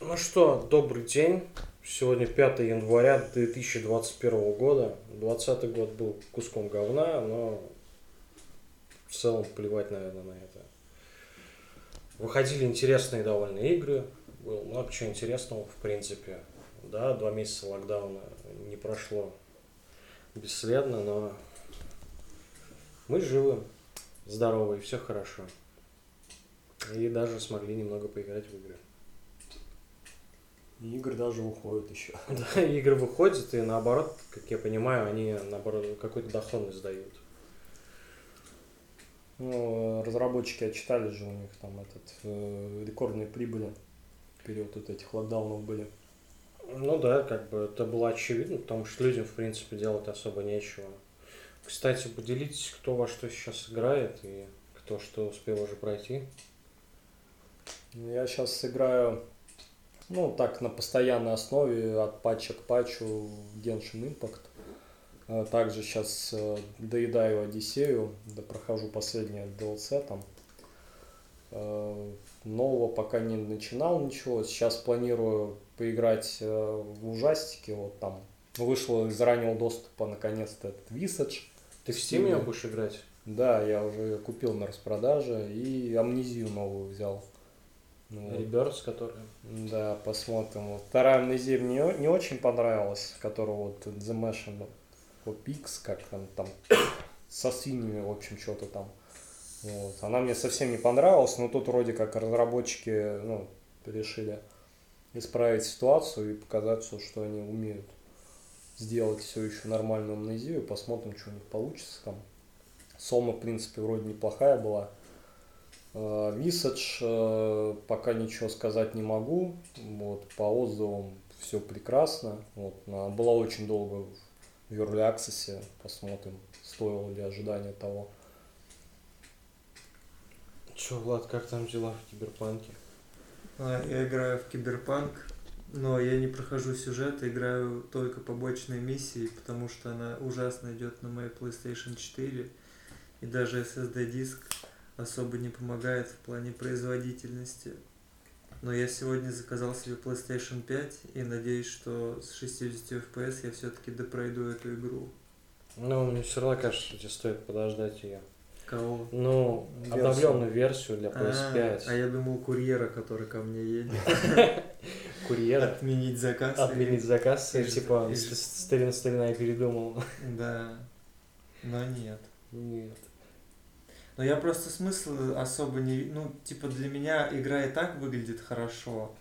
Ну что, добрый день. Сегодня 5 января 2021 года. 2020 год был куском говна, но в целом плевать, наверное, на это. Выходили интересные довольно игры. Было много чего интересного, в принципе. Да, два месяца локдауна не прошло бесследно, но мы живы, здоровы, и все хорошо. И даже смогли немного поиграть в игры. И игры даже уходят еще. Да, игры выходят, и наоборот, как я понимаю, они наоборот какой-то доходность дают. Ну, разработчики отчитались же у них там этот э, рекордные прибыли в период вот этих локдаунов были. Ну да, как бы это было очевидно, потому что людям, в принципе, делать особо нечего. Кстати, поделитесь, кто во что сейчас играет и кто что успел уже пройти. Я сейчас играю, ну, так, на постоянной основе, от патча к патчу в Genshin Impact. А Также сейчас э, доедаю Одиссею, да прохожу последнее DLC там. Э, Нового пока не начинал ничего. Сейчас планирую поиграть э, в ужастики. Вот там вышло из раннего доступа наконец-то этот Visage. Ты в Steam будешь играть? Да, я уже купил на распродаже и амнезию новую взял. Ну, вот. Rebirth, который... Да, посмотрим. Вот Вторая амнезия мне не очень понравилась, которая вот The Machine Pix, как там, там со свиньями, в общем, что-то там. Вот. Она мне совсем не понравилась, но тут вроде как разработчики ну, решили исправить ситуацию и показать, что, что они умеют сделать все еще нормальную амнезию. Посмотрим, что у них получится там. Сома, в принципе, вроде неплохая была. Visage э, пока ничего сказать не могу. Вот, по отзывам все прекрасно. Вот, она была очень долго в Early Access. Посмотрим, стоило ли ожидание того. Че, Влад, как там дела в Киберпанке? А, Я играю в Киберпанк, но я не прохожу сюжет, играю только побочные миссии, потому что она ужасно идет на моей PlayStation 4, и даже SSD-диск особо не помогает в плане производительности. Но я сегодня заказал себе PlayStation 5 и надеюсь, что с 60 FPS я все-таки допройду эту игру. Ну, мне все равно кажется, что тебе стоит подождать ее. Кого? Ну, Версию. обновленную версию для А, PS5. а я думал курьера, который ко мне едет. Курьер. Отменить заказ. Отменить заказ, и типа, или- с- старина старина я передумал. Да. Но нет. Нет. Но я просто смысл особо не... Ну, типа, для меня игра и так выглядит хорошо.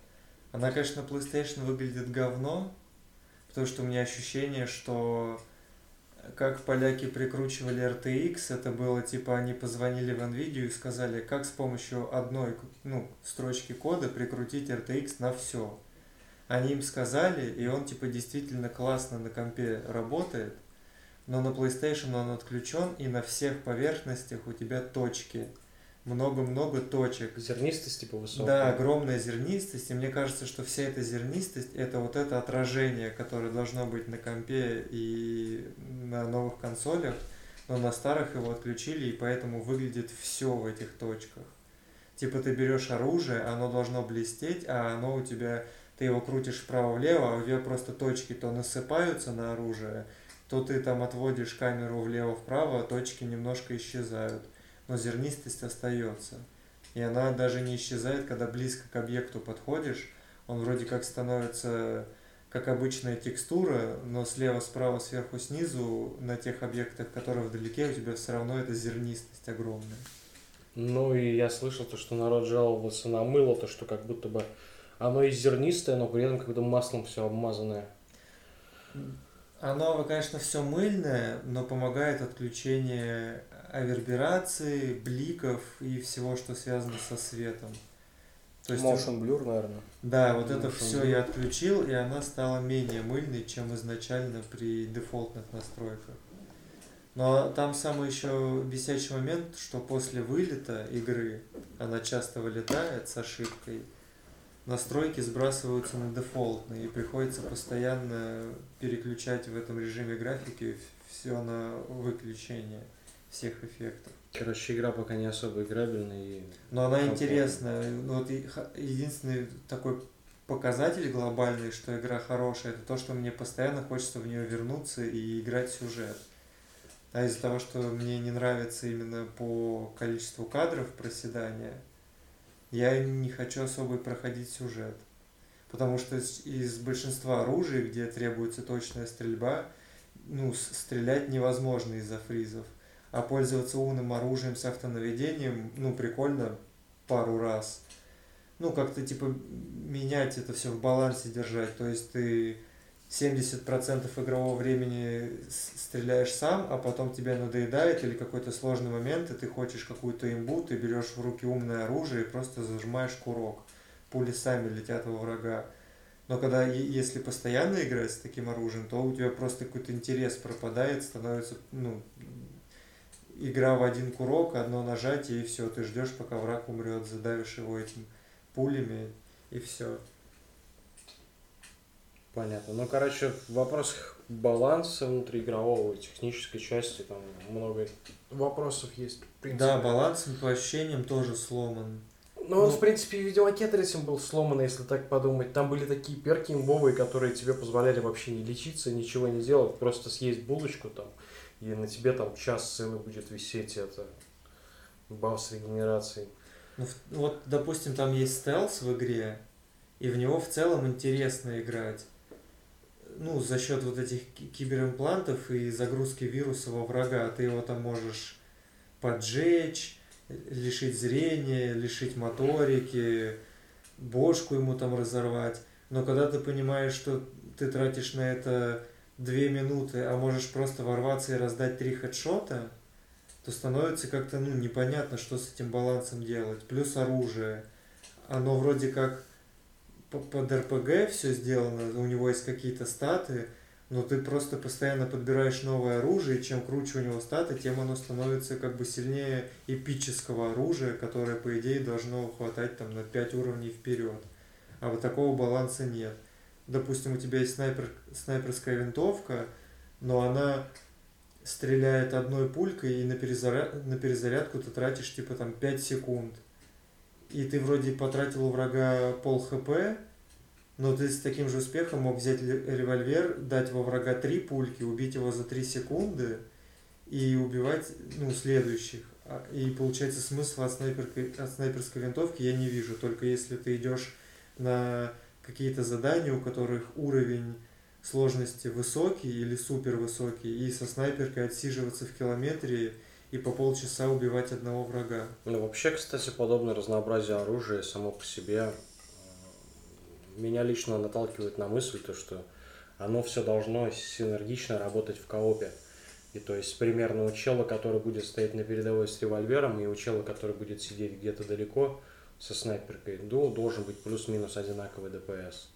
Она, конечно, на PlayStation выглядит говно, потому что у меня ощущение, что как поляки прикручивали RTX, это было типа они позвонили в NVIDIA и сказали, как с помощью одной ну, строчки кода прикрутить RTX на все. Они им сказали, и он типа действительно классно на компе работает, но на PlayStation он отключен, и на всех поверхностях у тебя точки. Много-много точек. Зернистость типа высокая. Да, огромная зернистость, и мне кажется, что вся эта зернистость это вот это отражение, которое должно быть на компе и на новых консолях, но на старых его отключили, и поэтому выглядит все в этих точках. Типа ты берешь оружие, оно должно блестеть, а оно у тебя, ты его крутишь вправо-влево, а у тебя просто точки то насыпаются на оружие, то ты там отводишь камеру влево-вправо, а точки немножко исчезают, но зернистость остается. И она даже не исчезает, когда близко к объекту подходишь. Он вроде как становится как обычная текстура, но слева, справа, сверху, снизу на тех объектах, которые вдалеке, у тебя все равно эта зернистость огромная. Ну и я слышал то, что народ жаловался на мыло, то что как будто бы оно и зернистое, но при этом как будто маслом все обмазанное. Оно, конечно, все мыльное, но помогает отключение аверберации, бликов и всего, что связано со светом. То есть Motion Blur, наверное. Да, вот это Motion все Blur. я отключил, и она стала менее мыльной, чем изначально при дефолтных настройках. Но там самый еще висячий момент, что после вылета игры, она часто вылетает с ошибкой, настройки сбрасываются на дефолтные, и приходится постоянно переключать в этом режиме графики все на выключение всех эффектов. Короче, игра пока не особо играбельная и Но она Комфортно. интересная. Ну, вот единственный такой показатель глобальный, что игра хорошая, это то, что мне постоянно хочется в нее вернуться и играть сюжет. А из-за того, что мне не нравится именно по количеству кадров проседания, я не хочу особо проходить сюжет. Потому что из большинства оружий, где требуется точная стрельба, ну, стрелять невозможно из-за фризов. А пользоваться умным оружием с автонаведением, ну, прикольно пару раз. Ну, как-то, типа, менять это все в балансе держать. То есть ты 70% игрового времени стреляешь сам, а потом тебе надоедает или какой-то сложный момент, и ты хочешь какую-то имбу, ты берешь в руки умное оружие и просто зажимаешь курок. Пули сами летят во врага. Но когда, если постоянно играть с таким оружием, то у тебя просто какой-то интерес пропадает, становится, ну, игра в один курок, одно нажатие, и все, ты ждешь, пока враг умрет, задавишь его этим пулями, и все. Понятно. Ну, короче, в вопросах баланса внутриигрового и технической части там много вопросов есть. В принципе. Да, баланс по ощущениям тоже сломан. Ну, он, ну, в принципе, в Видеомаке этим был сломан, если так подумать. Там были такие перки имбовые, которые тебе позволяли вообще не лечиться, ничего не делать, просто съесть булочку там, и на тебе там час целый будет висеть это баф с регенерацией. Ну, вот, допустим, там есть стелс в игре, и в него в целом интересно играть. Ну, за счет вот этих киберимплантов и загрузки вируса во врага, ты его там можешь поджечь, лишить зрения, лишить моторики, бошку ему там разорвать. Но когда ты понимаешь, что ты тратишь на это две минуты, а можешь просто ворваться и раздать три хедшота, то становится как-то ну, непонятно, что с этим балансом делать. Плюс оружие. Оно вроде как под РПГ все сделано, у него есть какие-то статы, но ты просто постоянно подбираешь новое оружие, и чем круче у него статы, тем оно становится как бы сильнее эпического оружия, которое, по идее, должно хватать там на 5 уровней вперед. А вот такого баланса нет. Допустим, у тебя есть снайпер, снайперская винтовка, но она стреляет одной пулькой, и на, перезаряд, на перезарядку ты тратишь типа там 5 секунд. И ты вроде потратил у врага пол хп, но ты с таким же успехом мог взять револьвер, дать во врага три пульки, убить его за три секунды и убивать ну, следующих. А, и получается смысла от, снайперской, от снайперской винтовки я не вижу, только если ты идешь на какие-то задания, у которых уровень сложности высокий или супер высокий, и со снайперкой отсиживаться в километре и по полчаса убивать одного врага. Ну, вообще, кстати, подобное разнообразие оружия само по себе меня лично наталкивает на мысль, то, что оно все должно синергично работать в коопе. И то есть примерно у чела, который будет стоять на передовой с револьвером, и у чела, который будет сидеть где-то далеко со снайперкой, должен быть плюс-минус одинаковый ДПС.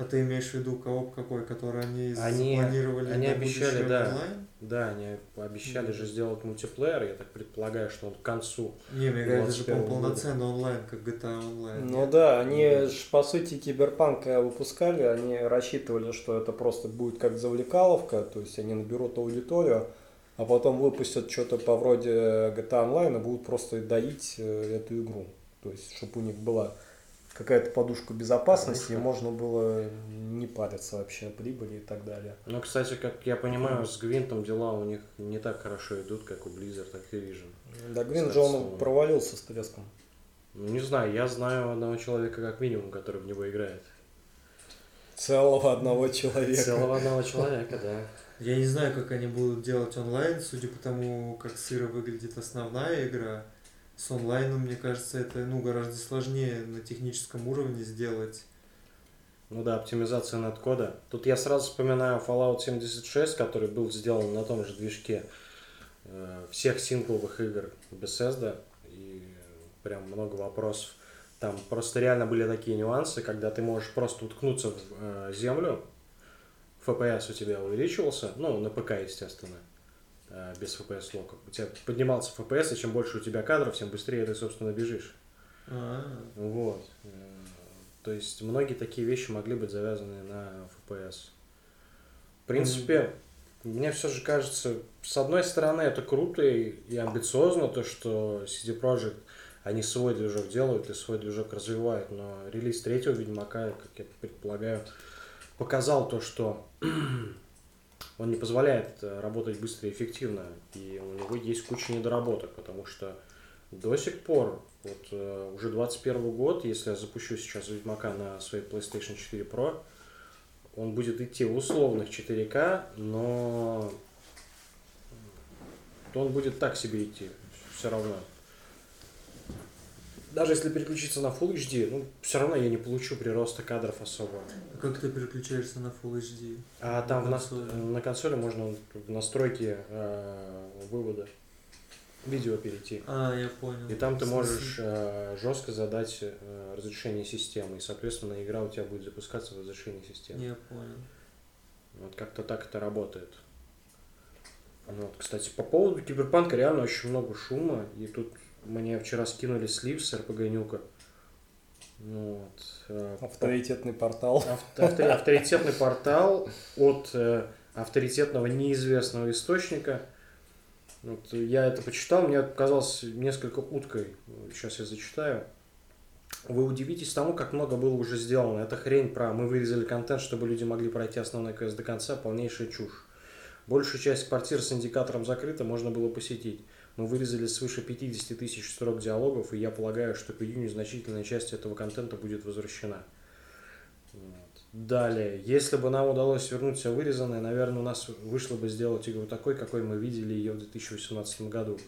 А ты имеешь в виду кооп какой, который они, они запланировали они обещали, да, онлайн? Да, они обещали mm-hmm. же сделать мультиплеер, я так предполагаю, что он к концу. Не, мне кажется, это же полноценный онлайн, как GTA онлайн. Ну нет? да, они mm-hmm. ж, по сути Киберпанк выпускали, они рассчитывали, что это просто будет как завлекаловка, то есть они наберут аудиторию, а потом выпустят что-то по вроде GTA Online и будут просто доить э, эту игру. То есть, чтобы у них была какая-то подушка безопасности, подушка. и можно было не париться вообще о прибыли и так далее. Ну, кстати, как я понимаю, с Гвинтом дела у них не так хорошо идут, как у Blizzard Activision. Да, Гвинт же он провалился с треском. Ну, не знаю, я знаю одного человека как минимум, который в него играет. Целого одного человека. Целого одного человека, да. Я не знаю, как они будут делать онлайн, судя по тому, как сыро выглядит основная игра с онлайном, мне кажется, это ну, гораздо сложнее на техническом уровне сделать. Ну да, оптимизация надкода. Тут я сразу вспоминаю Fallout 76, который был сделан на том же движке э, всех сингловых игр Bethesda. И прям много вопросов. Там просто реально были такие нюансы, когда ты можешь просто уткнуться в э, землю, FPS у тебя увеличивался, ну, на ПК, естественно, без FPS лока. У тебя поднимался FPS, и чем больше у тебя кадров, тем быстрее ты, собственно, бежишь. А-а-а. Вот. Э, то есть многие такие вещи могли быть завязаны на FPS. В принципе, mm-hmm. мне все же кажется, с одной стороны, это круто и, и амбициозно, то, что CD Projekt они свой движок делают и свой движок развивают, но релиз третьего Ведьмака, как я предполагаю, показал то, что он не позволяет э, работать быстро и эффективно, и у него есть куча недоработок, потому что до сих пор, вот э, уже 21 год, если я запущу сейчас Ведьмака на своей PlayStation 4 Pro, он будет идти в условных 4К, но он будет так себе идти, все равно. Даже если переключиться на Full HD, ну, все равно я не получу прироста кадров особо. А как ты переключаешься на Full HD? А там На консоли. на консоли можно в настройки э, вывода видео перейти. А, я понял. И там ты можешь э, жестко задать э, разрешение системы, и, соответственно, игра у тебя будет запускаться в разрешении системы. Я понял. Вот как-то так это работает. Ну Вот, кстати, по поводу киберпанка реально очень много шума. И тут мне вчера скинули слив с РПГ Нюка. Вот, э, Авторитетный портал. авто- автори- авторитетный портал от э, авторитетного неизвестного источника. Вот, я это почитал, мне показалось несколько уткой. Сейчас я зачитаю. Вы удивитесь тому, как много было уже сделано. Это хрень про мы вырезали контент, чтобы люди могли пройти основной квест до конца, полнейшая чушь. Большую часть квартир с индикатором закрыта, можно было посетить. Мы вырезали свыше 50 тысяч строк диалогов, и я полагаю, что к июню значительная часть этого контента будет возвращена. Вот. Далее, если бы нам удалось вернуть все вырезанное, наверное, у нас вышло бы сделать игру такой, какой мы видели ее в 2018 году.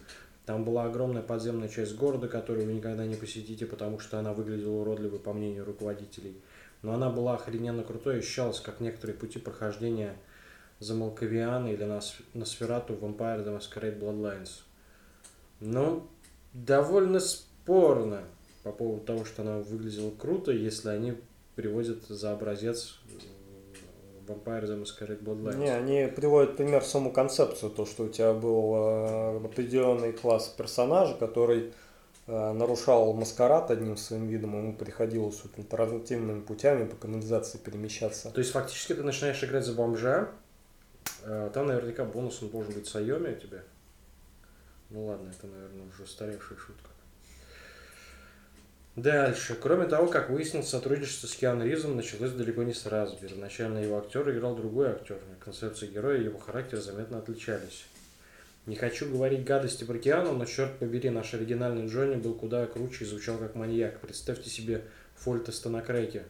Там была огромная подземная часть города, которую вы никогда не посетите, потому что она выглядела уродливой, по мнению руководителей. Но она была охрененно крутой и ощущалась, как некоторые пути прохождения за Малковиана или на, на Сферату в Vampire the Masquerade Bloodlines. Ну, довольно спорно по поводу того, что она выглядела круто, если они приводят за образец э, Vampire the Masquerade Bloodlines. Не, они приводят пример саму концепцию, то, что у тебя был э, определенный класс персонажа, который э, нарушал маскарад одним своим видом, ему приходилось вот альтернативными путями по канализации перемещаться. То есть фактически ты начинаешь играть за бомжа, там наверняка бонусом должен быть Сайоми у тебя. Ну ладно, это, наверное, уже устаревшая шутка. Дальше. Кроме того, как выяснилось, сотрудничество с Киану Ривзом началось далеко не сразу. Первоначально его актер играл другой актер. Концепция героя и его характер заметно отличались. Не хочу говорить гадости про Киану, но черт побери, наш оригинальный Джонни был куда круче и звучал как маньяк. Представьте себе Фольтеста на креке.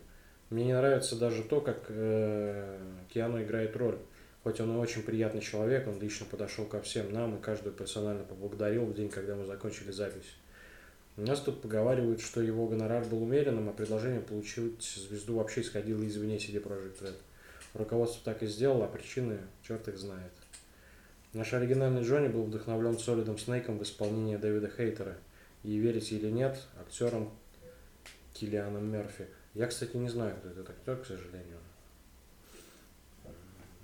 Мне не нравится даже то, как э, Киану играет роль. Хоть он и очень приятный человек, он лично подошел ко всем нам и каждую персонально поблагодарил в день, когда мы закончили запись. У нас тут поговаривают, что его гонорар был умеренным, а предложение получить звезду вообще исходило извне CD Projekt Red. Руководство так и сделало, а причины черт их знает. Наш оригинальный Джонни был вдохновлен Солидом Снейком в исполнении Дэвида Хейтера. И верите или нет, актером Киллианом Мерфи. Я, кстати, не знаю, кто этот актер, к сожалению.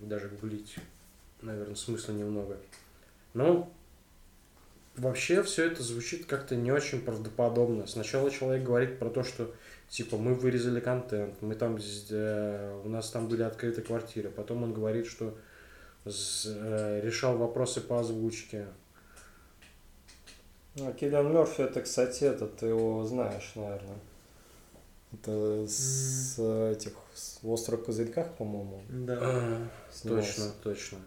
Даже гуглить, наверное, смысла немного. Но вообще все это звучит как-то не очень правдоподобно. Сначала человек говорит про то, что типа мы вырезали контент, мы там э, у нас там были открыты квартиры. Потом он говорит, что э, решал вопросы по озвучке. Ну, Киллиан Мерфи, это, кстати, это ты его знаешь, наверное. Это с этих с острых козырьках, по-моему. Да. А. Точно, точно.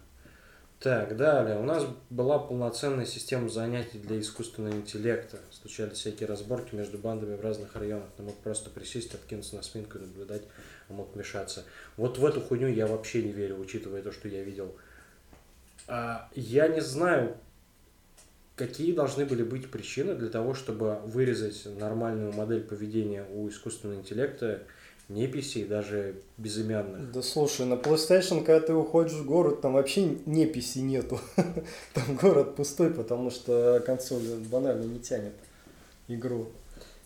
Так, далее. У нас была полноценная система занятий для искусственного интеллекта. Случались всякие разборки между бандами в разных районах. Ты мог просто присесть, откинуться на спинку и наблюдать, а мог вмешаться. Вот в эту хуйню я вообще не верю, учитывая то, что я видел. А, я не знаю, какие должны были быть причины для того, чтобы вырезать нормальную модель поведения у искусственного интеллекта, не PC, даже безымянных. Да слушай, на PlayStation, когда ты уходишь в город, там вообще неписи нету. Там город пустой, потому что консоль банально не тянет игру.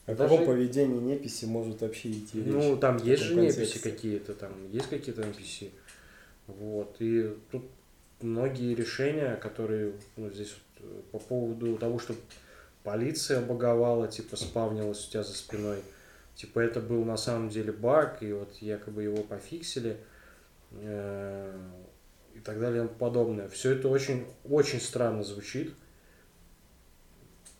О Даже- каком поведении неписи может вообще идти речь? Ну, там есть же контексте? какие-то, там есть какие-то NPC. Вот. И тут многие решения, которые ну, здесь вот, по поводу того, что полиция баговала, типа спавнилась у тебя за спиной. Типа это был на самом деле баг, и вот якобы его пофиксили. э, И так далее и тому подобное. Все это очень, очень странно звучит.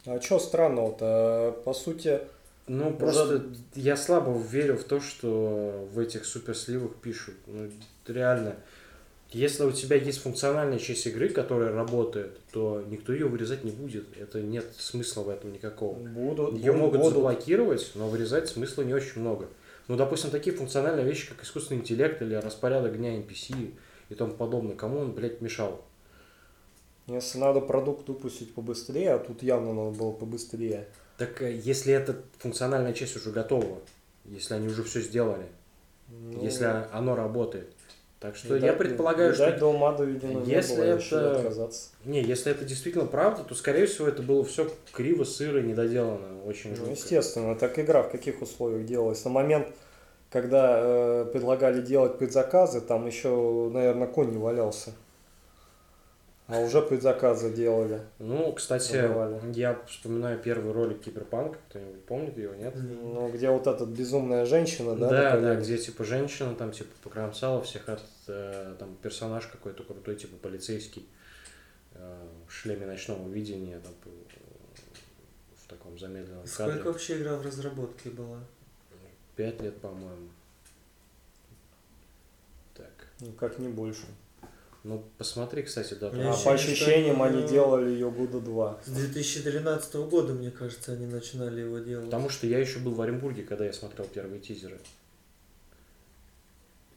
А что странного-то? По сути, Ну, Уже- просто я слабо верю в то, что в этих суперсливах пишут. Ну, реально. Если у тебя есть функциональная часть игры, которая работает, то никто ее вырезать не будет. Это нет смысла в этом никакого. будут, Ее могут будут. заблокировать, но вырезать смысла не очень много. Ну, допустим, такие функциональные вещи, как искусственный интеллект или распорядок дня NPC и тому подобное, кому он, блядь, мешал? Если надо продукт выпустить побыстрее, а тут явно надо было побыстрее. Так э, если эта функциональная часть уже готова, если они уже все сделали, Ну, если оно работает. Так что я видать- предполагаю, видать, что... Видимо, не если было, решили это- отказаться. Не, если это действительно правда, то, скорее всего, это было все криво, сыро, недоделано. Очень Ну, жутко. естественно, так игра в каких условиях делалась. На момент, когда э, предлагали делать предзаказы, там еще, наверное, конь не валялся. А уже предзаказы делали. Ну, кстати, Давали. я вспоминаю первый ролик Киберпанк. Кто-нибудь помнит его, нет? Ну, где вот эта безумная женщина, да? Да, да, где типа женщина там типа покромсала всех от э, там персонаж какой-то крутой, типа полицейский э, в шлеме ночного видения, там, э, в таком замедленном Сколько кадре. вообще игра в разработке была? Пять лет, по-моему. Так. Никак не больше. Ну, посмотри, кстати, да. А по ощущениям они, делали ее года два. С 2013 года, мне кажется, они начинали его делать. Потому что я еще был в Оренбурге, когда я смотрел первые тизеры.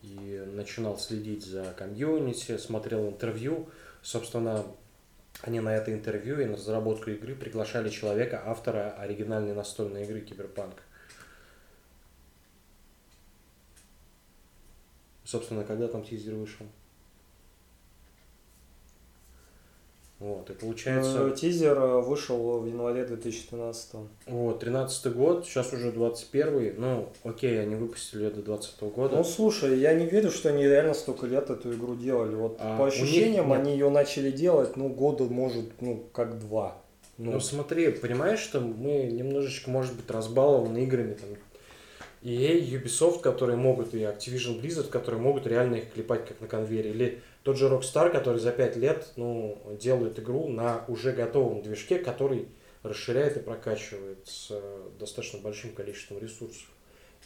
И начинал следить за комьюнити, смотрел интервью. Собственно, они на это интервью и на разработку игры приглашали человека, автора оригинальной настольной игры Киберпанк. Собственно, когда там тизер вышел? Вот, и получается... Э, Тизер э, вышел в январе 2013 Вот, 13 год, сейчас уже 21 ну, окей, они выпустили ее до 20 года. Ну слушай, я не верю, что они реально столько лет эту игру делали. Вот А по них ощущениям нет. они ее начали делать, ну, года может, ну, как два. Ну, Ну, смотри, понимаешь, что мы немножечко, может быть, разбалованы играми там EA, Ubisoft, которые могут, и Activision Blizzard, которые могут реально их клепать как на конвейере. Или тот же Rockstar, который за 5 лет, ну, делает игру на уже готовом движке, который расширяет и прокачивает с э, достаточно большим количеством ресурсов.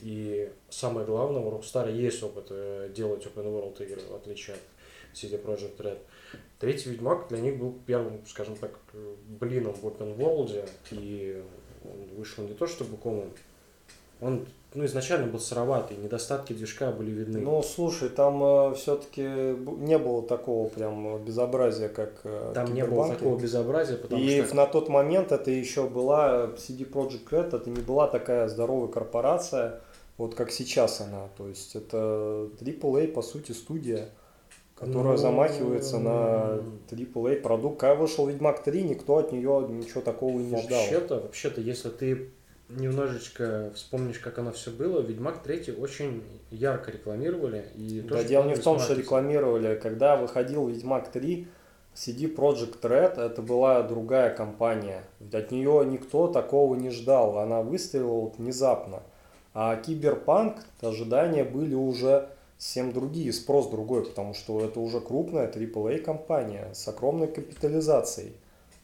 И самое главное, у Rockstar есть опыт э, делать open world игры, в отличие от CD Projekt Red. Третий Ведьмак для них был первым, скажем так, блином в open world, и он вышел не то чтобы комом, он ну, изначально был сыроватый, недостатки движка были видны. ну, слушай, там все-таки не было такого прям безобразия, как э, Там не было такого безобразия, потому И что... на тот момент это еще была CD Projekt Red, это не была такая здоровая корпорация, вот как сейчас она. То есть это AAA, по сути, студия, которая Ну, замахивается на AAA продукт. Когда вышел Ведьмак 3, никто от нее ничего такого и не ждал. Вообще-то, вообще-то, если ты немножечко вспомнишь, как оно все было, Ведьмак 3 очень ярко рекламировали. И Да, тоже дело не в том, что рекламировали. Когда выходил Ведьмак 3, CD Projekt Red это была другая компания. От нее никто такого не ждал. Она выстрелила вот внезапно. А Киберпанк, ожидания были уже совсем другие, спрос другой, потому что это уже крупная AAA компания с огромной капитализацией,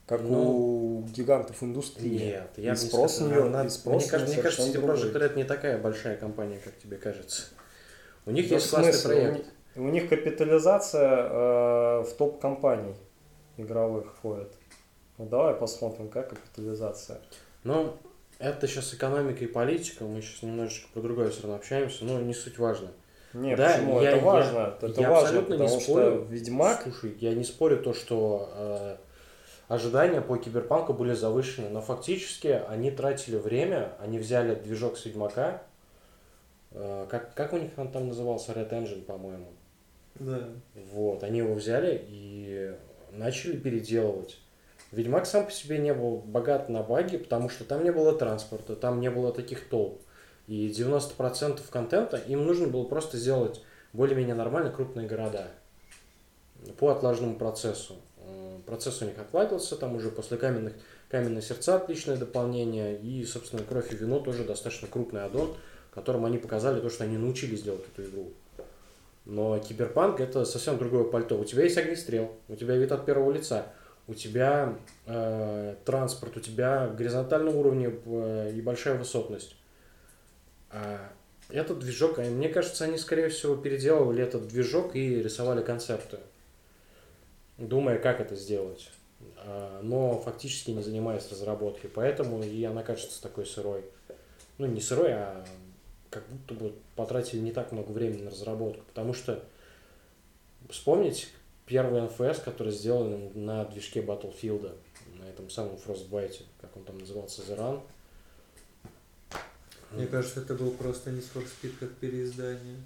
как Ну, у гигантов индустрии. Нет, я И не спрос на Она- и спрос мне кажется, мне кажется, CD Projekt другой. Red не такая большая компания, как тебе кажется. У них Да есть в классный проект. У них, у них капитализация э, в топ компаний игровых входит. Ну, давай посмотрим, как капитализация. Ну, это сейчас экономика и политика, мы сейчас немножечко про другое все равно общаемся, но не суть важно. Не, Да, почему? я- это я- важно. это я важно, абсолютно не потому спорю. что Ведьмак. Слушай, я не спорю то, что э, ожидания по киберпанку были завышены, но фактически они тратили время, они взяли движок с Ведьмака, э, как, как у них он там назывался, Red Engine, по-моему. Да. Вот, они его взяли и начали переделывать. Ведьмак сам по себе не был богат на баги, потому что там не было транспорта, там не было таких толп. И 90% контента им нужно было просто сделать более-менее нормально крупные города по отлаженному процессу. Процесс у них отладился, там уже после каменных, каменные сердца отличное дополнение, и, собственно, кровь и вино тоже достаточно крупный аддон, которым они показали то, что они научились делать эту игру. Но киберпанк это совсем другое пальто. У тебя есть огнестрел, у тебя вид от первого лица, у тебя э, транспорт, у тебя горизонтальный уровень э, и большая высотность. А этот движок, а мне кажется, они, скорее всего, переделывали этот движок и рисовали концепты, думая, как это сделать. А, но фактически не занимаясь разработкой. Поэтому и она кажется такой сырой. Ну, не сырой, а как будто бы потратили не так много времени на разработку. Потому что вспомните первый NFS, который сделан на движке Battlefield, на этом самом Frostbite, как он там назывался, The Run. Мне кажется, это был просто не Speed как переиздание.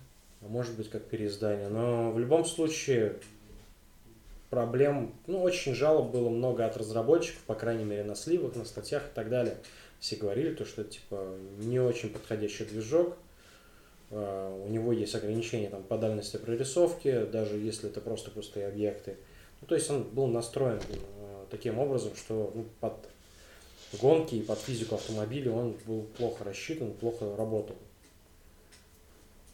А может быть, как переиздание. Но в любом случае, проблем, ну, очень жалоб было много от разработчиков, по крайней мере, на сливах, на статьях и так далее. Все говорили, то, что это, типа, не очень подходящий движок, а, у него есть ограничения там, по дальности прорисовки, даже если это просто пустые объекты. Ну, то есть он был настроен э, таким образом, что ну, под гонки и под физику автомобиля он был плохо рассчитан, плохо работал.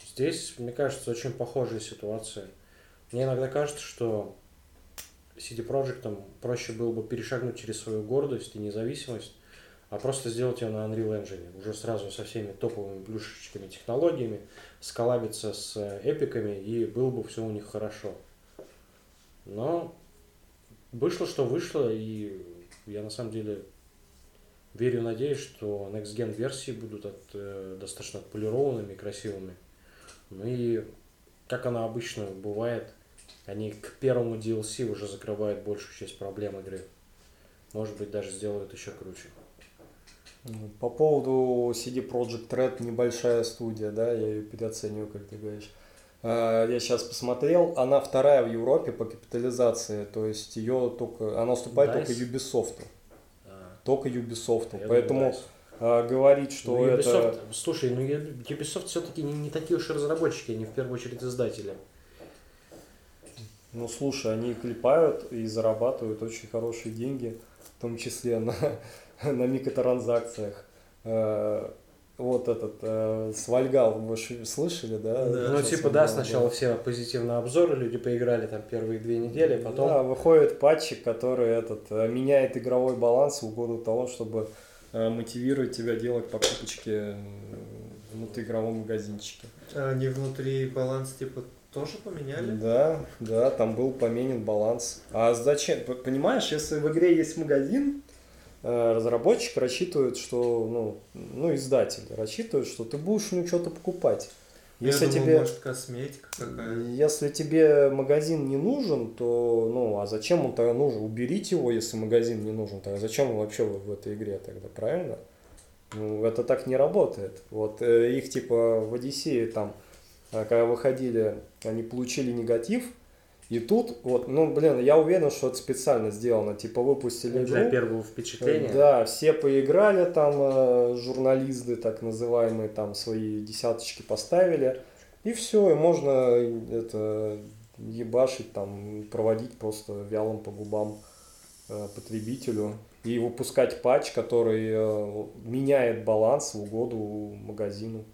Здесь, мне кажется, очень похожая ситуация. Мне иногда кажется, что CD Projekt проще было бы перешагнуть через свою гордость и независимость, а просто сделать ее на Unreal Engine, уже сразу со всеми топовыми плюшечками, технологиями, сколабиться с эпиками, и было бы все у них хорошо. Но вышло, что вышло, и я на самом деле верю, надеюсь, что Next Gen версии будут от, э, достаточно отполированными красивыми. Ну и, как она обычно бывает, они к первому DLC уже закрывают большую часть проблем игры. Может быть, даже сделают еще круче. По поводу CD Project Red небольшая студия, да, я ее переоцениваю, как ты говоришь. А, я сейчас посмотрел, она вторая в Европе по капитализации, то есть ее только, она уступает Dice? только Ubisoft. А, Только Ubisoft. я Поэтому думаю, говорить, что Ну, это... Ubisoft, слушай, ну Ubisoft все-таки не, не такие уж и разработчики, они в первую очередь издатели. Ну слушай, они клепают и зарабатывают очень хорошие деньги, в том числе на, на микротранзакциях. Э, Вот этот э, Свальгал, вы ж слышали, да? Да. ну, типа, да, сначала все позитивные обзоры, люди поиграли там первые две недели, потом... Да, выходит патчик, который этот, э, меняет игровой баланс в угоду того, чтобы э, мотивировать тебя делать покупочки э, внутриигровом магазинчике. А они внутри баланс типа тоже поменяли? Да, да, там был поменен баланс. А зачем? Понимаешь, если в игре есть магазин, э, разработчик рассчитывает, что, ну, ну, издатель рассчитывает, что ты будешь у него что-то покупать. Если Я думал, тебе, может, косметика какая-то. если тебе магазин не нужен, то, ну, а зачем он тогда нужен? Уберите его, если магазин не нужен. Тогда зачем он вообще в в этой игре тогда, правильно? Ну, это так не работает. Вот э, их типа в Одиссее там, э, когда выходили, они получили негатив, и тут, вот, ну, блин, я уверен, что это специально сделано. Типа выпустили Для игру, первого впечатления. да, все поиграли там, э, журналисты так называемые, там свои десяточки поставили, и все, и можно это ебашить там, проводить просто вялым по губам э, потребителю и выпускать патч, который э, меняет баланс в угоду магазину.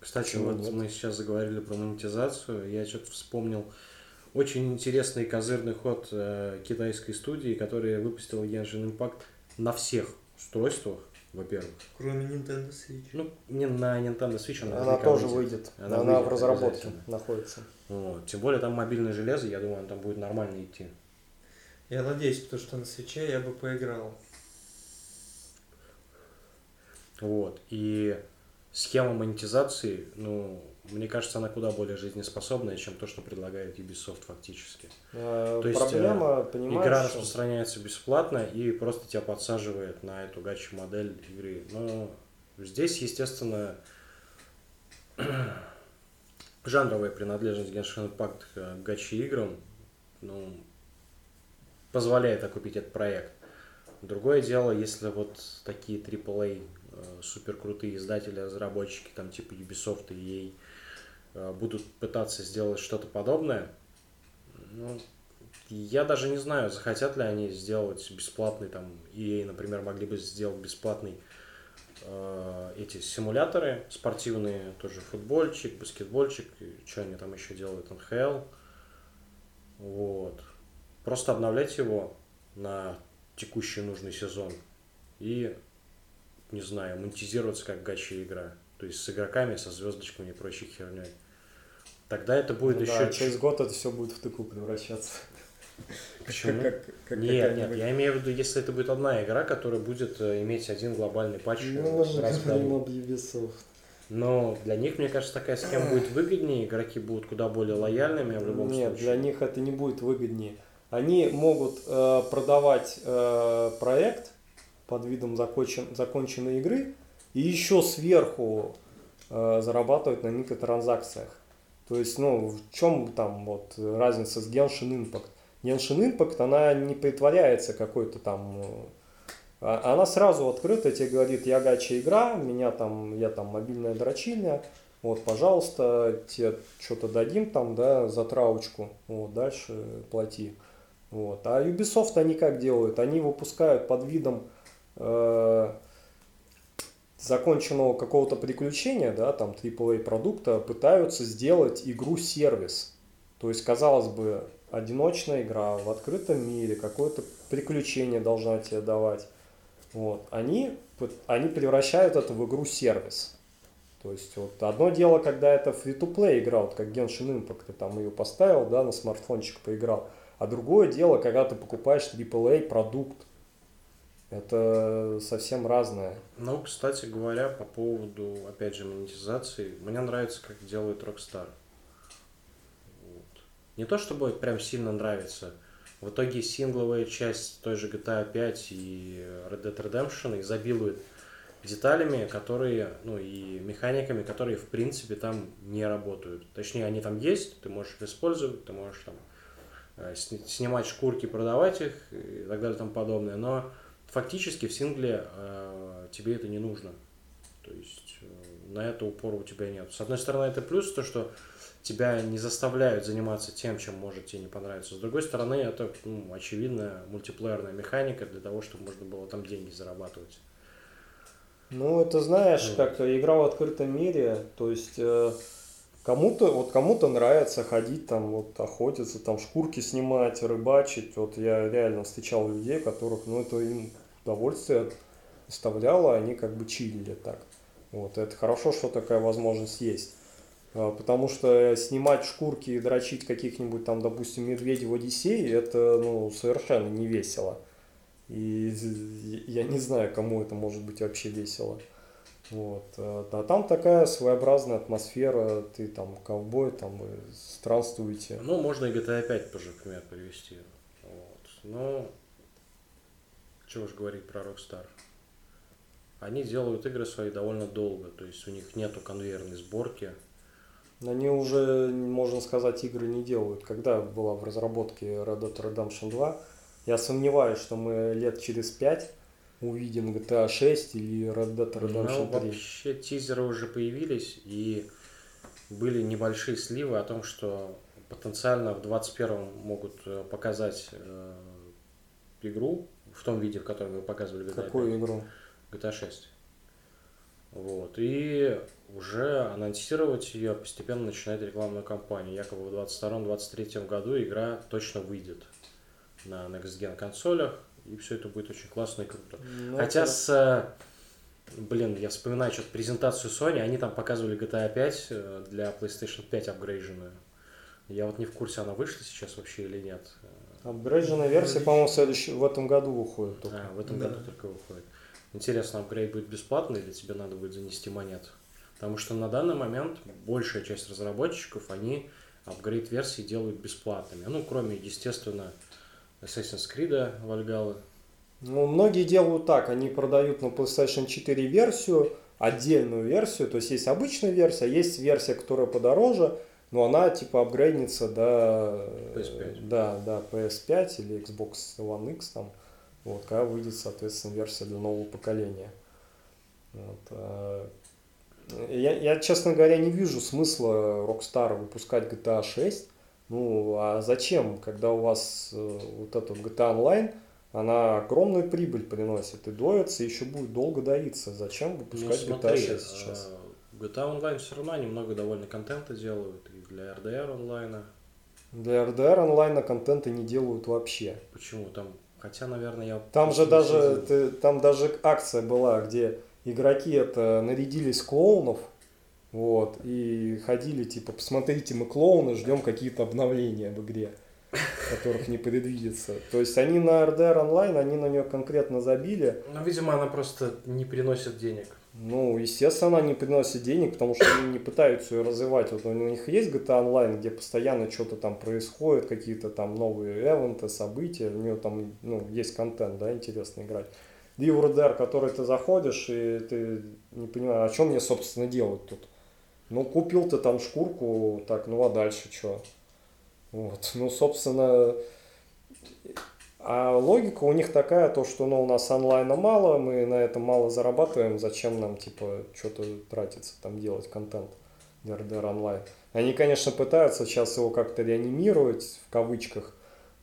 Кстати, Почему вот нет? мы сейчас заговорили про монетизацию. Я что-то вспомнил очень интересный козырный ход э, китайской студии, которая выпустила Genshin Impact на всех устройствах, во-первых. Кроме Nintendo Switch. Ну, не на Nintendo Switch, она, Она тоже выйдет. выйдет, Она она, выйдет в разработке находится. Вот. Тем более там мобильное железо, я думаю, там будет нормально идти. Я надеюсь, потому что на свече я бы поиграл. Вот. И схема монетизации, ну, мне кажется, она куда более жизнеспособная, чем то, что предлагает Ubisoft фактически. Э, То есть, Проблема, понимаешь, Игра распространяется бесплатно и просто тебя подсаживает на эту гачу модель игры. Но здесь, естественно, жанровая принадлежность Genshin Impact к гачи играм ну, позволяет окупить этот проект. Другое дело, если вот такие AAA э, супер крутые издатели, разработчики, там типа Ubisoft и EA, э, будут пытаться сделать что-то подобное, ну, я даже не знаю, захотят ли они сделать бесплатный, там, EA, например, могли бы сделать бесплатный э, эти симуляторы спортивные, тоже футбольчик, баскетбольчик, что они там еще делают, НХЛ. Вот. Просто обновлять его на текущий нужный сезон и, не знаю, монетизироваться как гача игра. То есть с игроками, со звездочками и прочей херней. Тогда это будет Ну еще... да, через год это все будет в тыку превращаться. Почему? Как- как- как Нет, нет, я имею в виду, если это будет одна игра, которая будет э, иметь один глобальный патч э, Ну, раз в говорим об Ubisoft. Но для них, мне кажется, такая схема будет выгоднее, игроки будут куда более лояльными в любом Нет, случае. для них это не будет выгоднее. Они могут э, продавать э, проект под видом закончен- законченной игры и еще сверху э, зарабатывать на микротранзакциях. То есть, ну, в чем там вот разница с Genshin Impact? Genshin Impact, она не притворяется какой-то там... э, а- Она сразу открыто тебе говорит, я гача игра, меня там, я там мобильная дрочильня, вот, пожалуйста, тебе что-то дадим там, да, за траучку, вот, дальше плати. Вот. А Ubisoft они как делают? Они выпускают под видом э, законченного какого-то приключения, да, там AAA продукта, пытаются сделать игру-сервис. То есть, казалось бы, одиночная игра в открытом мире, какое-то приключение должна тебе давать. Вот. Они, они превращают это в игру-сервис. То есть, вот одно дело, когда это free-to-play игра, вот как Genshin Impact, ты там ее поставил, да, на смартфончик поиграл. А другое дело, когда ты покупаешь AAA продукт. Это совсем разное. Ну, кстати говоря, по поводу, опять же, монетизации, мне нравится, как делает Rockstar. Вот. Не то, чтобы прям сильно нравится. В итоге сингловая часть той же GTA 5 и Red Dead Redemption изобилует деталями, которые, ну и механиками, которые в принципе там не работают. Точнее, они там есть, ты можешь их использовать, ты можешь там э, сни- снимать шкурки, продавать их и так далее и тому подобное, но фактически в сингле э, тебе это не нужно. То есть э, на это упора у тебя нет. С одной стороны, это плюс, то, что тебя не заставляют заниматься тем, чем может тебе не понравиться. С другой стороны, это ну, очевидная мультиплеерная механика для того, чтобы можно было там деньги зарабатывать. Ну, это знаешь, как игра в открытом мире, то есть э, кому-то, вот кому-то нравится ходить там, вот охотиться, там шкурки снимать, рыбачить. Вот я реально встречал людей, которых, ну, это им удовольствие доставляло, они как бы чилили так. Вот, это хорошо, что такая возможность есть. А, Потому что снимать шкурки и дрочить каких-нибудь там, допустим, медведей в Одиссее, это, ну, совершенно не весело. И я не знаю, кому это может быть вообще весело. Вот. А там такая своеобразная атмосфера, ты там ковбой, там странствуете. Ну, можно и GTA 5 тоже пример привести. Вот. Но, чего уж говорить про Rockstar. Они делают игры свои довольно долго, то есть у них нету конвейерной сборки. Они уже, можно сказать, игры не делают. Когда была в разработке Red Dead Redemption 2, я сомневаюсь, что мы лет через пять увидим GTA 6 или Red Dead Но Redemption 3. Ну, вообще тизеры уже появились, и были небольшие сливы о том, что потенциально в 21-м могут э, показать э, игру в том виде, в котором вы показывали GTA 5. Какую игру? GTA 6. Вот. И уже анонсировать ее постепенно начинает рекламную кампанию. Якобы в 22-23 году игра точно выйдет на Next Gen консолях. И все это будет очень классно и круто. Ну, Хотя это- с... Блин, я вспоминаю что-то презентацию Sony, они там показывали GTA 5 э, для PlayStation 5 апгрейженную. Я вот не в курсе, она вышла сейчас вообще или нет. Апгрейдженная версия, по-моему, в, следующем- в этом году выходит только. А, в этом Да. году только выходит. Интересно, апгрейд будет бесплатный или тебе надо будет занести монет? Потому что на данный момент большая часть разработчиков, они апгрейд-версии делают бесплатными. Ну, кроме, естественно, Assassin's Creed, Valhalla. Ну, многие делают так, они продают на PlayStation 4 версию, отдельную версию, то есть есть обычная версия, есть версия, которая подороже, но она типа апгрейднется до PS5. Да, да, PS5 или Xbox One X там, вот, когда выйдет, соответственно, версия для нового поколения. Вот, а, я, я, честно говоря, не вижу смысла Rockstar выпускать GTA 6. Ну, а зачем, когда у вас э, вот эта GTA Online, она огромную прибыль приносит и доится, и еще будет долго доиться. Зачем Ну, выпускать GTA смотри, 6 сейчас? GTA Online все равно они много довольно контента делают. И для RDR онлайна. Для RDR онлайна контента не делают вообще. Почему? Там Хотя, наверное, я... Там же даже, ты- там даже акция была, где игроки это нарядились клоунов, вот, и ходили, типа, посмотрите, мы клоуны, ждем какие-то обновления в игре, которых не предвидится. То есть они на RDR онлайн, они на нее конкретно забили, Ну, видимо, она просто не приносит денег. Ну, естественно, не приносит денег, потому что они не пытаются ее развивать. Вот у них есть GTA Online, где постоянно что-то там происходит, какие-то там новые эвенты, события, у нее там ну, есть контент, да, интересно играть. И в RDR, который ты заходишь, и ты не понимаешь, а что мне, собственно, делать тут? Ну, купил ты там шкурку, так, ну а дальше что? Вот, ну, собственно, а логика у них такая, то, что ну, у нас онлайна мало, мы на этом мало зарабатываем, зачем нам, типа, что-то тратиться, там, делать контент для RDR онлайн. Они, конечно, пытаются сейчас его как-то реанимировать, в кавычках,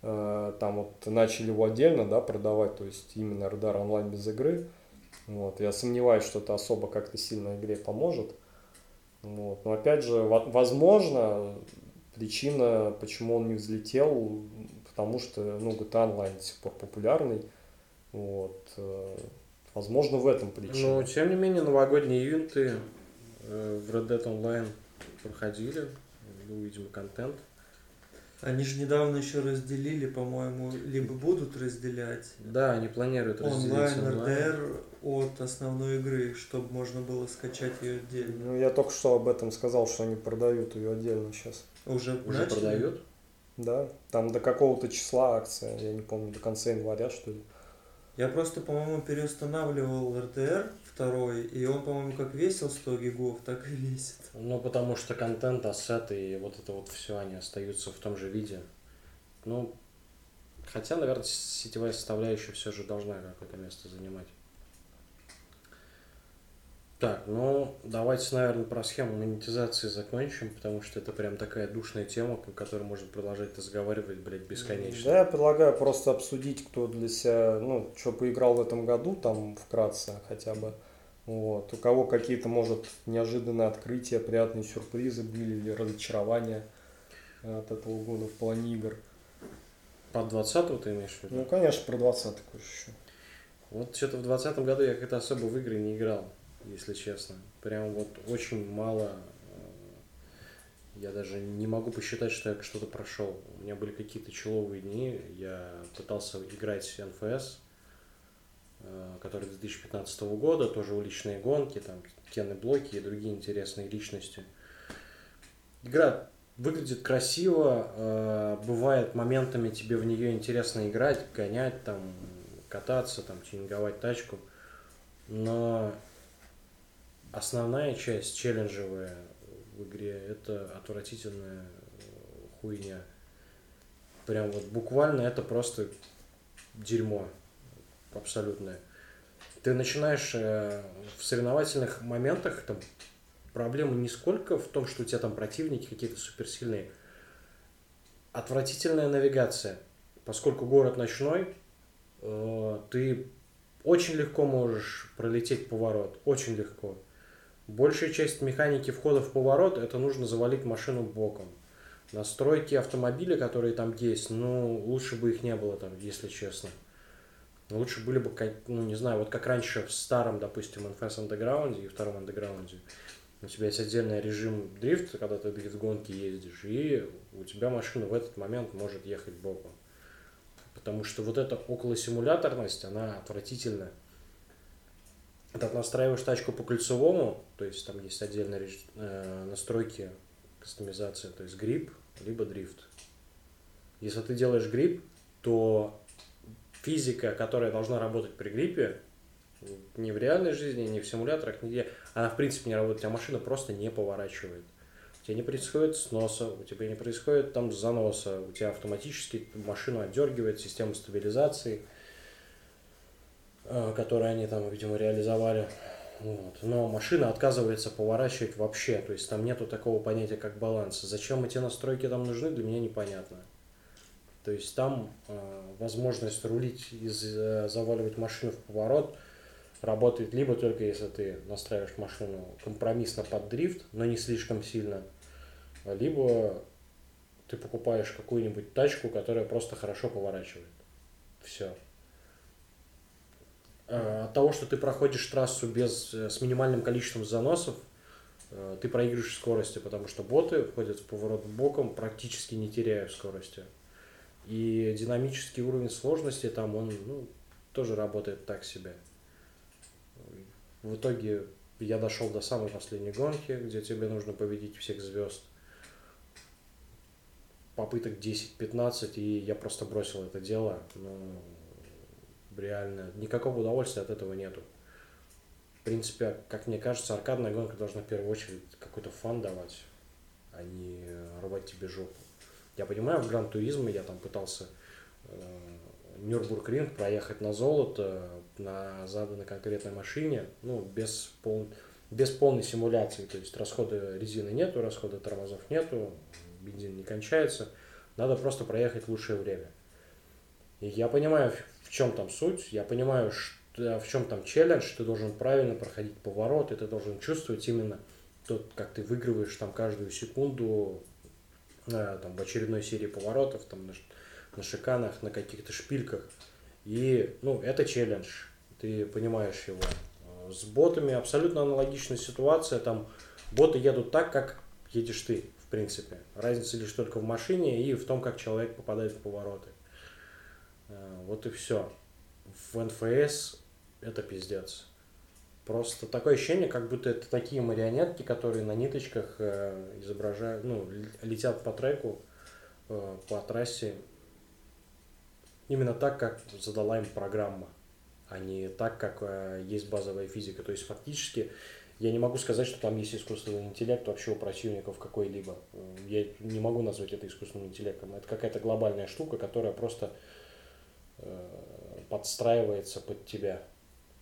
Э, там вот начали его отдельно, да, продавать, то есть именно RDR онлайн без игры. Вот, я сомневаюсь, что это особо как-то сильно игре поможет. Вот. Но опять же, во- возможно, причина, почему он не взлетел, потому что ну, GTA Online до сих пор популярный. Вот. э, Возможно, в этом причина. Но, тем не менее, новогодние ивенты э, в Red Dead Online проходили. Был, видимо, контент. Они же недавно еще разделили, по-моему, либо будут разделять Да, они планируют разделить онлайн RDR от основной игры, чтобы можно было скачать ее отдельно. Ну, я только что об этом сказал, что они продают ее отдельно сейчас. Уже, Уже начали? продают? Да, там до какого-то числа акция, я не помню, до конца января, что ли. Я просто, по-моему, переустанавливал RDR второй, и он, по-моему, как весил 100 гигов, так и весит. Ну, потому что контент, ассеты и вот это вот все, они остаются в том же виде. Ну, хотя, наверное, сетевая составляющая все же должна какое-то место занимать. Так, ну, давайте, наверное, про схему монетизации закончим, потому что это прям такая душная тема, о которой можно продолжать разговаривать, блядь, бесконечно. Да, я предлагаю просто обсудить, кто для себя, ну, что поиграл в этом году, там, вкратце хотя бы. Вот. У кого какие-то, может, неожиданные открытия, приятные сюрпризы были или разочарования от этого года в плане игр. Под 20 ты имеешь в виду? Ну, конечно, про 20 еще. Вот что-то в 2020 году я как-то особо в игры не играл, если честно. Прям вот очень мало. э, Я даже не могу посчитать, что я что-то прошел. У меня были какие-то человые дни. Я пытался играть в НФС, э, который 2015 года, тоже уличные гонки, там Кены блоки и другие интересные личности. Игра выглядит красиво, э, бывает моментами тебе в нее интересно играть, гонять, там, кататься, там, тюнинговать тачку, но основная часть челленджевая в игре это отвратительная хуйня. Прям вот буквально это просто дерьмо абсолютное. Ты начинаешь э, в соревновательных моментах там проблема не сколько в том, что у тебя там противники какие-то суперсильные. Отвратительная навигация. Поскольку город ночной, э, ты очень легко можешь пролететь поворот. Очень легко. Большая часть механики входа в поворот, это нужно завалить машину боком. Настройки автомобиля, которые там есть, ну, лучше бы их не было там, если честно. Лучше были бы, ну, не знаю, вот как раньше в старом, допустим, NFS Underground и втором Underground. У тебя есть отдельный режим дрифта, когда ты дрифт-гонки ездишь, и у тебя машина в этот момент может ехать боком. Потому что вот эта околосимуляторность, она отвратительная. Ты настраиваешь тачку по кольцевому, то есть там есть отдельные э, настройки кастомизации, то есть грип, либо дрифт. Если ты делаешь грип, то физика, которая должна работать при гриппе, ни в реальной жизни, ни в симуляторах, нигде, она в принципе не работает, тебя машина просто не поворачивает. У тебя не происходит сноса, у тебя не происходит там заноса, у тебя автоматически машину отдергивает система стабилизации, э, которую они там, видимо, реализовали. Вот. Но машина отказывается поворачивать вообще, то есть там нету такого понятия, как баланс. Зачем эти настройки там нужны, для меня непонятно. То есть там э, возможность рулить и за- заваливать машину в поворот работает либо только если ты настраиваешь машину компромиссно под дрифт, но не слишком сильно, либо ты покупаешь какую-нибудь тачку, которая просто хорошо поворачивает. Все. Э, от того, что ты проходишь трассу без, э, с минимальным количеством заносов, э, ты проигрываешь скорости, потому что боты входят в поворот боком, практически не теряя скорости. И динамический уровень сложности там, он ну, тоже работает так себе. В итоге я дошел до самой последней гонки, где тебе нужно победить всех звезд. Попыток 10-15, и я просто бросил это дело. Ну, реально, никакого удовольствия от этого нету. В принципе, как мне кажется, аркадная гонка должна в первую очередь какой-то фан давать, а не рвать тебе жопу. Я понимаю, в Гран Туризме я там пытался э, Нюрбургринг проехать на золото на заданной конкретной машине, ну, без, пол, без полной симуляции, то есть расхода резины нету, расхода тормозов нету, бензин не кончается, надо просто проехать лучшее время. И я понимаю, в чем там суть, я понимаю, что, в чем там челлендж, ты должен правильно проходить повороты, ты должен чувствовать именно тот, как ты выигрываешь там каждую секунду э, там, в очередной серии поворотов, там, на, на шиканах, на каких-то шпильках. И, ну, это челлендж, ты понимаешь его. Э, с ботами абсолютно аналогичная ситуация, там боты едут так, как едешь ты, в принципе. Разница лишь только в машине и в том, как человек попадает в повороты. Э, вот и все. В НФС это пиздец. Просто такое ощущение, как будто это такие марионетки, которые на ниточках э, изображают, ну, летят по треку, э, по трассе. Именно так, как задала им программа, а не так, как есть базовая физика. То есть фактически я не могу сказать, что там есть искусственный интеллект вообще у противников какой-либо. Я не могу назвать это искусственным интеллектом. Это какая-то глобальная штука, которая просто подстраивается под тебя.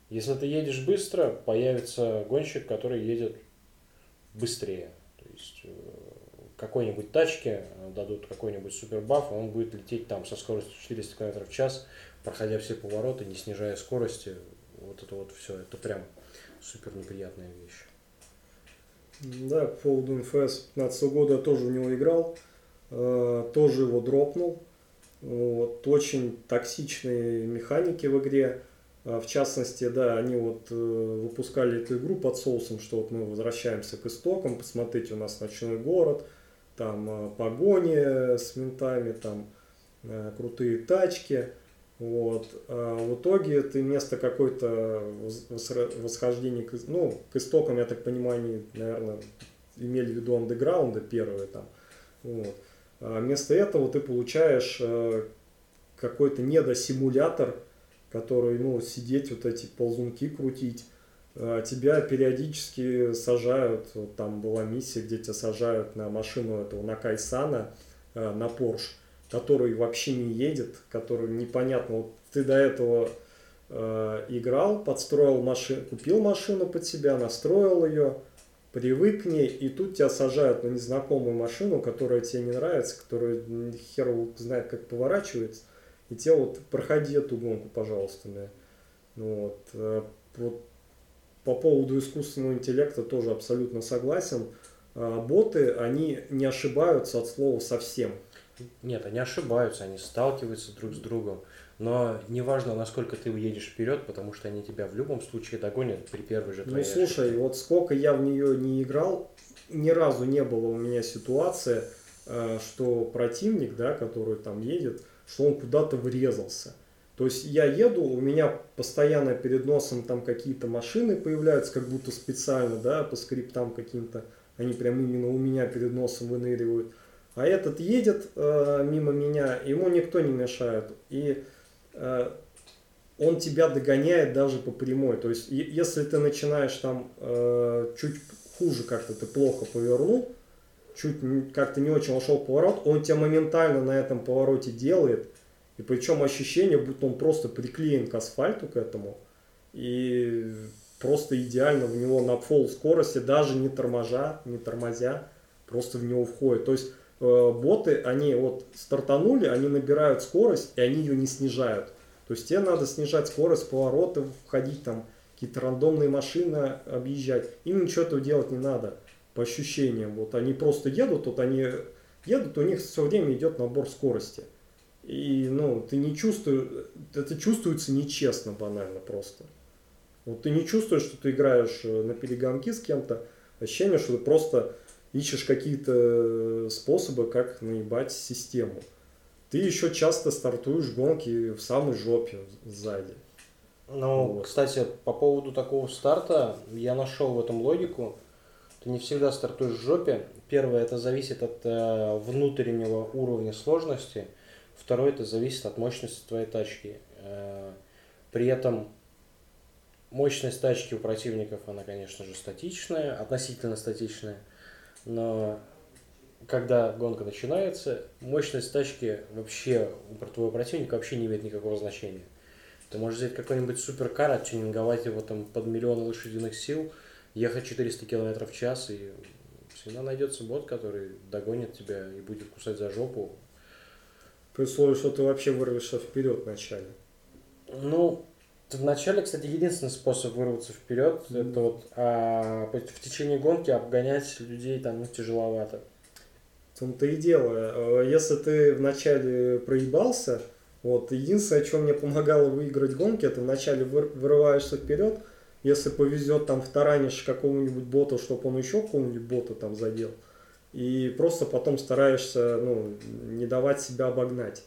Если ты едешь быстро, появится гонщик, который едет быстрее. То есть э, какой-нибудь тачке дадут какой-нибудь супербаф, он будет лететь там со скоростью 400 км в час, проходя все повороты, не снижая скорости. Вот это вот все, это прям супер неприятная вещь. Да, по поводу НФС 15 года я тоже в него играл, э, тоже его дропнул. Вот, очень токсичные механики в игре. А, в частности, да, они вот э, выпускали эту игру под соусом, что вот мы возвращаемся к истокам, посмотрите, у нас ночной город, там э, погони с ментами, там э, крутые тачки. Вот. А в итоге ты вместо какой-то восхождения к, ну, к истокам, я так понимаю, они, наверное, имели в виду андеграунда первые там. Вот. А вместо этого ты получаешь э, какой-то недосимулятор, который, ну, сидеть, вот эти ползунки крутить. А тебя периодически сажают, вот там была миссия, где тебя сажают на машину этого, на Кайсана, э, на Порш, который вообще не едет, который непонятно, вот ты до этого э, играл, подстроил машину, купил машину под себя, настроил ее, привык к ней, и тут тебя сажают на незнакомую машину, которая тебе не нравится, которая хер знает, как поворачивается, и тебе вот проходи эту гонку, пожалуйста. Да. Ну, вот, э, вот по поводу искусственного интеллекта тоже абсолютно согласен. А, боты, они не ошибаются от слова совсем. Нет, они ошибаются, они сталкиваются друг с другом. Но неважно, насколько ты уедешь вперед, потому что они тебя в любом случае догонят при первой же твоей Ну слушай, ошибке. вот сколько я в нее не играл, ни разу не было у меня ситуации, э, что противник, да, который там едет, что он куда-то врезался. То есть я еду, у меня постоянно перед носом там какие-то машины появляются, как будто специально, да, по скриптам каким-то, они прям именно у меня перед носом выныривают. А этот едет э, мимо меня, ему никто не мешает. И он тебя догоняет даже по прямой. То есть, если ты начинаешь там э, чуть хуже как-то, ты плохо повернул, чуть как-то не очень вошел поворот, он тебя моментально на этом повороте делает. И причем ощущение, будто он просто приклеен к асфальту к этому. И просто идеально в него на пол скорости, даже не торможа, не тормозя, просто в него входит. То есть Э, боты, они вот стартанули, они набирают скорость, и они ее не снижают. То есть тебе надо снижать скорость повороты, входить там, какие-то рандомные машины объезжать. Им ничего этого делать не надо, по ощущениям. Вот они просто едут, вот они едут, у них все время идет набор скорости. И, ну, ты не чувствуешь, это чувствуется нечестно банально просто. Вот ты не чувствуешь, что ты играешь э, на перегонки с кем-то, ощущение, что ты просто ищешь какие-то э, способы, как наебать систему. Ты еще часто стартуешь гонки в самой жопе сзади. Ну, Вот. кстати, по поводу такого старта, я нашел в этом логику. Ты не всегда стартуешь в жопе. Первое, это зависит от э, внутреннего уровня сложности. Второе, это зависит от мощности твоей тачки. Э, при этом мощность тачки у противников, она, конечно же, статичная, относительно статичная. Но когда гонка начинается, мощность тачки вообще у твоего противника вообще не имеет никакого значения. Ты можешь взять какой-нибудь суперкар, оттюнинговать его там под миллион лошадиных сил, ехать 400 км в час, и всегда найдется бот, который догонит тебя и будет кусать за жопу. При условии, что ты вообще вырвешься вперед вначале. Ну, в начале, кстати, единственный способ вырваться вперед, Мгм. это вот а, в течение гонки обгонять людей там ну, тяжеловато. В том-то и дело. Э, Если ты вначале проебался, вот, единственное, что мне помогало выиграть гонки, это вначале выр- вырываешься вперед, если повезет, там втаранишь какого-нибудь бота, чтобы он еще какого-нибудь бота там задел, и просто потом стараешься, ну, не давать себя обогнать.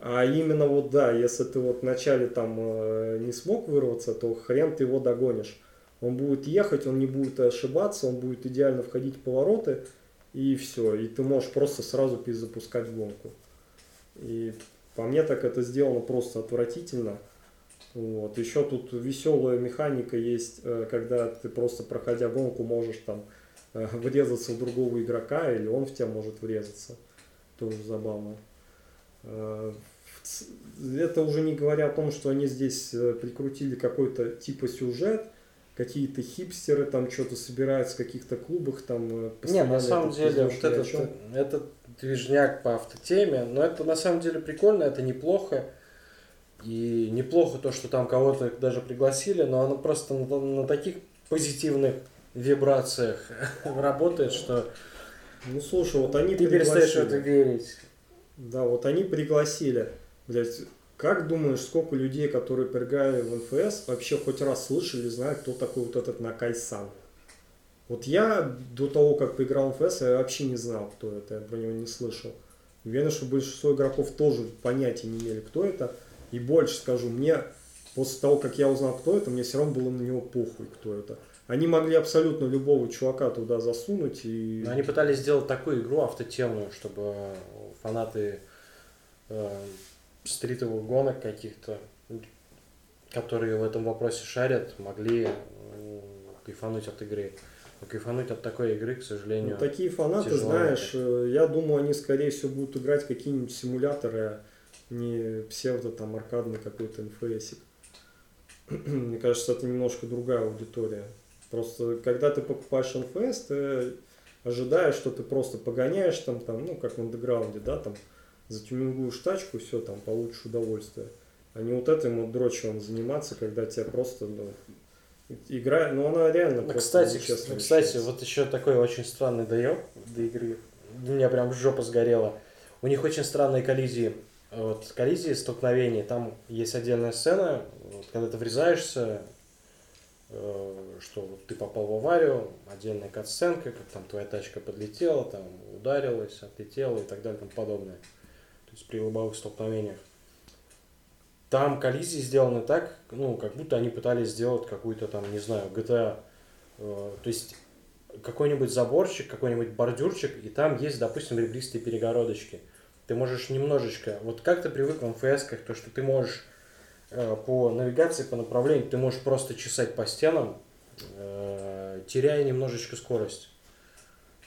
А именно вот да, если ты вот вначале там э, не смог вырваться, то хрен ты его догонишь. Он будет ехать, он не будет ошибаться, он будет идеально входить в повороты, и все. И ты можешь просто сразу перезапускать гонку. И по мне так это сделано просто отвратительно. Вот. Еще тут веселая механика есть, э, когда ты просто проходя гонку можешь там э, врезаться в другого игрока, или он в тебя может врезаться. Тоже забавно. Э, Это уже не говоря о том, что они здесь э, прикрутили какой-то типа сюжет, какие-то хипстеры там что-то собираются в каких-то клубах там. э, Не, на самом деле, вот этот, чём. этот движняк по автотеме, но это на самом деле прикольно, это неплохо. И неплохо то, что там кого-то даже пригласили, но оно просто на, на таких позитивных вибрациях работает, что Ну слушай, вот они ты перестаешь в это верить. Да, вот они пригласили. Блять, как думаешь, сколько людей, которые перегали в НФС, вообще хоть раз слышали, знают, кто такой вот этот Накай-сан? Вот я до того, как поиграл в НФС, я вообще не знал, кто это, я про него не слышал. Уверен, что большинство игроков тоже понятия не имели, кто это. И больше скажу, мне после того, как я узнал, кто это, мне все равно было на него похуй, кто это. Они могли абсолютно любого чувака туда засунуть и... Но они пытались сделать такую игру автотемную, чтобы фанаты э, стритовых гонок каких-то, которые в этом вопросе шарят, могли э, кайфануть от игры. Но кайфануть от такой игры, к сожалению, Ну, такие фанаты, тяжело знаешь, э, я думаю, они скорее всего будут играть какие-нибудь симуляторы, а не псевдо там аркадный какой-то НФСик. Мне кажется, это немножко другая аудитория. Просто когда ты покупаешь НФС, ты ожидаешь, что ты просто погоняешь там, там, ну, как в андеграунде, да, там, затюнингуешь тачку, все, там, получишь удовольствие. А не вот этим вот дрочевым заниматься, когда тебя просто, ну, игра, ну, она реально Ну, просто кстати, нечестно кстати, считается. вот еще такой очень странный доеб до игры. У меня прям жопа сгорела. У них очень странные коллизии. Вот коллизии, столкновения. Там есть отдельная сцена, вот, когда ты врезаешься, что вот ты попал в аварию, отдельная катсценка, как там твоя тачка подлетела, там ударилась, отлетела и так далее и тому подобное. То есть при лобовых столкновениях. Там коллизии сделаны так, ну, как будто они пытались сделать какую-то там, не знаю, GTA. э, то есть какой-нибудь заборчик, какой-нибудь бордюрчик, и там есть, допустим, ребристые перегородочки. Ты можешь немножечко, вот как ты привык в МФС, то, что ты можешь э, по навигации, по направлению, ты можешь просто чесать по стенам, э, теряя немножечко скорость,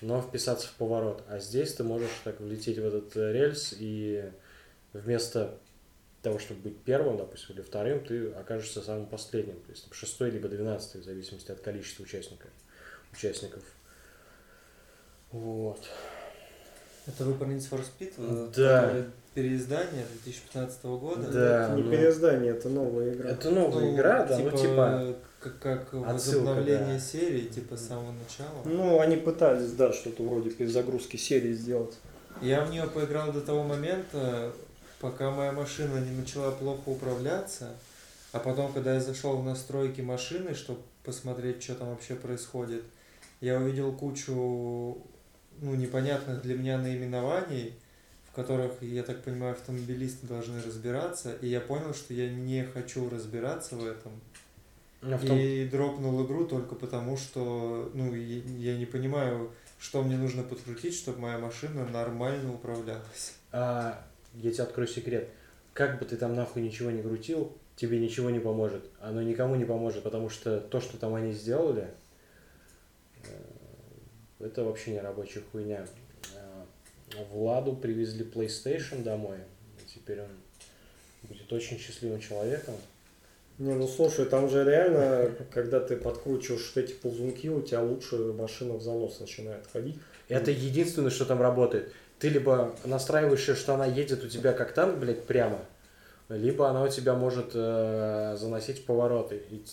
но вписаться в поворот. А здесь ты можешь так влететь в этот э, рельс, и вместо того, чтобы быть первым, допустим, или вторым, ты окажешься самым последним. То есть шестой либо двенадцатый, в зависимости от количества участников. участников. Вот. Это вы про Need for Speed? Да. которое Переиздание 2015 года? Да. Это не ну. переиздание, это новая игра. Это новая Ну, игра, да, ну типа... Как, как Отсылка, возобновление да. серии, типа с самого начала. Ну, они пытались, да, что-то вроде перезагрузки серии сделать. Я в нее поиграл до того момента, пока моя машина не начала плохо управляться, А потом, когда я зашел в настройки машины, чтобы посмотреть, что там вообще происходит, я увидел кучу ну, непонятных для меня наименований, в которых, я так понимаю, автомобилисты должны разбираться, и я понял, что я не хочу разбираться в этом. Автом... И дропнул игру только потому, что ну, я не понимаю, что мне нужно подкрутить, чтобы моя машина нормально управлялась. А, я тебе открою секрет. Как бы ты там нахуй ничего не крутил, тебе ничего не поможет. Оно никому не поможет, потому что то, что там они сделали, э, это вообще не рабочая хуйня. Владу привезли PlayStation домой, и теперь он будет очень счастливым человеком. Не, ну слушай, там же реально, когда ты подкручиваешь вот эти ползунки, у тебя лучше машина в занос начинает ходить. Это единственное, что там работает. Ты либо настраиваешь, что она едет у тебя как танк, блядь, прямо, либо она у тебя может э, заносить повороты. И,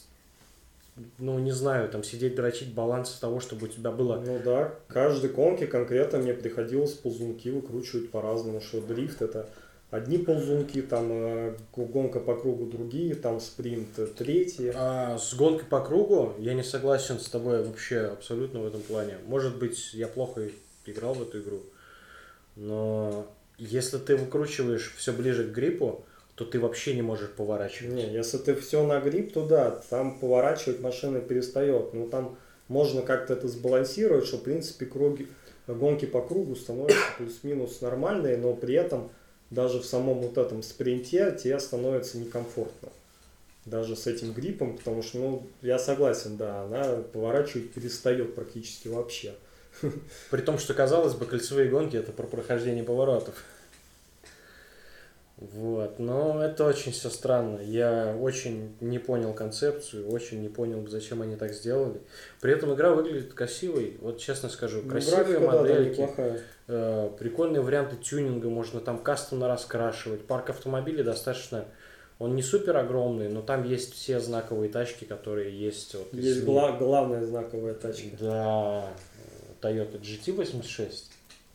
ну, не знаю, там сидеть дрочить баланс того, чтобы у тебя было... Ну да, каждой конке конкретно мне приходилось ползунки выкручивать по-разному, что дрифт это одни ползунки, там э, гонка по кругу другие, там спринт третьи. А с гонкой по кругу я не согласен с тобой вообще абсолютно в этом плане. Может быть, я плохо играл в эту игру, но если ты выкручиваешь все ближе к гриппу, то ты вообще не можешь поворачивать. Не, если ты все на грипп, то да, там поворачивать машина перестает. Но там можно как-то это сбалансировать, что в принципе круги, гонки по кругу становятся плюс-минус нормальные, но при этом даже в самом вот этом спринте тебе становится некомфортно. Даже с этим гриппом, потому что, ну, я согласен, да, она поворачивать перестает практически вообще. При том, что, казалось бы, кольцевые гонки это про прохождение поворотов. Вот, но это очень все странно. Я очень не понял концепцию, очень не понял, зачем они так сделали. При этом игра выглядит красивой. Вот честно скажу, ну, красивые графика, модельки, да, э, прикольные варианты тюнинга, можно там кастомно раскрашивать. Парк автомобилей достаточно, он не супер огромный, но там есть все знаковые тачки, которые есть. Вот, есть гла- главная знаковая тачка. Да, Toyota GT86.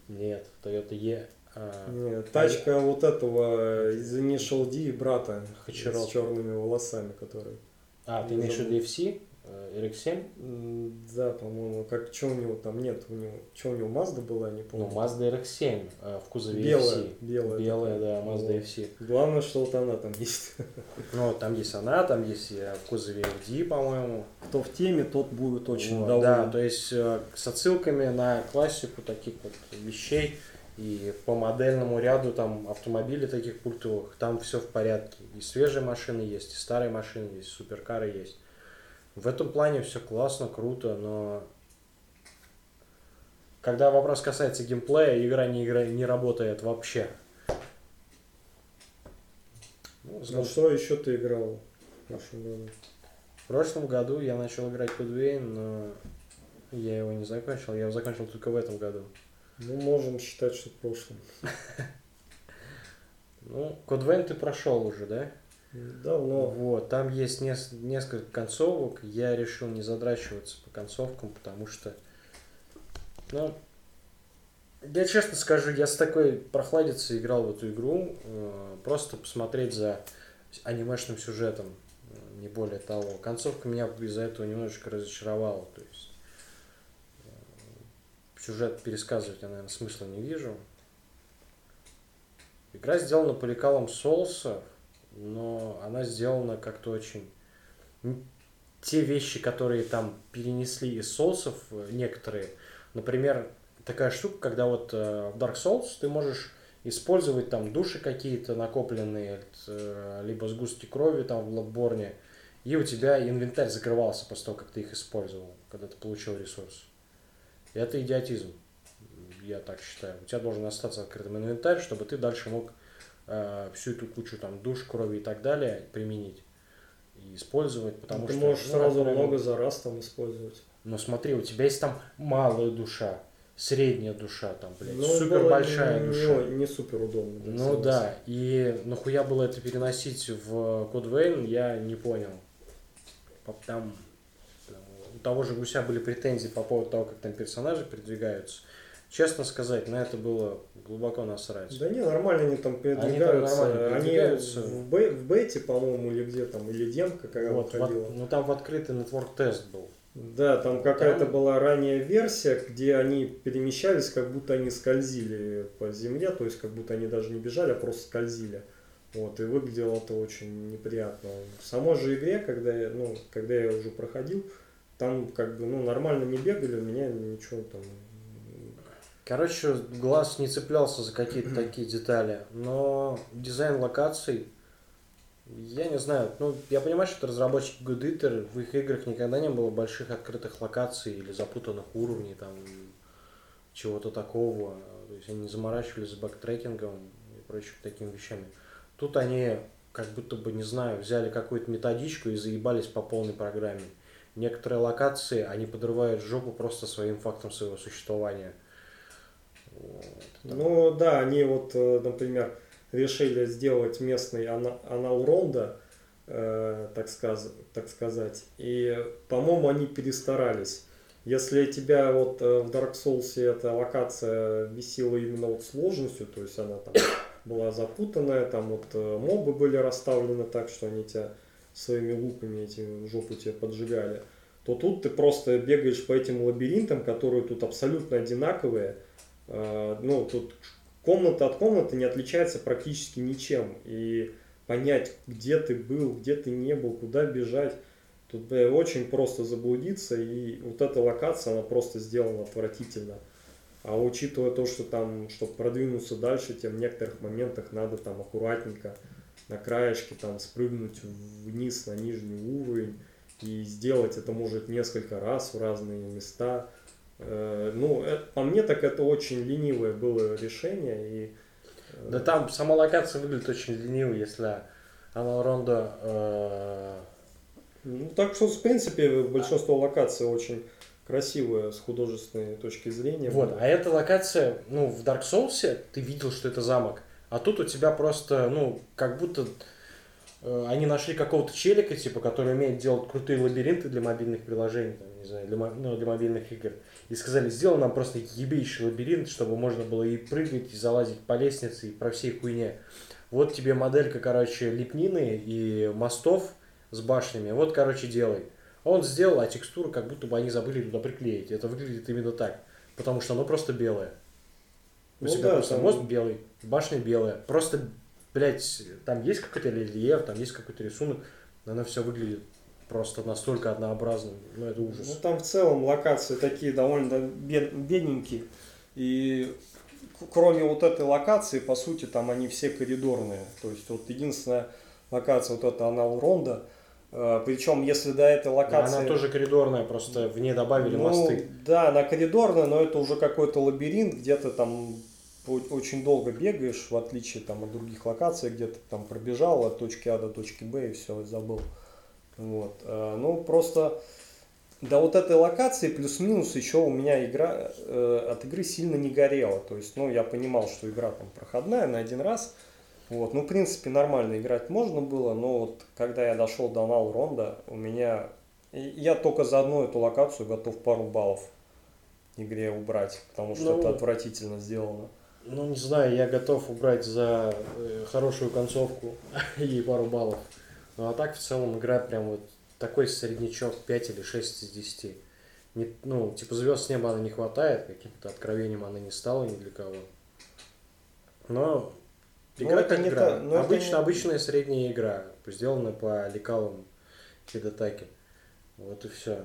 Нет, Toyota E а, Нет, тачка а... вот этого из Initial D брата Хачаров. с черными волосами, который. А, ты имеешь в виду FC? RX-7? Да, по-моему, как что у него там нет, у него, что у него Mazda была, не помню. Ну, Mazda RX-7 в кузове белая, FC. Белая. Белая, да, Mazda. FC. Главное, что вот она там есть. Ну, там есть она, там есть в кузове FD, по-моему. Кто в теме, тот будет очень вот, доволен. Да, то есть э, с отсылками на классику таких вот вещей. И по модельному ряду там автомобилей таких культовых, там все в порядке. И свежие машины есть, и старые машины есть, суперкары есть. В этом плане все классно, круто, но когда вопрос касается геймплея, игра не, игра, не работает вообще. Ну, ну что еще ты играл в прошлом году? В прошлом году я начал играть Vein, но я его не закончил. Я его закончил только в этом году. Ну, можем считать, что в прошлом. Ну, Vein ты прошел уже, да? Давно. Вот, там есть нес- несколько концовок. Я решил не задрачиваться по концовкам, потому что, ну, я честно скажу, я с такой прохладицей играл в эту игру, э, просто посмотреть за анимешным сюжетом, э, не более того. Концовка меня из-за этого немножечко разочаровала, то есть сюжет пересказывать я, наверное, смысла не вижу. Игра сделана по лекалам соуса, но она сделана как-то очень... Те вещи, которые там перенесли из соусов, э, некоторые, например, такая штука, когда вот э, в Dark Souls ты можешь использовать там души какие-то накопленные, э, либо сгустки крови там в Bloodborne, и у тебя инвентарь закрывался после того, как ты их использовал, когда ты получил ресурс. Это идиотизм, я так считаю. У тебя должен остаться открытым инвентарь, чтобы ты дальше мог э, всю эту кучу там душ, крови и так далее применить и использовать, потому ты что... Ты можешь ну, сразу например, много за раз там использовать. Но смотри, у тебя есть там малая душа, средняя душа, там, блядь, ну, супер большая не, душа. Не, не супер удобно. Ну да, и нахуя было это переносить в Vein, я не понял. Там того же Гуся были претензии по поводу того, как там персонажи передвигаются. честно сказать, на это было глубоко насрать. Да не, нормально они там передвигаются. нормально Они, передвигаются. в, бе- в бете, по-моему, или где там, или демка, когда Вот, в от- выходила. ну там в открытый нетворк тест был. Да, там какая-то Там- была ранняя версия, где они перемещались, как будто они скользили по земле, то есть как будто они даже не бежали, а просто скользили. Вот, и выглядело это очень неприятно. В самой же игре, когда я, ну, когда я уже проходил, там как бы, ну, нормально не бегали, у меня ничего там... Короче, глаз не цеплялся за какие-то такие детали, но дизайн локаций, я не знаю, ну, я понимаю, что разработчики Good Eater, в их играх никогда не было больших открытых локаций или запутанных уровней, там, чего-то такого, то есть они не заморачивались с бэктрекингом и прочими такими вещами. Тут они, как будто бы, не знаю, взяли какую-то методичку и заебались по полной программе. Некоторые локации, они подрывают жопу просто своим фактом своего существования. Вот. Ну да, они вот, э, например, решили сделать местный ана- Анор Лондо, э, так, сказ- так сказать, и, по-моему, они перестарались. Если тебя вот э, в Dark Souls эта локация висела именно вот сложностью, то есть она там была запутанная, там вот э, мобы были расставлены так, что они тебя своими луками эти жопу тебе поджигали, то тут ты просто бегаешь по этим лабиринтам, которые тут абсолютно одинаковые, Э, ну, тут комната от комнаты не отличается практически ничем. И понять, где ты был, где ты не был, куда бежать, тут бля, очень просто заблудиться. И вот эта локация, она просто сделана отвратительно. А учитывая то, что там, чтобы продвинуться дальше, тебе в некоторых моментах надо там аккуратненько на краешке там спрыгнуть вниз на нижний уровень. И сделать это может несколько раз в разные места. Э, Ну, это- по мне так это очень ленивое было решение. И, э, Да там сама локация выглядит очень ленивой, если Анал Рондо э, Ну, так что, в принципе, большинство локаций очень красивые с художественной точки зрения. Вот, а эта локация, ну, в Dark Souls ты видел, что это замок, а тут у тебя просто, ну, как будто э, они нашли какого-то челика, типа, который умеет делать крутые лабиринты для мобильных приложений, там, не знаю, для, ну, для мобильных игр. И сказали, сделай нам просто ебейший лабиринт, чтобы можно было и прыгать, и залазить по лестнице, и про всей хуйне. Вот тебе моделька, короче, лепнины и мостов с башнями. Вот, короче, делай. Он сделал, а текстуру как будто бы они забыли туда приклеить. Это выглядит именно так. Потому что оно просто белое. У Ну тебя да, просто там- мост белый, башня белая. Просто, блядь, там есть какой-то рельеф, там есть какой-то рисунок, но оно все выглядит просто настолько однообразно. Ну, это Ну, ужас. там в целом локации такие довольно бед- бедненькие. И кроме вот этой локации, по сути, там они все коридорные. То есть вот единственная локация, вот эта Анал Ронда. Причем, если до этой локации... Она тоже коридорная, просто в ней добавили Ну, мосты. Да, она коридорная, но это уже какой-то лабиринт, где ты там очень долго бегаешь, в отличие там, от других локаций, где ты там пробежал от точки А до точки Б и все, забыл. Вот. э, Ну, просто до вот этой локации плюс-минус еще у меня игра э, от игры сильно не горела. То есть, ну, я понимал, что игра там проходная на один раз. Вот, ну, в принципе, нормально играть можно было, но вот когда я дошел до Ронда, у меня... Я только за одну эту локацию готов пару баллов игре убрать, потому что Ну, это отвратительно сделано. Ну, не знаю, я готов убрать за э, хорошую концовку и пару баллов. Ну, а так, в целом, игра прям вот такой среднячок 5 или 6 из 10. Не, ну, типа звезд с неба она не хватает, каким-то откровением она не стала ни для кого. Но Ну, игра это как не игра. та- ну, это Обычно, не- обычная средняя игра, сделана по лекалам Хидатаки. Вот и все.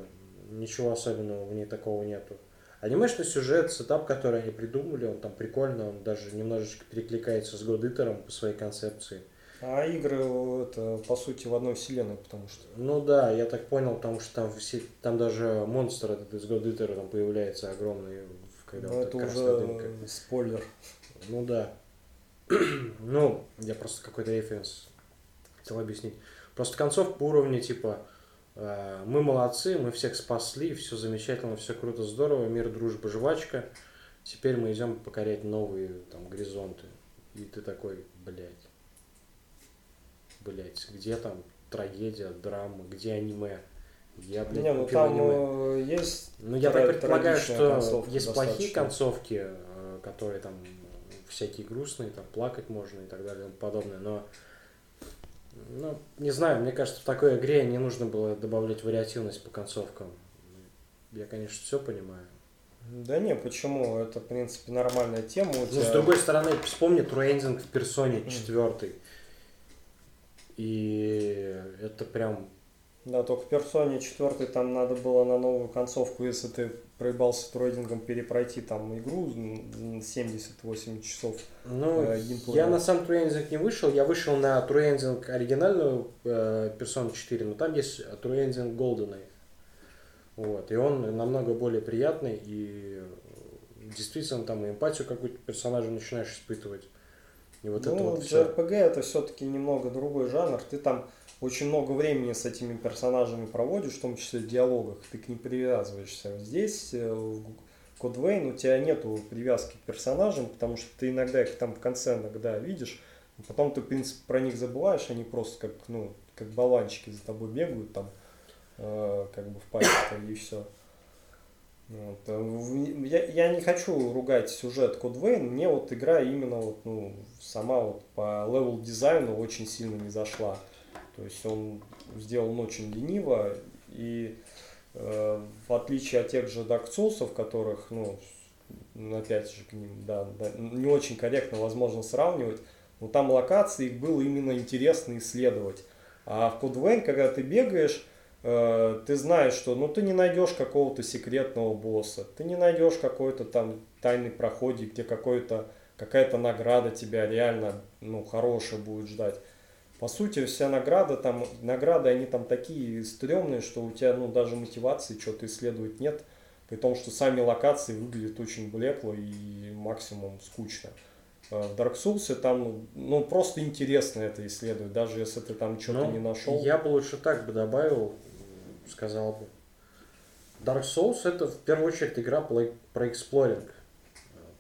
Ничего особенного в ней такого нету. Анимешный сюжет, сетап, который они придумали, он там прикольно, он даже немножечко перекликается с Годитером по своей концепции. А игры это по сути в одной вселенной, потому что. Ну да, я так понял, потому что там все, там даже монстр этот из Годитера там появляется огромный, когда Ну, вот это уже дымка. спойлер. Ну да. ну, я просто какой-то референс хотел объяснить. Просто концовка по уровню типа мы молодцы, мы всех спасли, все замечательно, все круто, здорово, мир, дружба, жвачка. Теперь мы идем покорять новые там горизонты. И ты такой, блядь. Блядь, где там трагедия, драма, где аниме, Я, блядь, Не, ну там аниме. э, есть Ну, я так предполагаю, что есть плохие достаточно. концовки, э, которые там всякие грустные, там плакать можно и так далее и тому подобное, но ну, не знаю, мне кажется, в такой игре не нужно было добавлять вариативность по концовкам. Я, конечно, все понимаю. Да не, почему? Это, в принципе, нормальная тема. У Но тебя- с другой стороны, вспомни трендинг в персоне четвертый. И это прям Да, только в персоне 4 там надо было на новую концовку, если ты проебался трейдингом, перепройти там игру м, 70-80 часов. Ну, э, я на сам Труэнзинг не вышел, я вышел на Труэнзинг оригинальную э, Persona 4, но там есть Труэнзинг Golden. Вот, и он намного более приятный, и действительно там эмпатию какую-то персонажу начинаешь испытывать. И вот это ну, вот JRPG все. это все-таки немного другой жанр. Ты там очень много времени с этими персонажами проводишь, в том числе в диалогах, ты к ним привязываешься. Здесь э, в Vein у тебя нету привязки к персонажам, потому что ты иногда их там в конце иногда видишь, а потом ты, в принципе, про них забываешь, они просто как, ну, как болванчики за тобой бегают там, э, как бы в памяти и все. Вот. э, Я, я не хочу ругать сюжет Vein, мне вот игра именно вот, ну, сама вот по level дизайну очень сильно не зашла. То есть он сделан очень лениво и э, в отличие от тех же Dark Souls, которых, ну, с- опять же, к ним, да, да, не очень корректно, возможно, сравнивать, но там локации их было именно интересно исследовать. А в Vein, когда ты бегаешь, э, ты знаешь, что ну ты не найдешь какого-то секретного босса, ты не найдешь какой-то там тайный проходик, где какой-то какая-то награда тебя реально ну хорошая будет ждать. По сути, вся награда там, награды, они там такие стрёмные, что у тебя, ну, даже мотивации что-то исследовать нет, при том, что сами локации выглядят очень блекло и максимум скучно. В Dark Souls там, ну, просто интересно это исследовать, даже если ты там что-то Ну, не нашел. Я бы лучше так бы добавил, сказал бы. Dark Souls это в первую очередь игра про эксплоринг.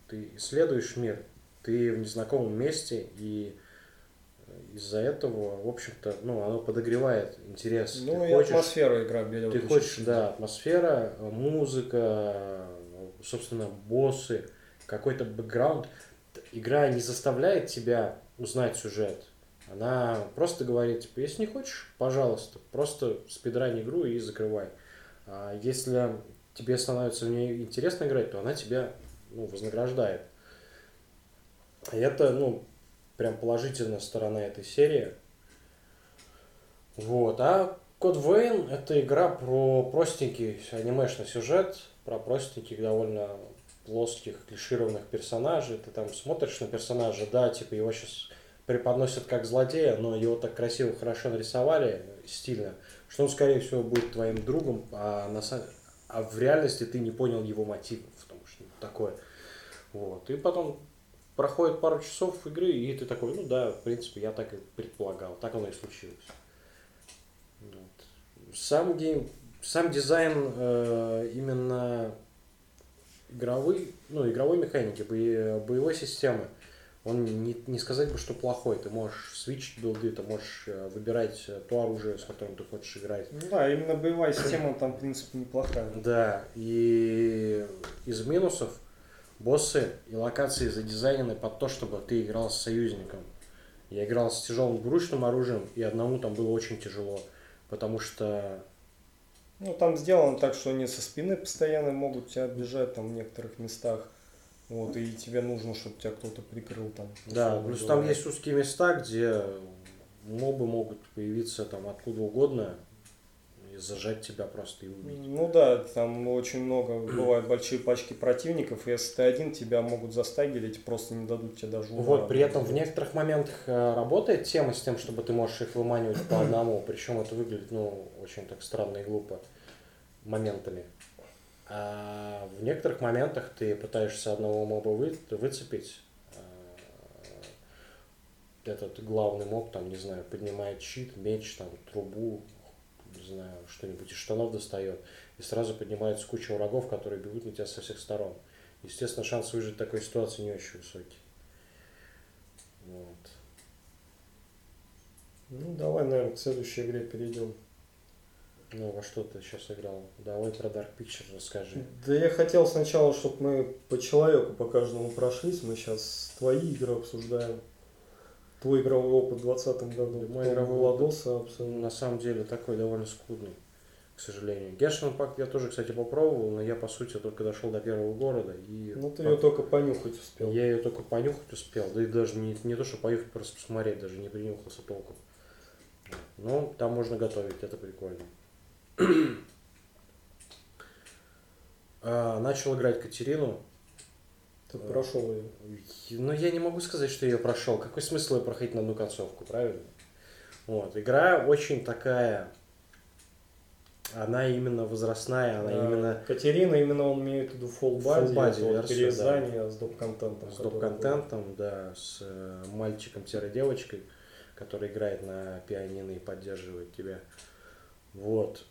Ты исследуешь мир, ты в незнакомом месте, и из-за этого, в общем-то, ну, оно подогревает интерес. Ну ты и хочешь, атмосфера игра берет. ты хочешь, да, атмосфера, музыка, собственно, боссы, какой-то бэкграунд. Игра не заставляет тебя узнать сюжет. Она просто говорит, типа, если не хочешь, пожалуйста, просто спидрань игру и закрывай. А если тебе становится в ней интересно играть, то она тебя ну, вознаграждает. И это, ну, прям положительная сторона этой серии. Вот. А Code Vein это игра про простенький анимешный сюжет, про простеньких довольно плоских, клишированных персонажей. Ты там смотришь на персонажа, да, типа его сейчас преподносят как злодея, но его так красиво, хорошо нарисовали, стильно, что он, скорее всего, будет твоим другом, а, на, са- а в реальности ты не понял его мотивов, потому что такое. Вот. И потом проходит пару часов игры, и ты такой, ну да, в принципе, я так и предполагал, так оно и случилось. Вот. Сам game, сам дизайн э, именно игровой, ну, игровой механики, бое- боевой системы, он не, не сказать бы, что плохой. Ты можешь свитчить билды, ты можешь э, выбирать э, то оружие, с которым ты хочешь играть. Ну да, именно боевая система там, в принципе, неплохая. Да, и из минусов боссы и локации задизайнены под то, чтобы ты играл с союзником. Я играл с тяжелым двуручным оружием, и одному там было очень тяжело, потому что Ну, там сделано так, что они со спины постоянно могут тебя обижать там в некоторых местах. Вот, и тебе нужно, чтобы тебя кто-то прикрыл там. Да, плюс говоря. там есть узкие места, где мобы могут появиться там откуда угодно зажать тебя просто и убить. Ну да, там очень много бывают большие пачки противников, и если ты один, тебя могут застагерить, просто не дадут тебе даже удара. Вот, при этом в некоторых моментах э, работает тема с тем, чтобы ты можешь их выманивать по одному, причем это выглядит, ну, очень так странно и глупо моментами. А в некоторых моментах ты пытаешься одного моба вы, выцепить, а, этот главный моб, там, не знаю, поднимает щит, меч, там, трубу, не знаю, что-нибудь из штанов достает, и сразу поднимается куча врагов, которые бегут на тебя со всех сторон. Естественно, шанс выжить в такой ситуации не очень высокий. Вот. Ну, давай, наверное, к следующей игре перейдем. Ну, во что ты сейчас играл? Давай про Dark Picture расскажи. Да я хотел сначала, чтобы мы по человеку по каждому прошлись. Мы сейчас твои игры обсуждаем. Твой игровой опыт в 2020 году. Мой Потом игровой Владоса Ну, абсолютно. на самом деле такой довольно скудный, к сожалению. Genshin Impact я тоже, кстати, попробовал, но я, по сути, только дошел до первого города. И Ну ты ее только понюхать успел. Я ее только понюхать успел, да и даже не, не то, что поехать, просто посмотреть, даже не принюхался толком. Ну, там можно готовить, это прикольно. А, начал играть Катерину. Ты прошел ее. Ну, я не могу сказать, что я ее прошел. Какой смысл ее проходить на одну концовку, правильно? Вот. Игра очень такая... Она именно возрастная, она именно Катерина, именно он имеет в виду full body, Full body версию, переиздание с доп-контентом. с который был. доп-контентом, да, с э, мальчиком-девочкой, который играет на пианино и поддерживает тебя. Вот.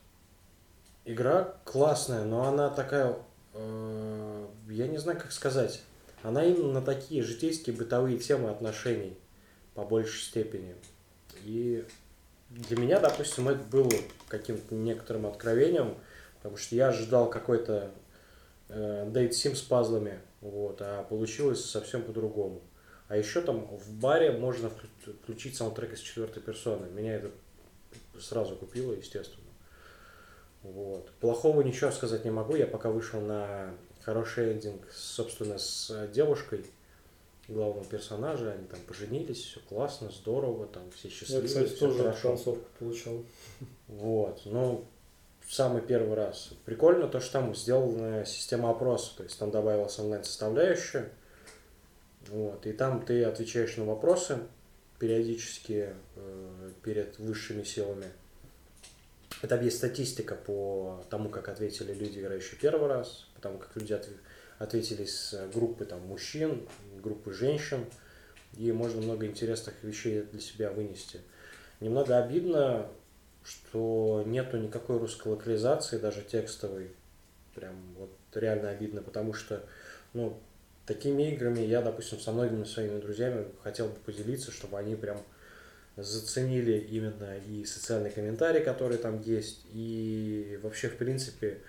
Игра классная, но она такая, э, я не знаю, как сказать. Она именно на такие житейские бытовые темы отношений по большей степени. И для меня, допустим, это было каким-то некоторым откровением, потому что я ожидал какой-то э, Date Sim с пазлами, вот, а получилось совсем по-другому. А еще там в баре можно вклю- включить саундтрек из четвертой персоны. Меня это сразу купило, естественно. Вот. Плохого ничего сказать не могу. Я пока вышел на хороший эндинг, собственно, с э, девушкой главного персонажа. Они там поженились, все классно, здорово, там все Я, счастливы, кстати, всё тоже хорошо. концовку получал. Вот, ну, самый первый раз. Прикольно то, что там сделана система опроса, то есть там добавилась онлайн-составляющая, вот, и там ты отвечаешь на вопросы периодически э, перед высшими силами. Там есть статистика по тому, как ответили люди, играющие первый раз, по тому, как люди отв- ответили с группы там, мужчин, группы женщин, и можно много интересных вещей для себя вынести. Немного обидно, что нету никакой русской локализации, даже текстовой. Прям вот реально обидно, потому что, ну, такими играми я, допустим, со многими своими друзьями хотел бы поделиться, чтобы они прям заценили именно и социальный комментарий, который там есть, и вообще, в принципе,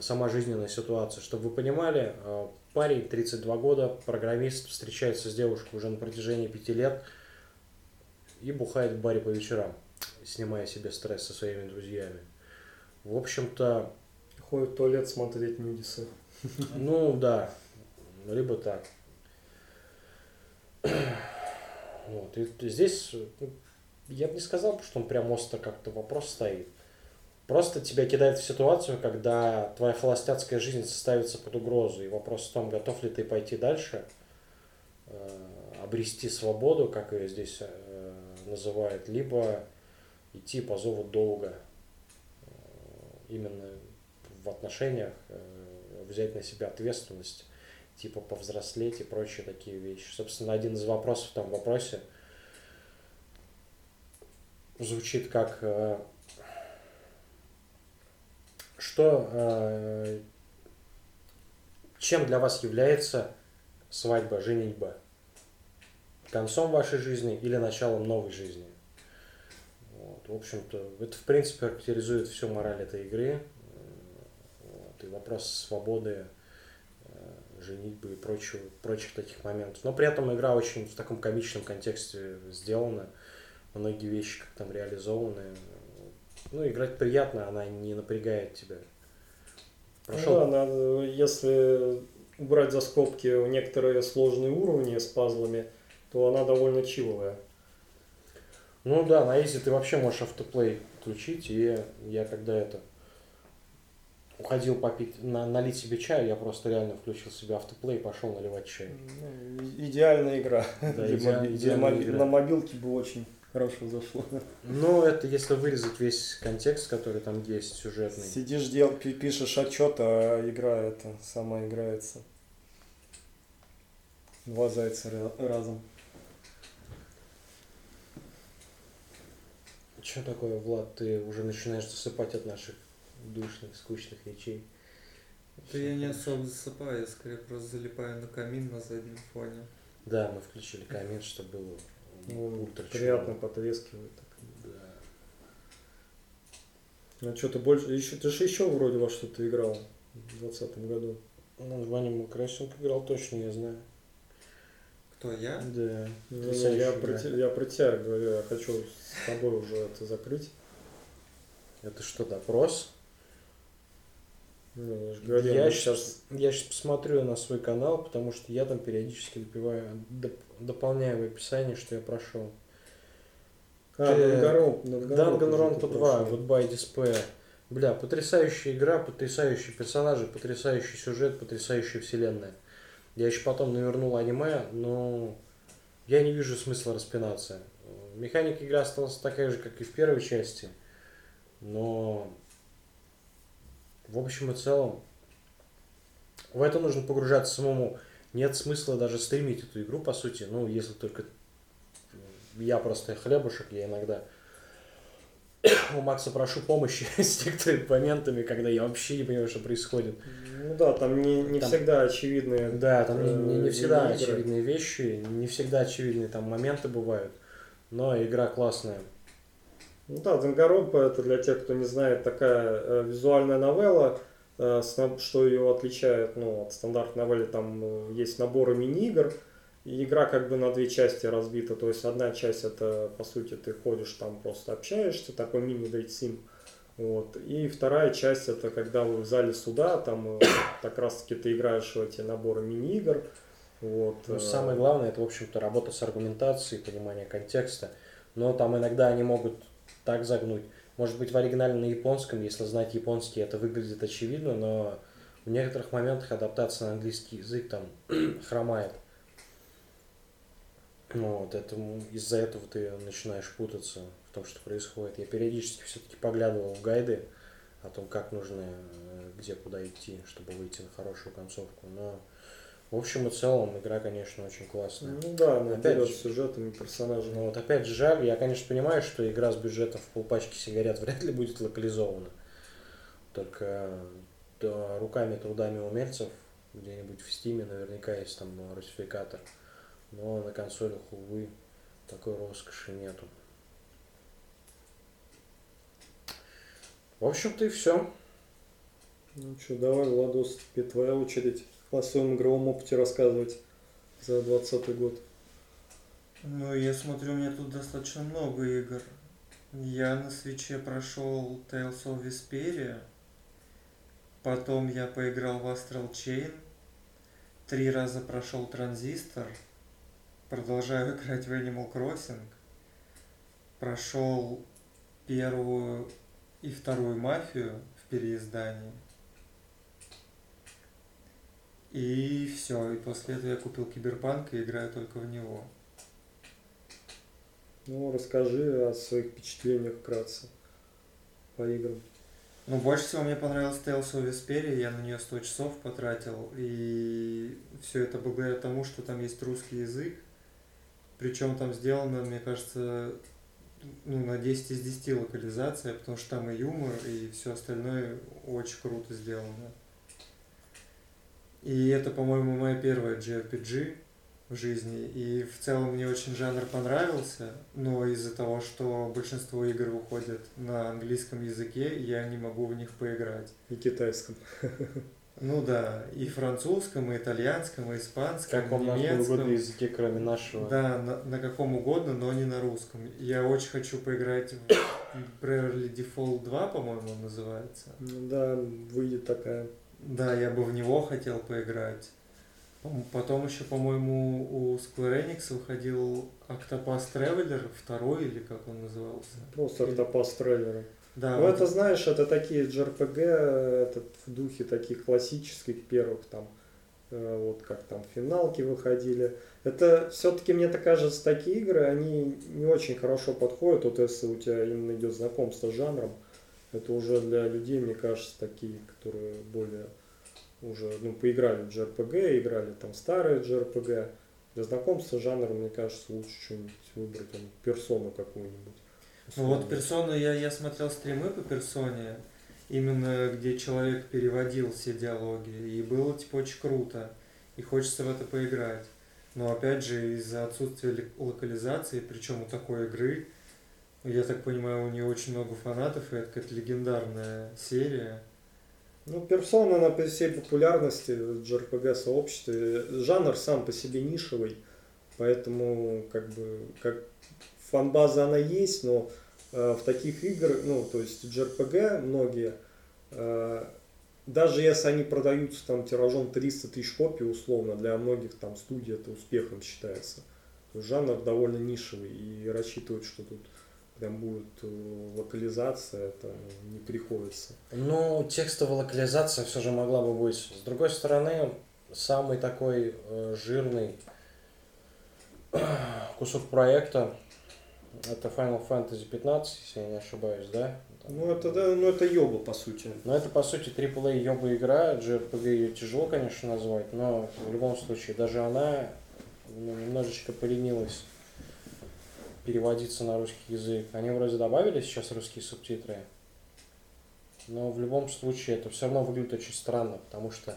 сама жизненная ситуация. Чтобы вы понимали, э, парень, 32 года, программист, встречается с девушкой уже на протяжении пяти лет и бухает в баре по вечерам, снимая себе стресс со своими друзьями. В общем-то, Ходит в туалет смотреть нюдисы. ну да, либо так. Вот. И здесь ну, я бы не сказал, что он прям остро как-то вопрос стоит. Просто тебя кидает в ситуацию, когда твоя холостяцкая жизнь ставится под угрозу. И вопрос в том, готов ли ты пойти дальше, э, обрести свободу, как ее здесь э, называют, либо идти по зову долга. Э, Именно в отношениях взять на себя ответственность, типа повзрослеть и прочие такие вещи. Собственно, один из вопросов в вопросе звучит как э, что э, чем для вас является свадьба, женитьба? Концом вашей жизни или началом новой жизни? Вот, в общем-то, это в принципе характеризует всю мораль этой игры. Э, Вот, и вопрос свободы, женитьбы и прочих, прочих таких моментов. Но при этом игра очень в таком комичном контексте сделана. Многие вещи как там реализованы. Ну, играть приятно, она не напрягает тебя. Прошел Ну да, надо, если убрать за скобки некоторые сложные уровни с пазлами, то она довольно чиловая. Ну да, на изи ты вообще можешь автоплей включить, и я когда это уходил попить, на, налить себе чаю, я просто реально включил себе автоплей и пошел наливать чай. Ну, идеальная игра. Да, Для идеаль- моби- для идеальная моби- игра. На мобилке бы очень хорошо зашло. Ну, это если вырезать весь контекст, который там есть, сюжетный. Сидишь, дел, пи- пишешь отчет, а игра это сама играется. Два зайца ра- разом. Что такое, Влад, ты уже начинаешь засыпать от наших душных, скучных речей? Да я не особо засыпаю, я скорее просто залипаю на камин на заднем фоне. Да, мы включили камин, чтобы было Ну, ультра приятно потрескивает. так. Да. А что ты больше, еще, ты же еще вроде во что-то играл в двадцатом году. Ну, в Animal Crossing играл точно, я знаю. Кто, я? Да. Потрясающая я, игра. про, те- я про тебя говорю, я хочу с тобой уже это закрыть. Это что, допрос? Ну, я же говорил, я сейчас, я сейчас посмотрю на свой канал, потому что я там периодически допиваю, доп- дополняю в описании, что я прошел. А, Данганронпа 2, Goodbye Despair. Бля, потрясающая игра, потрясающие персонажи, потрясающий сюжет, потрясающая вселенная. Я еще потом навернул аниме, но я не вижу смысла распинаться. Механика игры осталась такая же, как и в первой части, но в общем и целом в это нужно погружаться самому. Нет смысла даже стримить эту игру, по сути, ну, если только я просто хлебушек, я иногда у Макса прошу помощи с некоторыми моментами, когда я вообще не понимаю, что происходит. Ну да, там не, не Там- всегда очевидные. Да, там не, не- не э, всегда игры. очевидные вещи, не всегда очевидные там моменты бывают, но игра классная. Ну да, Данганронпа это для тех, кто не знает, такая э, визуальная новелла, э, что ее отличает ну, от стандартной новеллы, там э, есть наборы мини-игр, и игра как бы на две части разбита, то есть одна часть это, по сути, ты ходишь там просто общаешься, такой мини-дейт сим, вот. И вторая часть это когда вы в зале суда, там как раз таки ты играешь в эти наборы мини-игр, вот. Ну, самое главное, это, в общем-то, работа с аргументацией, понимание контекста. Но там иногда они могут так загнуть. Может быть, в оригинале на японском, если знать японский, это выглядит очевидно, но в некоторых моментах адаптация на английский язык там хромает. Ну, вот, этому, из-за этого ты начинаешь путаться в том, что происходит. Я периодически все-таки поглядывал в гайды о том, как нужно, э, где, куда идти, чтобы выйти на хорошую концовку. Но в общем и целом игра, конечно, очень классная. Ну да, она Опять берет же. сюжетом и персонажем. Но вот опять же жаль, я, конечно, понимаю, что игра с бюджетом в полпачки сигарет вряд ли будет локализована. Только да, руками, трудами умельцев где-нибудь в стиме наверняка есть там э, русификатор. Но на консолях, увы, такой роскоши нету. В общем-то и все. Ну что, давай, Владос, теперь твоя очередь о своем игровом опыте рассказывать за 20 год. Ну, я смотрю, у меня тут достаточно много игр. Я на свече прошел Tales of Vesperia. Потом я поиграл в Astral Chain. Три раза прошел Транзистор. Продолжаю играть в Animal Crossing. Прошел первую и вторую мафию в переиздании. И все. И после этого я купил Киберпанк и играю только в него. Ну, расскажи о своих впечатлениях вкратце по играм. Ну, больше всего мне понравилась Tales of Vesperia, я на нее 100 часов потратил, и все это благодаря тому, что там есть русский язык, причем там сделано, мне кажется, ну, на 10 из 10 локализация, потому что там и юмор, и все остальное очень круто сделано. И это, по-моему, моя первая JRPG в жизни, и в целом мне очень жанр понравился, но из-за того, что большинство игр выходят на английском языке, я не могу в них поиграть. И китайском. Ну да, и французском, и итальянском, и испанском, Как и на немецком. угодно языке, кроме нашего? Да, на, на каком угодно, но не на русском. Я очень хочу поиграть в Bravely Default 2, по-моему, он называется. Ну да, выйдет такая. Да, я бы в него хотел поиграть. Потом еще, по-моему, у Square Enix выходил Octopath Traveler второй, или как он назывался. Просто автопас трейлера. Да, ну, вот это, знаешь, это такие JRPG, этот, в духе таких классических первых, там, э, вот как там финалки выходили. Это все-таки, мне так кажется, такие игры, они не очень хорошо подходят, вот если у тебя именно идет знакомство с жанром. Это уже для людей, мне кажется, такие, которые более уже, ну, поиграли в JRPG, играли там старые JRPG. Для знакомства с жанром, мне кажется, лучше что-нибудь выбрать, там, персону какую-нибудь. Ну вот персону, я, я смотрел стримы по персоне, именно где человек переводил все диалоги, и было типа очень круто, и хочется в это поиграть. Но опять же, из-за отсутствия ли- локализации, причем у такой игры, Я так понимаю, у нее очень много фанатов, и это какая-то легендарная серия. Ну, персона на всей популярности JRPG сообществе. Жанр сам по себе нишевый, поэтому как бы как фанбаза она есть, но э, в таких играх, ну, то есть JRPG многие, э, даже если они продаются там тиражом 300 тысяч копий условно, для многих там студий это успехом считается. То есть жанр довольно нишевый и рассчитывать, что тут прям будет э, локализация, это не приходится. Ну, текстовая локализация все же могла бы быть. С другой стороны, самый такой э, жирный кусок проекта это Final Fantasy 15, если я не ошибаюсь, да? Ну это да, ну это йоба по сути. Ну это по сути AAA йоба игра, JRPG ее тяжело, конечно, назвать, но в любом случае даже она ну, немножечко поленилась переводиться на русский язык. Они вроде добавили сейчас русские субтитры, но в любом случае это все равно выглядит очень странно, потому что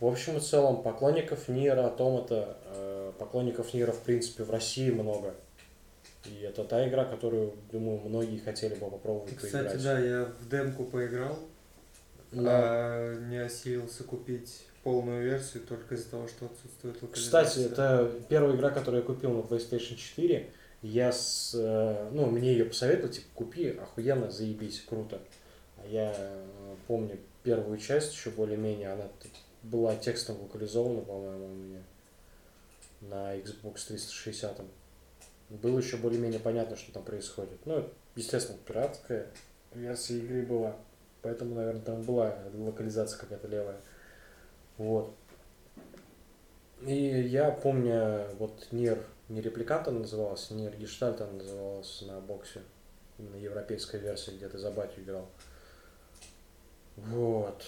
в общем и целом поклонников Нира, Автомата, э, поклонников Нира в принципе в России много. И это та игра, которую, думаю, многие хотели бы попробовать Кстати, поиграть. да, я в демку поиграл, Но, а не осилился купить полную версию только из-за того, что отсутствует локализация. Кстати, это первая игра, которую я купил на PlayStation 4. Я с, э, ну, мне ее посоветовали, типа, купи, охуенно, заебись, круто. А я э, помню первую часть еще более-менее, она была текстом локализована, по-моему, у меня на Xbox 360. Было еще более-менее понятно, что там происходит. Ну, естественно, пиратская версия игры была, поэтому, наверное, там была локализация какая-то левая. Вот. И я помню, вот Нир, не репликант она называлась, Нир Гештальт она называлась на боксе. Именно европейская версия, где ты за батю играл. Вот.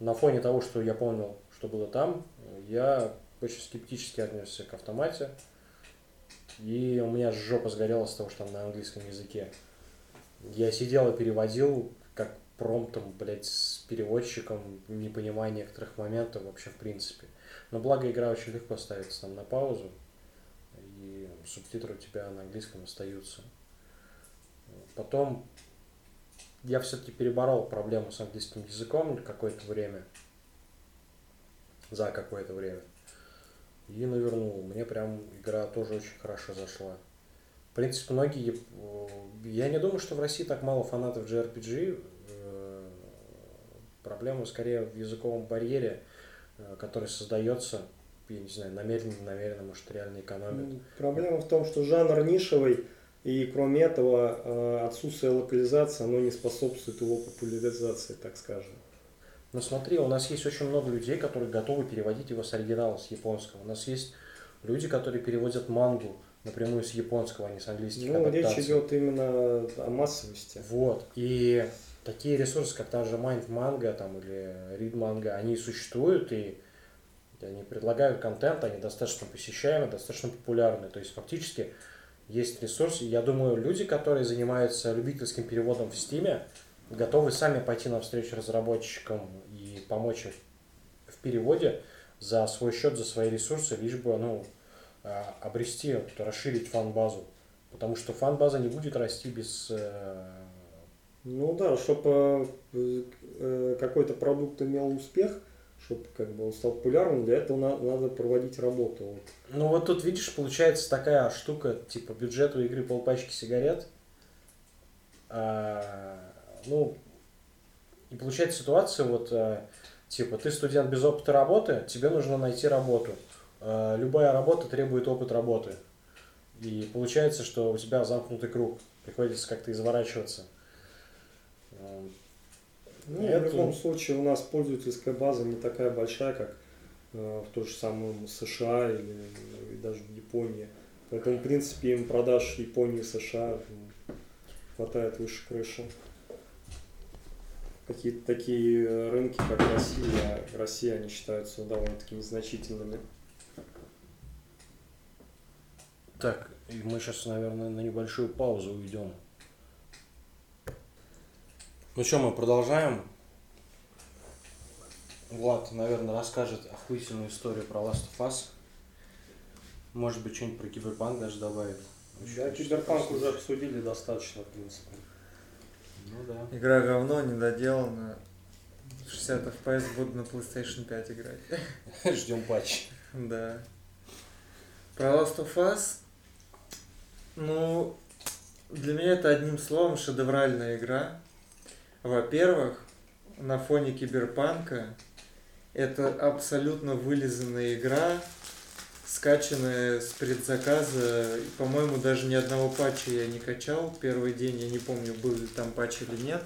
На фоне того, что я понял, что было там, я очень скептически отнесся к автомате. И у меня жопа сгорела с того, что там на английском языке. Я сидел и переводил, как промптом, блядь, с переводчиком, не понимая некоторых моментов вообще в принципе. Но благо игра очень легко ставится там на паузу, и субтитры у тебя на английском остаются. Потом я все-таки переборол проблему с английским языком какое-то время, за какое-то время. И навернул. Мне прям игра тоже очень хорошо зашла. В принципе, многие... э, Я не думаю, что в России так мало фанатов JRPG. Э, Проблема скорее в языковом барьере, который создается, я не знаю, намеренно, намеренно, может, реально экономит. Проблема в том, что жанр нишевый, и кроме этого э, отсутствие локализации, оно не способствует его популяризации, так скажем. Но смотри, у нас есть очень много людей, которые готовы переводить его с оригинала, с японского. У нас есть люди, которые переводят мангу напрямую с японского, а не с английских Ну, речь адаптаций. идет именно о массовости. Вот. И такие ресурсы, как та же Mind Manga там, или Read Manga, они существуют, и они предлагают контент, они достаточно посещаемы, достаточно популярны. То есть фактически есть ресурсы. Я думаю, люди, которые занимаются любительским переводом в Steam, готовы сами пойти навстречу разработчикам и помочь им в переводе за свой счет, за свои ресурсы, лишь бы ну, а, обрести, расширить фан-базу. Потому что фан-база не будет расти без э, Ну да, чтобы какой-то продукт имел успех, чтобы как бы он стал популярным, для этого на- надо проводить работу. Ну вот тут видишь, получается такая штука, типа бюджет у игры полпачки сигарет. А, ну, и получается ситуация, вот, а, типа, ты студент без опыта работы, тебе нужно найти работу. А, любая работа требует опыт работы. И получается, что у тебя замкнутый круг. Приходится как-то изворачиваться. Ну, Это- В любом случае у нас пользовательская база не такая большая, как э, в той же самом США или э, даже в Японии. Поэтому, в принципе, им продаж Японии и США м, хватает выше крыши. Какие-то такие рынки, как Россия, Россия, они считаются довольно-таки незначительными. Так, и мы сейчас, наверное, на небольшую паузу уйдем. Ну что, мы продолжаем. Влад, наверное, расскажет охуительную историю про Last of Us. Может быть, что-нибудь про Киберпанк даже добавит. Очень Да, Киберпанк уже обсудили достаточно, в принципе. Ну да. Игра говно, недоделана. 60 FPS буду на PlayStation 5 играть. Ждем патч. Да. Про Last of Us, ну, для меня это одним словом шедевральная игра. Во-первых, на фоне киберпанка это абсолютно вылизанная игра, скачанная с предзаказа. По-моему, даже ни одного патча я не качал. Первый день я не помню, был ли там патч или нет.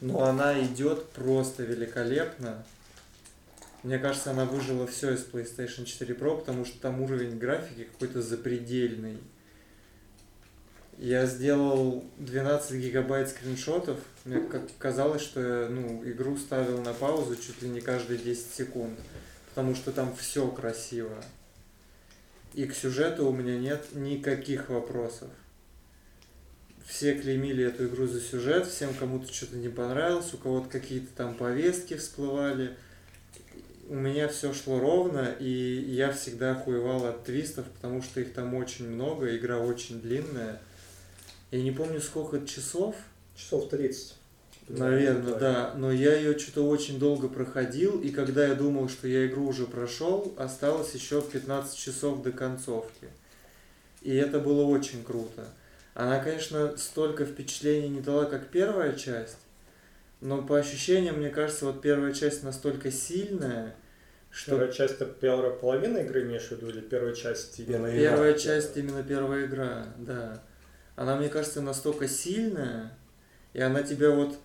Но она идет просто великолепно. Мне кажется, она выжила все из PlayStation 4 Pro, потому что там уровень графики какой-то запредельный. Я сделал 12 гигабайт скриншотов. Мне казалось, что я ну, игру ставил на паузу чуть ли не каждые 10 секунд. Потому что там все красиво. И к сюжету у меня нет никаких вопросов. Все клеймили эту игру за сюжет, всем кому-то что-то не понравилось, у кого-то какие-то там повестки всплывали у меня все шло ровно, и я всегда охуевал от твистов, потому что их там очень много, игра очень длинная. Я не помню, сколько часов, Часов 30. наверное, да, но я ее что-то очень долго проходил, и когда я думал, что я игру уже прошел, осталось еще 15 часов до концовки. И это было очень круто. Она, конечно, столько впечатлений не дала, как первая часть, но по ощущениям, мне кажется, вот первая часть настолько сильная, что Первая часть это первая половина игры имеешь в виду или первая часть именно Первая игра? Первая часть именно первая игра, да. Она, мне кажется, настолько сильная, и она тебя вот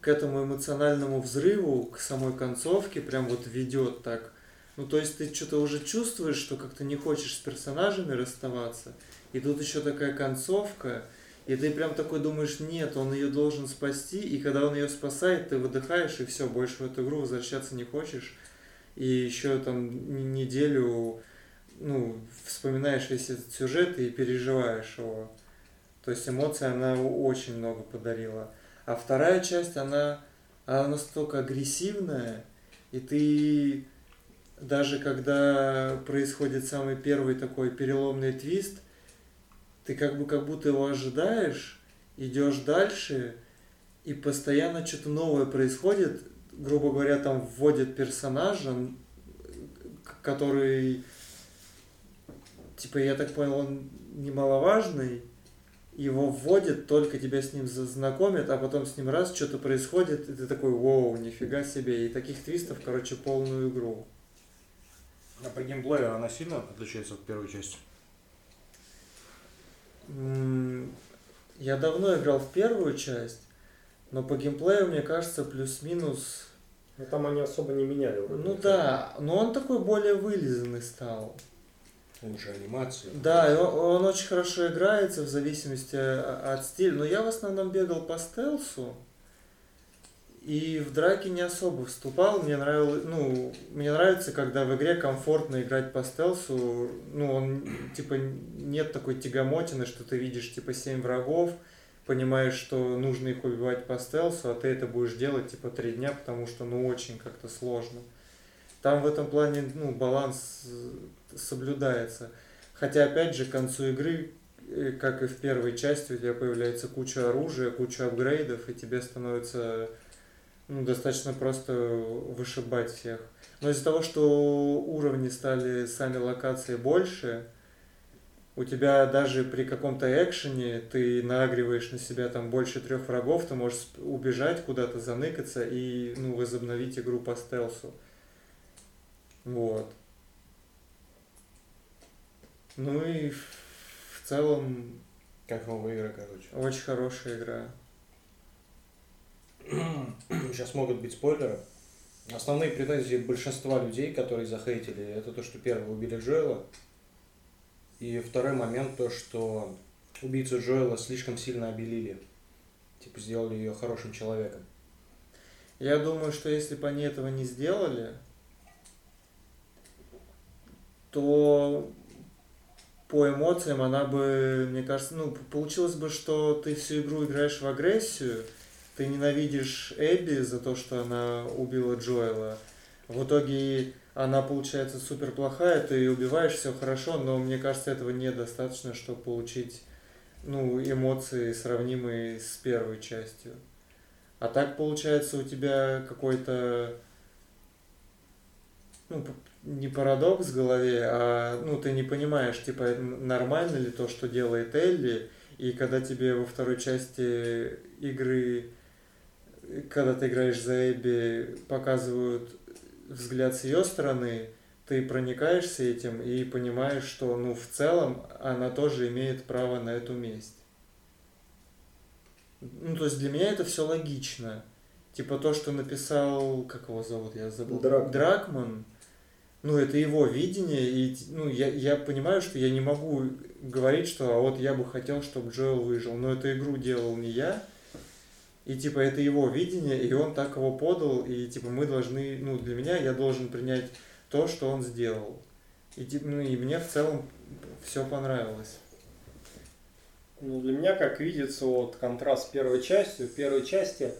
к этому эмоциональному взрыву, к самой концовке прям вот ведет так. Ну, то есть ты что-то уже чувствуешь, что как-то не хочешь с персонажами расставаться, и тут еще такая концовка, и ты прям такой думаешь, нет, он ее должен спасти, и когда он ее спасает, ты выдыхаешь, и все, больше в эту игру возвращаться не хочешь. И еще там неделю ну, вспоминаешь весь этот сюжет и переживаешь его. То есть эмоций она очень много подарила. А вторая часть, она, она настолько агрессивная, и ты даже когда происходит самый первый такой переломный твист, ты как бы как будто его ожидаешь, идешь дальше, и постоянно что-то новое происходит. Грубо говоря, там вводят персонажа, который, типа, я так понял, он немаловажный, его вводят, только тебя с ним знакомят, а потом с ним раз что-то происходит, и ты такой, воу, нифига себе. И таких твистов, короче, полную игру. А по геймплею она сильно отличается от первой части? Я давно играл в первую часть, но по геймплею, мне кажется, плюс-минус... Ну там они особо не меняли. вроде Ну да, но он такой более вылизанный стал. Лучше анимации. Да, и он, он очень хорошо играется в зависимости от стиля. Но я в основном бегал по стелсу. И в драке не особо вступал. Мне нравилось, ну, мне нравится, когда в игре комфортно играть по стелсу. Ну, он, типа, нет такой тягомотины, что ты видишь, типа, 7 врагов, понимаешь, что нужно их убивать по стелсу, а ты это будешь делать, типа, 3 дня, потому что, ну, очень как-то сложно. Там в этом плане, ну, баланс э, соблюдается. Хотя, опять же, к концу игры, э, как и в первой части, у тебя появляется куча оружия, куча апгрейдов, и тебе становится ну, достаточно просто вышибать всех. Но из-за того, что уровни стали сами локации больше, у тебя даже при каком-то экшене ты нагриваешь на себя там больше трех врагов, ты можешь убежать куда-то, заныкаться и ну, возобновить игру по стелсу. Вот. Ну и в целом Как новая игра, короче. очень хорошая игра. Сейчас могут быть спойлеры. Основные претензии большинства людей, которые захейтили, это то, что первый убили Джоэла. И второй момент то, что убийцу Джоэла слишком сильно обелили. Типа сделали ее хорошим человеком. Я думаю, что если бы они этого не сделали, то по эмоциям она бы, мне кажется, ну, получилось бы, что ты всю игру играешь в агрессию, ты ненавидишь Эбби за то, что она убила Джоэла. В итоге она получается супер плохая, ты ее убиваешь, все хорошо, но мне кажется, этого недостаточно, чтобы получить ну, эмоции, сравнимые с первой частью. А так получается у тебя какой-то ну, не парадокс в голове, а ну ты не понимаешь, типа, нормально ли то, что делает Элли, и когда тебе во второй части игры, когда ты играешь за Эбби, показывают взгляд с ее стороны, ты проникаешься этим и понимаешь, что ну в целом она тоже имеет право на эту месть. Ну, то есть для меня это все логично. Типа то, что написал, как его зовут, я забыл. Дракман. Дракман ну, это его видение, и, ну, я, я понимаю, что я не могу говорить, что а вот я бы хотел, чтобы Джоэл выжил, но эту игру делал не я, и, типа, это его видение, и он так его подал, и, типа, мы должны, ну, для меня я должен принять то, что он сделал. И, типа, ну, и мне в целом все понравилось. Ну, для меня, как видится, вот контраст с первой частью. В первой части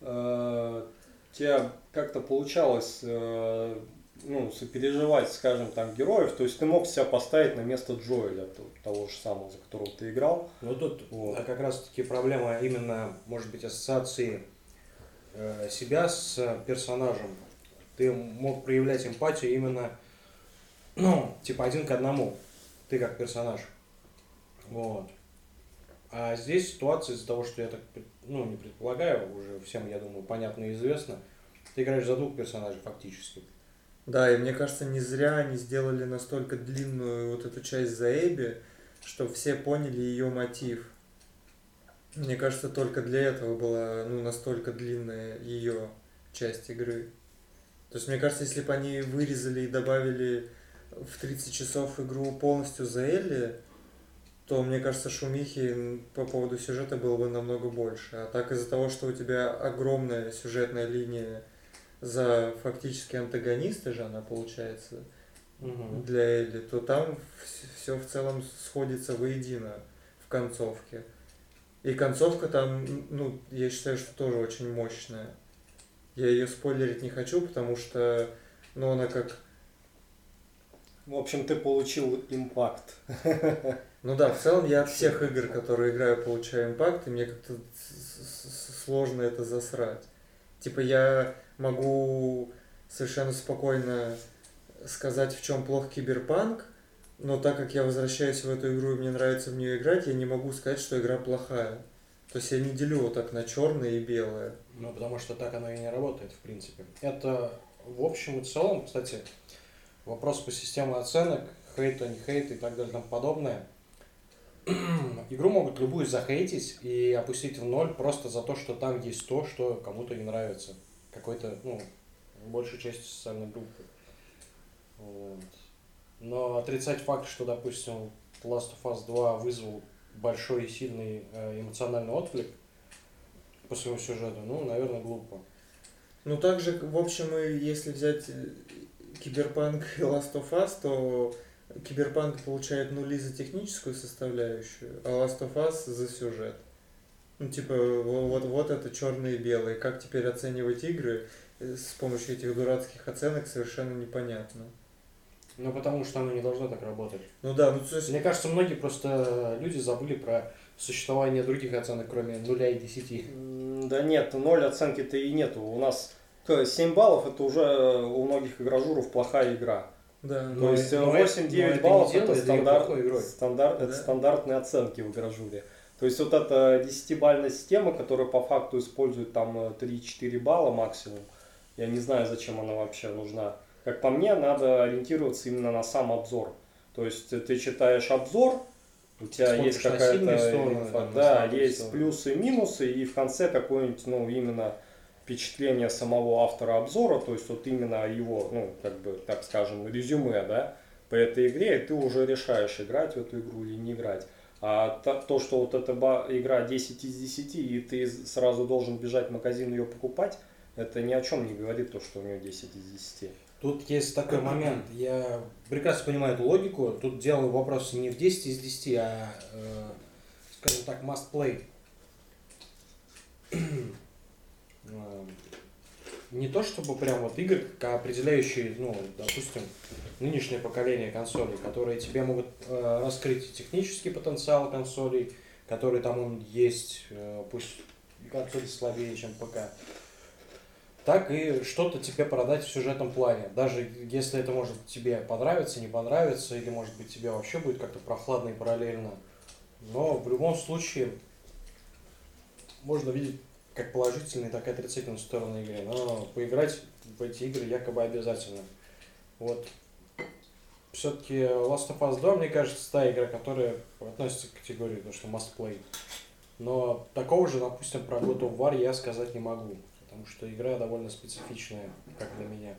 э, тебя как-то получалось э, ну, сопереживать, скажем, там, героев, то есть ты мог себя поставить на место Джоэля, того же самого, за которого ты играл. Ну тут вот. а как раз таки проблема именно, может быть, ассоциации э, себя с персонажем. Ты мог проявлять эмпатию именно, ну, типа один к одному. Ты как персонаж. Вот. А здесь ситуация из-за того, что я так, ну, не предполагаю, уже всем, я думаю, понятно и известно, ты играешь за двух персонажей фактически. Да, и мне кажется, не зря они сделали настолько длинную вот эту часть за Эбби, что все поняли ее мотив. Мне кажется, только для этого была ну, настолько длинная ее часть игры. То есть, мне кажется, если бы они вырезали и добавили в 30 часов игру полностью за Элли, то, мне кажется, шумихи по поводу сюжета было бы намного больше. А так из-за того, что у тебя огромная сюжетная линия за фактически антагониста же она получается угу. для Элли, то там все в целом сходится воедино в концовке. И концовка там, ну, я считаю, что тоже очень мощная. Я ее спойлерить не хочу, потому что, ну, она как... В общем, ты получил импакт. Ну да, в целом я от всех игр, которые играю, получаю импакт, и мне как-то сложно это засрать. Типа я могу совершенно спокойно сказать, в чем плох киберпанк, но так как я возвращаюсь в эту игру и мне нравится в нее играть, я не могу сказать, что игра плохая. То есть я не делю вот так на черное и белое. Ну, потому что так оно и не работает, в принципе. Это в общем и целом, кстати, вопрос по системе оценок, хейта, не хейт и так далее и тому подобное. Игру могут любую захейтить и опустить в ноль просто за то, что там есть то, что кому-то не нравится какой-то, ну, большей части социальной группы. Вот. Но отрицать факт, что, допустим, Last of Us 2 вызвал большой и сильный э, эмоциональный отклик по своему сюжету, ну, наверное, глупо. Ну, также, в общем, если взять э, Киберпанк и Last of Us, то Киберпанк получает нули за техническую составляющую, а Last of Us за сюжет. Ну, типа, вот, вот это черные и белые. Как теперь оценивать игры э, с помощью этих дурацких оценок совершенно непонятно. Ну, потому что оно не должно так работать. Ну да, ну то есть... Мне кажется, многие просто люди забыли про существование других оценок, кроме нуля и десяти. Да нет, ноль оценки-то и нету. У нас 7 баллов это уже у многих игражуров плохая игра. Да. То но есть 8-9 баллов это, стандарт, стандарт, да? это стандартные оценки в игражуре. То есть вот эта десятибальная система, которая по факту использует там 3-4 балла максимум, я не знаю, зачем она вообще нужна. Как по мне, надо ориентироваться именно на сам обзор. То есть ты читаешь обзор, у тебя Смотришь есть какая-то да, есть стороны. плюсы и минусы, и в конце какое-нибудь, ну, именно впечатление самого автора обзора, то есть вот именно его, ну, как бы, так скажем, резюме, да, по этой игре, и ты уже решаешь, играть в эту игру или не играть. А то, что вот эта игра 10 из 10, и ты сразу должен бежать в магазин ее покупать, это ни о чем не говорит то, что у нее 10 из 10. Тут есть такой момент. Я прекрасно понимаю эту логику. Тут делаю вопрос не в 10 из 10, а, э, скажем так, must play. Эм, не то чтобы прям вот игры, а определяющие, ну, допустим, нынешнее поколение консолей, которые тебе могут э, раскрыть технический потенциал консолей, который там он есть, э, пусть консоль слабее, чем ПК, так и что-то тебе продать в сюжетном плане. Даже если это может тебе понравиться, не понравиться, или может быть тебе вообще будет как-то прохладно и параллельно. Но в любом случае можно видеть как положительные, так и отрицательные стороны игры. Но поиграть в эти игры якобы обязательно. Вот. Все-таки Last of Us 2, мне кажется, та игра, которая относится к категории, то, что must play. Но такого же, допустим, про God of War я сказать не могу. Потому что игра довольно специфичная, как для меня.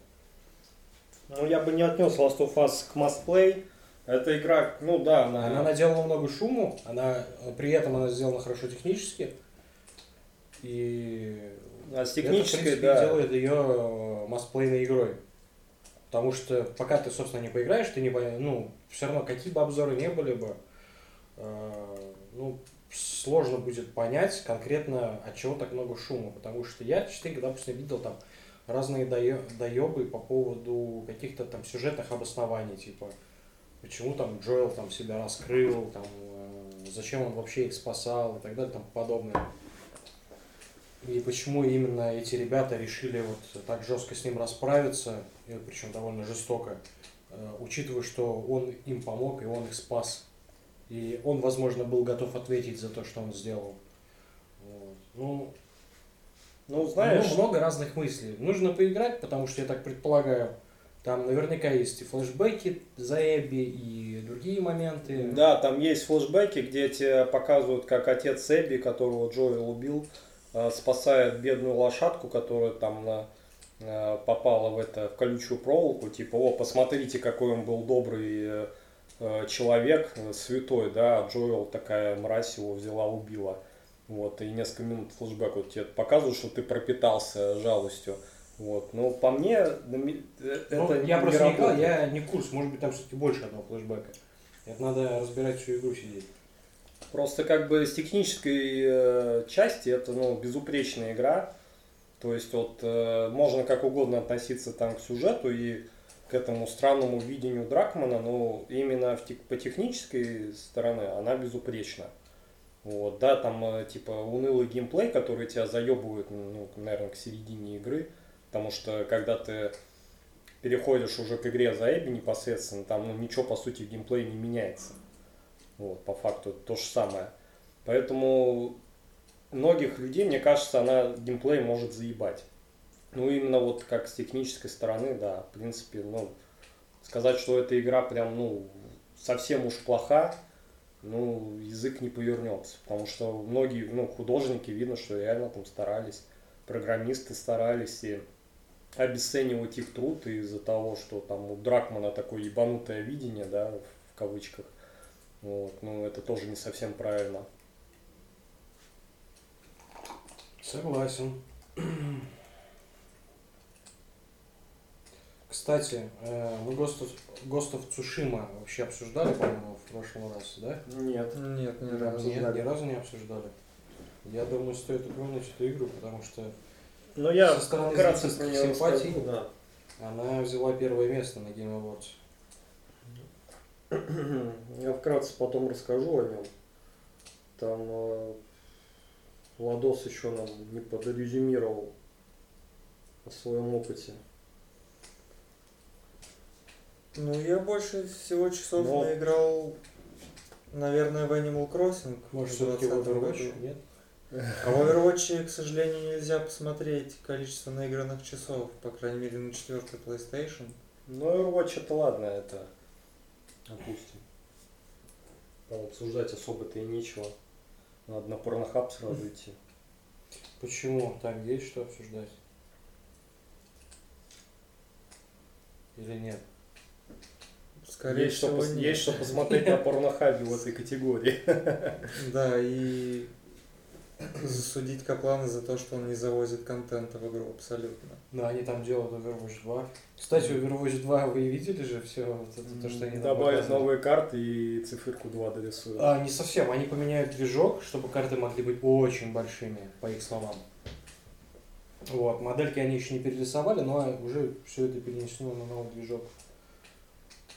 Ну, я бы не отнес Last of Us к must play. Эта игра, ну да, она... Она наделала много шуму, она, при этом она сделана хорошо технически. И а с технической, это, в принципе, да. делает ее массплейной игрой. Потому что пока ты, собственно, не поиграешь, ты не ну, все равно, какие бы обзоры не были бы, э, ну, сложно будет понять конкретно, от чего так много шума. Потому что я частенько, допустим, видел там разные доебы по поводу каких-то там сюжетных обоснований, типа, почему там Джоэл там себя раскрыл, там, э, зачем он вообще их спасал и так далее, там подобное. И почему именно эти ребята решили вот так жестко с ним расправиться, причем довольно жестоко, э, учитывая, что он им помог и он их спас. И он, возможно, был готов ответить за то, что он сделал. Вот. Ну, ну, знаешь, ну, много разных мыслей. Нужно поиграть, потому что я так предполагаю, там наверняка есть и флешбеки за Эбби, и другие моменты. Да, там есть флешбеки, где тебе показывают, как отец Эбби, которого Джоэл убил, Э, спасает бедную лошадку, которая там на, попала в это в колючую проволоку, типа, о, посмотрите, какой он был добрый э, человек, святой, да, а Джоэл такая мразь его взяла, убила. Вот, и несколько минут флешбэк вот тебе показывают, что ты пропитался жалостью. Вот, но по мне, это ну, я просто не играл, я не в курс, может быть там все-таки больше одного флешбэка. Это надо разбирать всю игру сидеть. Просто как бы с технической э, части это ну, безупречная игра. То есть вот э, можно как угодно относиться там к сюжету и к этому странному видению Дракмана, но именно в, по технической стороны она безупречна. Вот, да, там э, типа унылый геймплей, который тебя заебывает, ну, наверное, к середине игры, потому что когда ты переходишь уже к игре за Эбби непосредственно, там ну, ничего по сути в геймплее не меняется. Вот, по факту то же самое. Поэтому многих людей, мне кажется, она геймплей может заебать. Ну, именно вот как с технической стороны, да, в принципе, ну, сказать, что эта игра прям, ну, совсем уж плоха, ну, язык не повернется. Потому что многие, ну, художники, видно, что реально там старались, программисты старались, и обесценивать их труд из-за того, что там у Дракмана такое ебанутое видение, да, в кавычках, вот, ну, это тоже не совсем правильно. Согласен. Кстати, э, мы Гостов, Гостов Цушима вообще обсуждали, по-моему, в прошлом раз, да? Нет. Нет, ни разу. Нет, ни разу не обсуждали. Я думаю, стоит упомянуть эту игру, потому что Но я со стороны вкратце симпатии да. она взяла первое место на Game Awards. Я вкратце потом расскажу о нем. Там э, Ладос еще нам не подрезюмировал о своем опыте. Ну, я больше всего часов Но... наиграл, наверное, в Animal Crossing. Может, все-таки в Overwatch? Нет? А в Overwatch, к сожалению, нельзя посмотреть количество наигранных часов, по крайней мере, на четвертой PlayStation. Ну, Overwatch это ладно, это допустим. Там обсуждать особо-то и нечего. Надо на порнохаб сразу идти. Почему? Там есть что обсуждать? Или нет? Скорее есть всего, что, нет. Есть что посмотреть на порнохабе в этой категории. Да, и засудить Каплана за то, что он не завозит контента в игру абсолютно. Ну, они там делают Overwatch 2. Кстати, Overwatch 2 вы видели же все вот это, то, что они Добавят новые карты и циферку 2 дорисуют. А, не совсем. Они поменяют движок, чтобы карты могли быть очень большими, по их словам. Вот, модельки они еще не перерисовали, но уже все это перенесено на новый движок.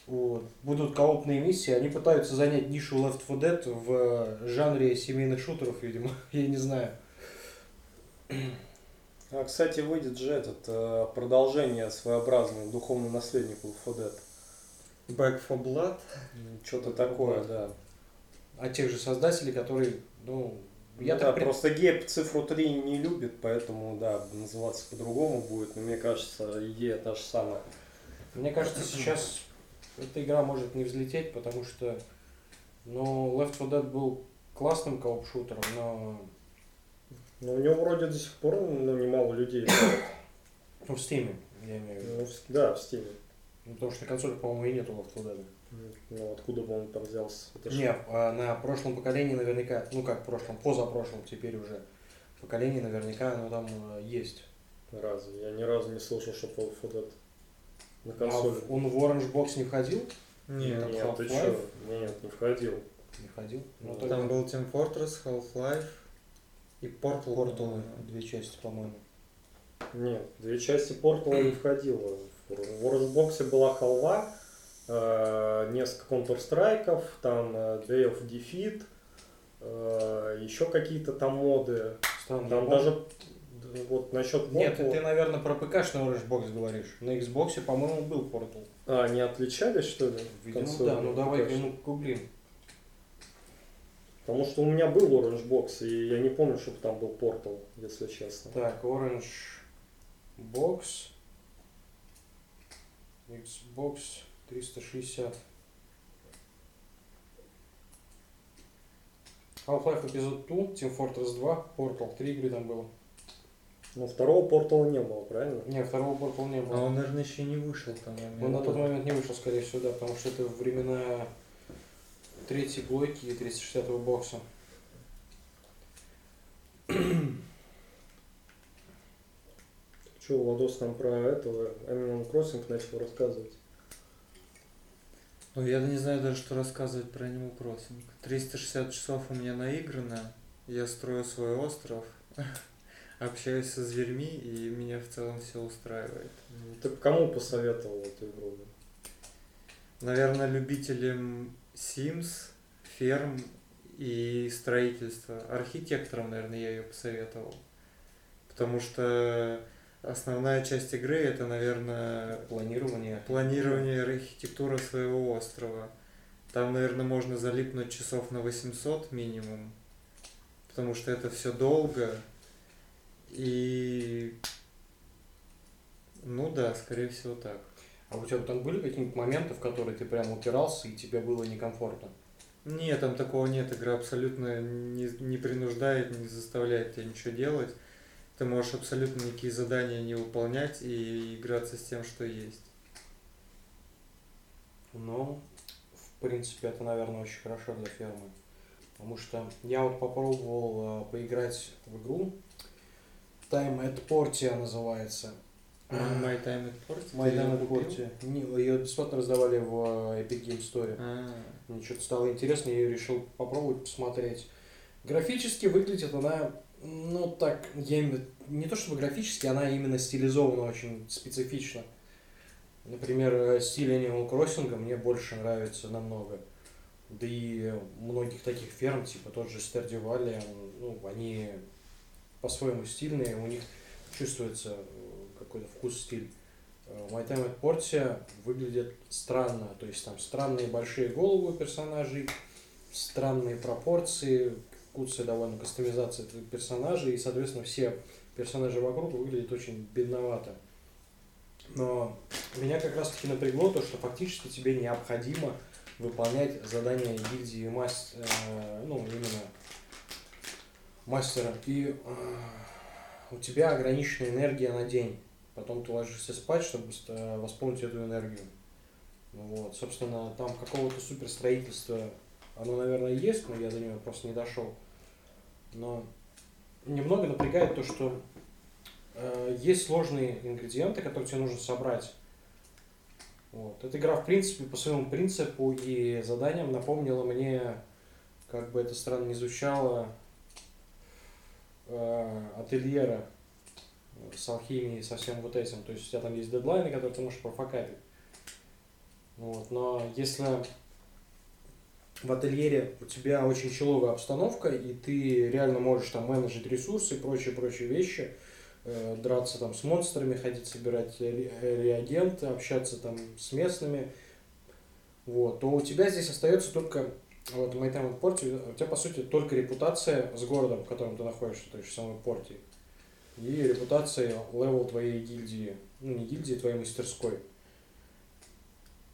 Вот. Будут коопные миссии, они пытаются занять нишу Left 4 Dead в жанре семейных шутеров, видимо, я не знаю. А, кстати, выйдет же этот э, продолжение своеобразное духовный наследник Left 4 Dead. Back for Blood. Что-то такое, да. А тех же создателей, которые, ну, я Ну так да, пред- просто Геб цифру 3 не любит, поэтому, да, называться по-другому будет. Но мне кажется, идея та же самая. Мне кажется, сейчас эта игра может не взлететь, потому что, ну, Left 4 Dead был классным кооп-шутером, но Но у него вроде до сих пор ну, немало людей. играет. ну, в Steam, я имею в виду. Ну, в- Да, в стиле. Ну, потому что на консолях, по-моему, и нету Left 4 Dead. Ну, откуда бы он там взялся? Это ж- Не, а на прошлом поколении наверняка, ну как прошлом, позапрошлом теперь уже поколении наверняка оно там э, есть. Разве? Я ни разу не слышал, что Fall for Dead на А консоли. в- он в Orange Box не входил? Нет, Нет, ты чё? Нет, не входил. Не входил. Ну, Ну, Там был Team Fortress, Half-Life и Portal. Portal, две части, по-моему. Нет, две части Portal не входило. В Warbox была халва, э, несколько Counter-Strike'ов, там э, Day of Defeat, э, еще какие-то там моды. Там я даже вот насчет Нет, Portal- ты, наверное, про ПКшный Orange Box говоришь. На Xbox, по-моему, был Portal. А, они отличались, что ли? Видимо, консоли? да, ну давай, Кажется. ну, гуглим. Потому что у меня был Orange Box, и я не помню, чтобы там был Portal, если честно. Так, Orange Box. Xbox 360. Half-Life эпизод 2, Team Fortress 2, Portal, три игры там было. Но второго Portal не было, правильно? Не, второго Portal не А было. он, наверное, еще не вышел там. Он на тот момент не вышел, скорее всего, да, потому что это времена третьей плойки и 360 бокса. Че, Владос нам про этого Animal Crossing начал рассказывать? Ну, я не знаю даже, что рассказывать про Animal Crossing. 360 часов у меня наиграно. Я строю свой остров, общаюсь со зверьми, и меня в целом все устраивает. Ты кому посоветовал эту игру? Наверное, любителям Sims, ферм и строительства. Архитекторам, наверное, я ее посоветовал. Потому что основная часть игры это, наверное, Планирование. планирование архитектуры своего острова. Там, наверное, можно залипнуть часов на 800 минимум, потому что это все долго. И... Ну да, скорее всего так. А у тебя там были какие-нибудь моменты, в которые ты прям упирался и тебе было некомфортно? Нет, там такого нет. Игра абсолютно не, не принуждает, не заставляет тебя ничего делать. Ты можешь абсолютно никакие задания не выполнять и играться с тем, что есть. Ну, в принципе, это, наверное, очень хорошо для фермы. Потому что я вот попробовал э, поиграть в игру. Time at Portia называется. My Time at Portia? My Time at? Portia. Не, Ее бесплатно раздавали в э, Epic Game Store. А, Мне что-то стало интересно, я ее решил попробовать, посмотреть. Графически выглядит она, ну так, я имею- не то чтобы графически, она именно стилизована очень специфично. Например, э, стиль Animal Crossing мне больше нравится намного. Да и многих таких ферм, типа тот же Valley, он, ну, они по-своему стильные, у них чувствуется э, какой-то вкус, стиль. My Time at Portia выглядит странно, то есть там странные большие головы персонажей, странные пропорции, куцая довольно кастомизация персонажей, и, соответственно, все персонажи вокруг выглядят очень бедновато. Но меня как раз таки напрягло то, что фактически тебе необходимо выполнять задания гильдии мас... э, ну, именно мастера. И э, у тебя ограниченная энергия на день. Потом ты ложишься спать, чтобы э, восполнить эту энергию. Ну Вот, собственно, там какого-то суперстроительства оно, наверное, есть, но я до него просто не дошел. Но немного напрягает то, что э, есть сложные ингредиенты, которые тебе нужно собрать. Вот. Эта игра, в принципе, по своему принципу и заданиям напомнила мне, как бы это странно не звучало, ательера э, с алхимией, со всем вот этим. То есть у тебя там есть дедлайны, которые ты можешь профокапить. Вот. Но если в Atelier е у тебя очень чилловая обстановка, и ты реально можешь там менеджить ресурсы и прочие-прочие вещи, э, драться там с монстрами, ходить собирать ре- реагенты, общаться там с местными, вот, то у тебя здесь остается только, вот в My Time Portia, у тебя по сути только репутация с городом, в котором ты находишься, то есть самой Портии, и репутация level твоей гильдии, ну не гильдии, твоей мастерской.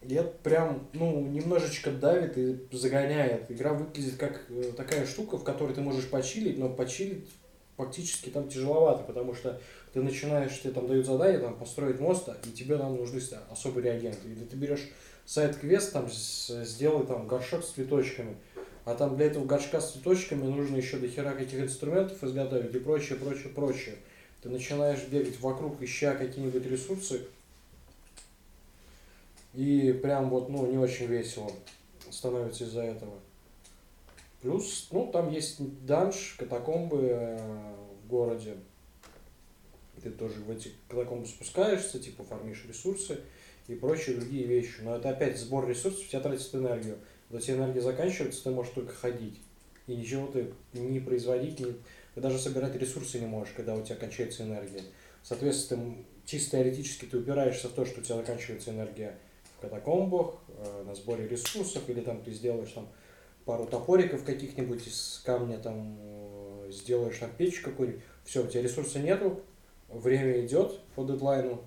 И это прям, ну, немножечко давит и загоняет. Игра выглядит как э, такая штука, в которой ты можешь почилить, но почилить фактически там тяжеловато, потому что ты начинаешь, тебе там дают задание, там, построить мост, и тебе там нужны особые реагенты. Или ты берешь сайт-квест, там, сделай там горшок с цветочками, а там для этого горшка с цветочками нужно еще до хера каких инструментов изготовить и прочее, прочее, прочее. Ты начинаешь бегать вокруг, ища какие-нибудь ресурсы, и прям вот, ну, не очень весело становится из-за этого. Плюс, ну, там есть данж, катакомбы э, в городе. Ты тоже в эти катакомбы спускаешься, типа фармишь ресурсы и прочие другие вещи. Но это опять сбор ресурсов, у тебя тратит энергию. Когда тебе энергия заканчивается, ты можешь только ходить. И ничего ты не производить, не... ты даже собирать ресурсы не можешь, когда у тебя кончается энергия. Соответственно, чисто теоретически ты упираешься в то, что у тебя заканчивается энергия в катакомбах, э, на сборе ресурсов, или там ты сделаешь там пару топориков каких-нибудь из камня, там э, сделаешь там печь какую-нибудь. Все, у тебя ресурса нету, время идет по дедлайну,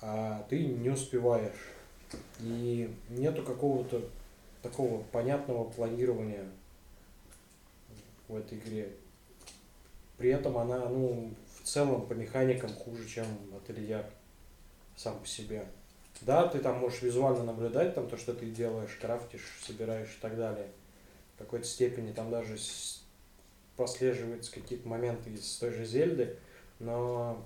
а ты не успеваешь. И нету какого-то такого понятного планирования в этой игре. При этом она, ну, в целом по механикам хуже, чем ательер сам по себе. Да, ты там можешь визуально наблюдать там то, что ты делаешь, крафтишь, собираешь и так далее. В какой-то степени там даже прослеживаются какие-то моменты из той же Зельды, но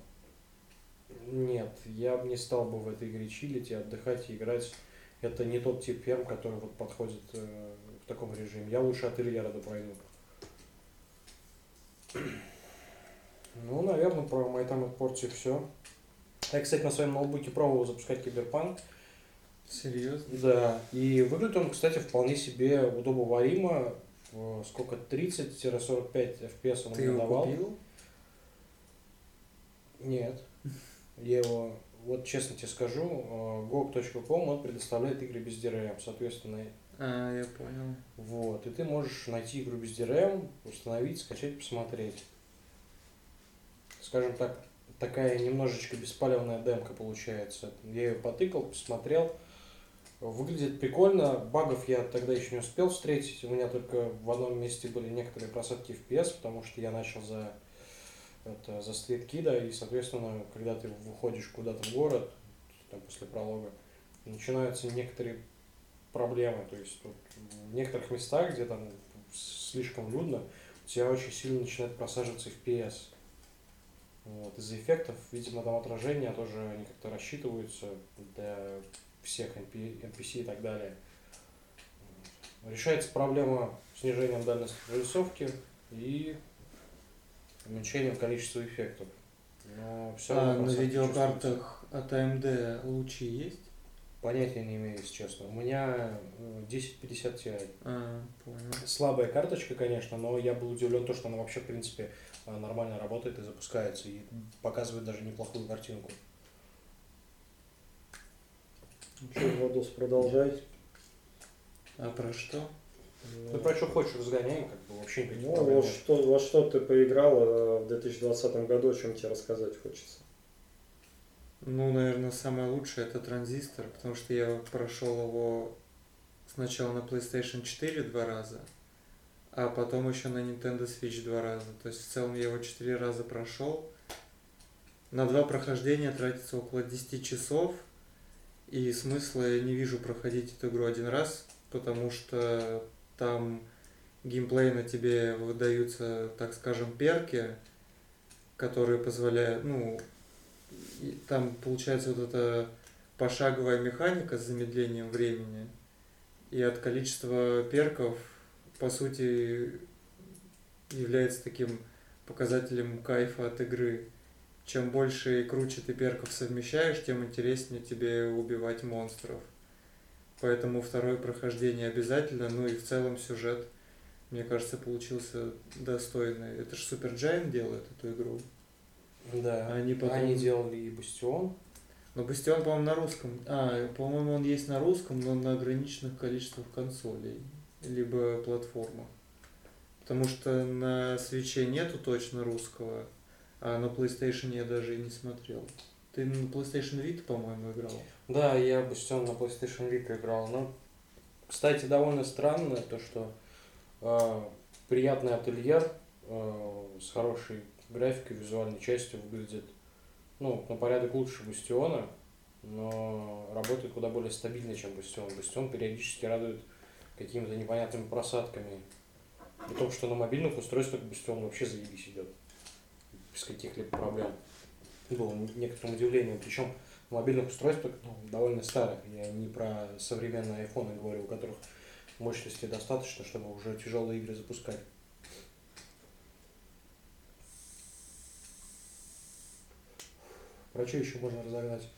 нет, я бы не стал бы в этой игре чилить и отдыхать и играть. Это не тот тип ферм, который вот подходит э, в таком режиме. Я лучше ательера пройду. Ну, наверное, про Time at Portia все. Я, кстати, на своем ноутбуке пробовал запускать Киберпанк. Серьезно? Да, и выглядит он, кстати, вполне себе удобоваримо. В Сколько? 30-45 FPS он Ты мне его давал. купил? Нет. Я его, вот честно тебе скажу, э, GOG.com он предоставляет игры без DRM, соответственно, А, я понял. вот, и ты можешь найти игру без DRM, установить, скачать, посмотреть. Скажем так, такая немножечко беспалевная демка получается. Я ее потыкал, посмотрел. Выглядит прикольно. Багов я тогда еще не успел встретить. У меня только в одном месте были некоторые просадки FPS, потому что я начал за это, за стрит-кида, и, соответственно, когда ты выходишь куда-то в город, там, после пролога, начинаются некоторые проблемы. То есть вот, в некоторых местах, где там слишком людно, у тебя очень сильно начинает просаживаться FPS. Вот. Из-за эффектов, видимо, там отражения тоже они как-то рассчитываются для всех NP NPC и так далее. Решается проблема снижением дальности прорисовки и уменьшением количества эффектов. Но все А на видеокартах от AMD лучи есть? Понятия не имею, если честно. У меня э, 1050 Ti. А, понял. Слабая карточка, конечно, но я был удивлен, то, что она вообще, в принципе, э, нормально работает и запускается, и показывает даже неплохую картинку. Ну что, Владос, продолжай. А про что? Ты про что хочешь, разгоняй, как бы вообще никаких Ну, проблем что, во что ты поиграл э, в 2020 году, о чем тебе рассказать хочется? Ну, наверное, самое лучшее это транзистор, потому что я прошел его сначала на PlayStation 4 два раза, а потом еще на Nintendo Switch два раза. То есть в целом я его четыре раза прошел. На два прохождения тратится около 10 часов, и смысла я не вижу проходить эту игру один раз, потому что там геймплейно тебе выдаются, так скажем, перки, которые позволяют, ну, там получается вот эта пошаговая механика с замедлением времени. И от количества перков, по сути, является таким показателем кайфа от игры. Чем больше и круче ты перков совмещаешь, тем интереснее тебе убивать монстров. Поэтому второе прохождение обязательно, ну и в целом сюжет, мне кажется, получился достойный. Это же Super Giant делает эту игру. Да. Они потом- Они делали и Бастион. Но Бастион, по-моему, на русском. А, по-моему, он есть на русском, но на ограниченных количествах консолей. Либо платформах. Потому что на свече нету точно русского, а на PlayStation я даже и не смотрел. Ты на PlayStation Vita, по-моему, играл? Да, я Бастион на PlayStation Vita играл. Ну, кстати, довольно странно то, что э, приятный ательер э, с хорошей графикой, визуальной частью выглядит ну, на порядок лучше Бастиона, но работает куда более стабильно, чем Бастион. Бастион периодически радует какими-то непонятными просадками. При том, что на мобильных устройствах Бастион вообще заебись идет. Без каких-либо проблем. Было некоторым удивлением. Причем мобильных устройствах ну, довольно старых. Я не про современные айфоны говорю, у которых мощности достаточно, чтобы уже тяжелые игры запускать. Про что еще можно разогнать?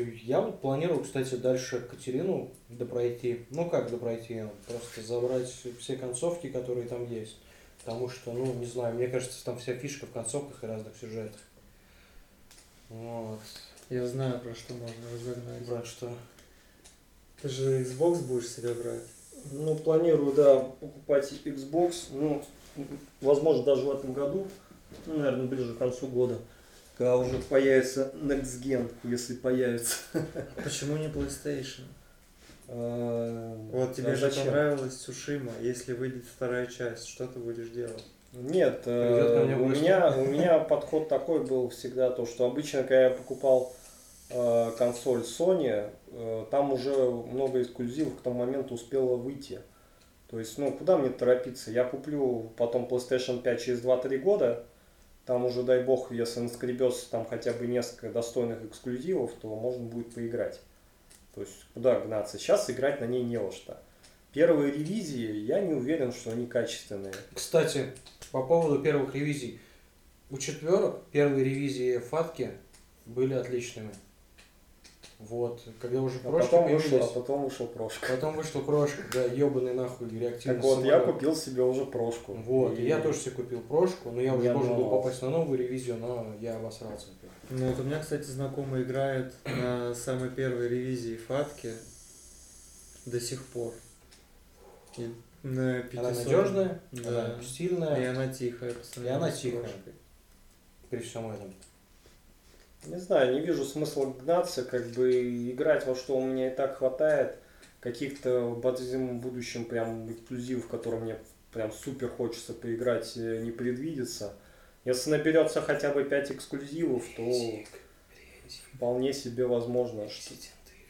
Я вот планирую, кстати, дальше Катерину допройти. Ну как допройти? Просто забрать все концовки, которые там есть. Потому что, ну, не знаю, мне кажется, там вся фишка в концовках и разных сюжетах. Вот. Я знаю, про что можно разогнать. Брат, что? Ты же Xbox будешь себе брать? Ну, планирую, да, покупать Xbox, ну, возможно, даже в этом году, ну, наверное, ближе к концу года, когда уже появится Next Gen, если появится. Почему не PlayStation? А, Вот тебе а же зачем? понравилась Сушима. Если выйдет вторая часть, что ты будешь делать? Нет, э, у меня, у меня подход такой был всегда, то, что обычно, когда я покупал э, консоль Sony, э, там уже много эксклюзивов к тому моменту успело выйти. То есть, ну, куда мне торопиться? Я куплю потом PlayStation 5 через 2-3 года, там уже, дай бог, если наскребется там хотя бы несколько достойных эксклюзивов, то можно будет поиграть. То есть, куда гнаться? Сейчас играть на ней не во что. Первые ревизии, я не уверен, что они качественные. Кстати, по поводу первых ревизий. У четверок первые ревизии фатки были отличными. Вот, когда уже А потом, вышел, а появились, потом вышел прошка. потом вышла прошка, да, ебаный нахуй реактивный Так вот, я самолет. купил себе уже прошку. Вот, и я тоже себе купил прошку, но я уже Я должен был попасть на новую ревизию, но я обосрался. Ну вот у меня, кстати, знакомый играет на самой первой ревизии Фатки до сих пор. И на Она 500. надежная, Да. она И стильная, она тихая и она тихая. прошкой. при всем этом. Не знаю, не вижу смысла гнаться, как бы играть во что у меня и так хватает. Каких-то в будущем прям эксклюзивов, которые мне прям супер хочется поиграть, э, не предвидится. Если наберется хотя бы 5 эксклюзивов, то вполне себе возможно. Что...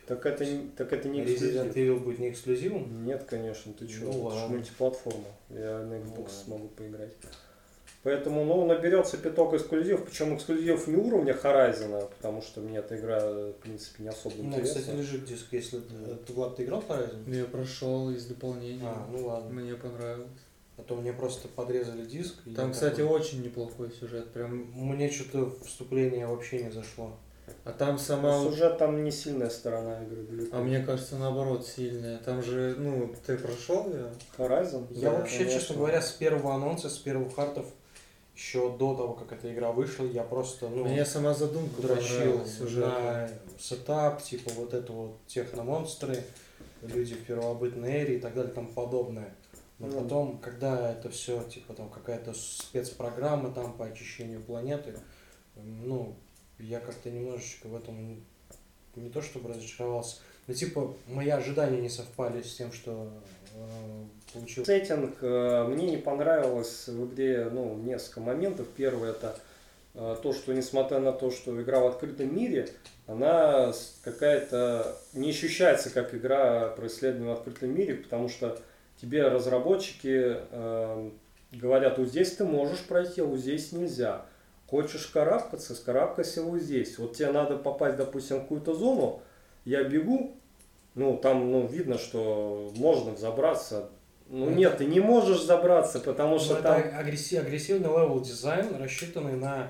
Так это, не- так это не Resident эксклюзив. Evil будет не эксклюзивом? Нет, конечно, ты что, Ну это же мультиплатформа. Я на Ну Xbox ладно. смогу поиграть. Поэтому, ну, наберется пяток эксклюзивов, причем эксклюзивов не уровня Horizon, потому что мне эта игра, в принципе, не особо У меня, интересна. кстати, лежит диск, если ты, Влад, ты играл в Horizon? Я прошел из дополнения. А, ну ладно. Мне понравилось. А то мне просто подрезали диск. Там, кстати, такой, очень неплохой сюжет. Прям. Мне что-то вступление вообще не зашло. А там Но сама. сюжет там не сильная сторона игры. далеко. А мне кажется, наоборот, сильная. Там же, ну, ты прошел ее? Horizon? Я Да, вообще, конечно. честно говоря, с первого анонса, с первых хартов, еще до того, как эта игра вышла, я просто, ну, Мне сама задумка дрочил на сетап, типа вот это вот техномонстры, люди в первобытной эре и так далее тому подобное. Но Ну. потом, когда это все, типа там какая-то спецпрограмма там по очищению планеты, ну, я как-то немножечко в этом не, не то чтобы разочаровался, но типа мои ожидания не совпали с тем, что э, получил. Сеттинг э, мне не понравилось в игре, ну, несколько моментов. Первое это э, то, что несмотря на то, что игра в открытом мире, она какая-то не ощущается как игра про исследование в открытом мире, потому что тебе разработчики э, говорят, вот здесь ты можешь пройти, а вот здесь нельзя. Хочешь карабкаться, карабкайся вот здесь. Вот тебе надо попасть, допустим, в какую-то зону, я бегу, ну, там, ну, видно, что можно взобраться. Ну, Ну, нет, ты не можешь забраться, потому Ну, что это там... агрессив- агрессивный level дизайн, рассчитанный на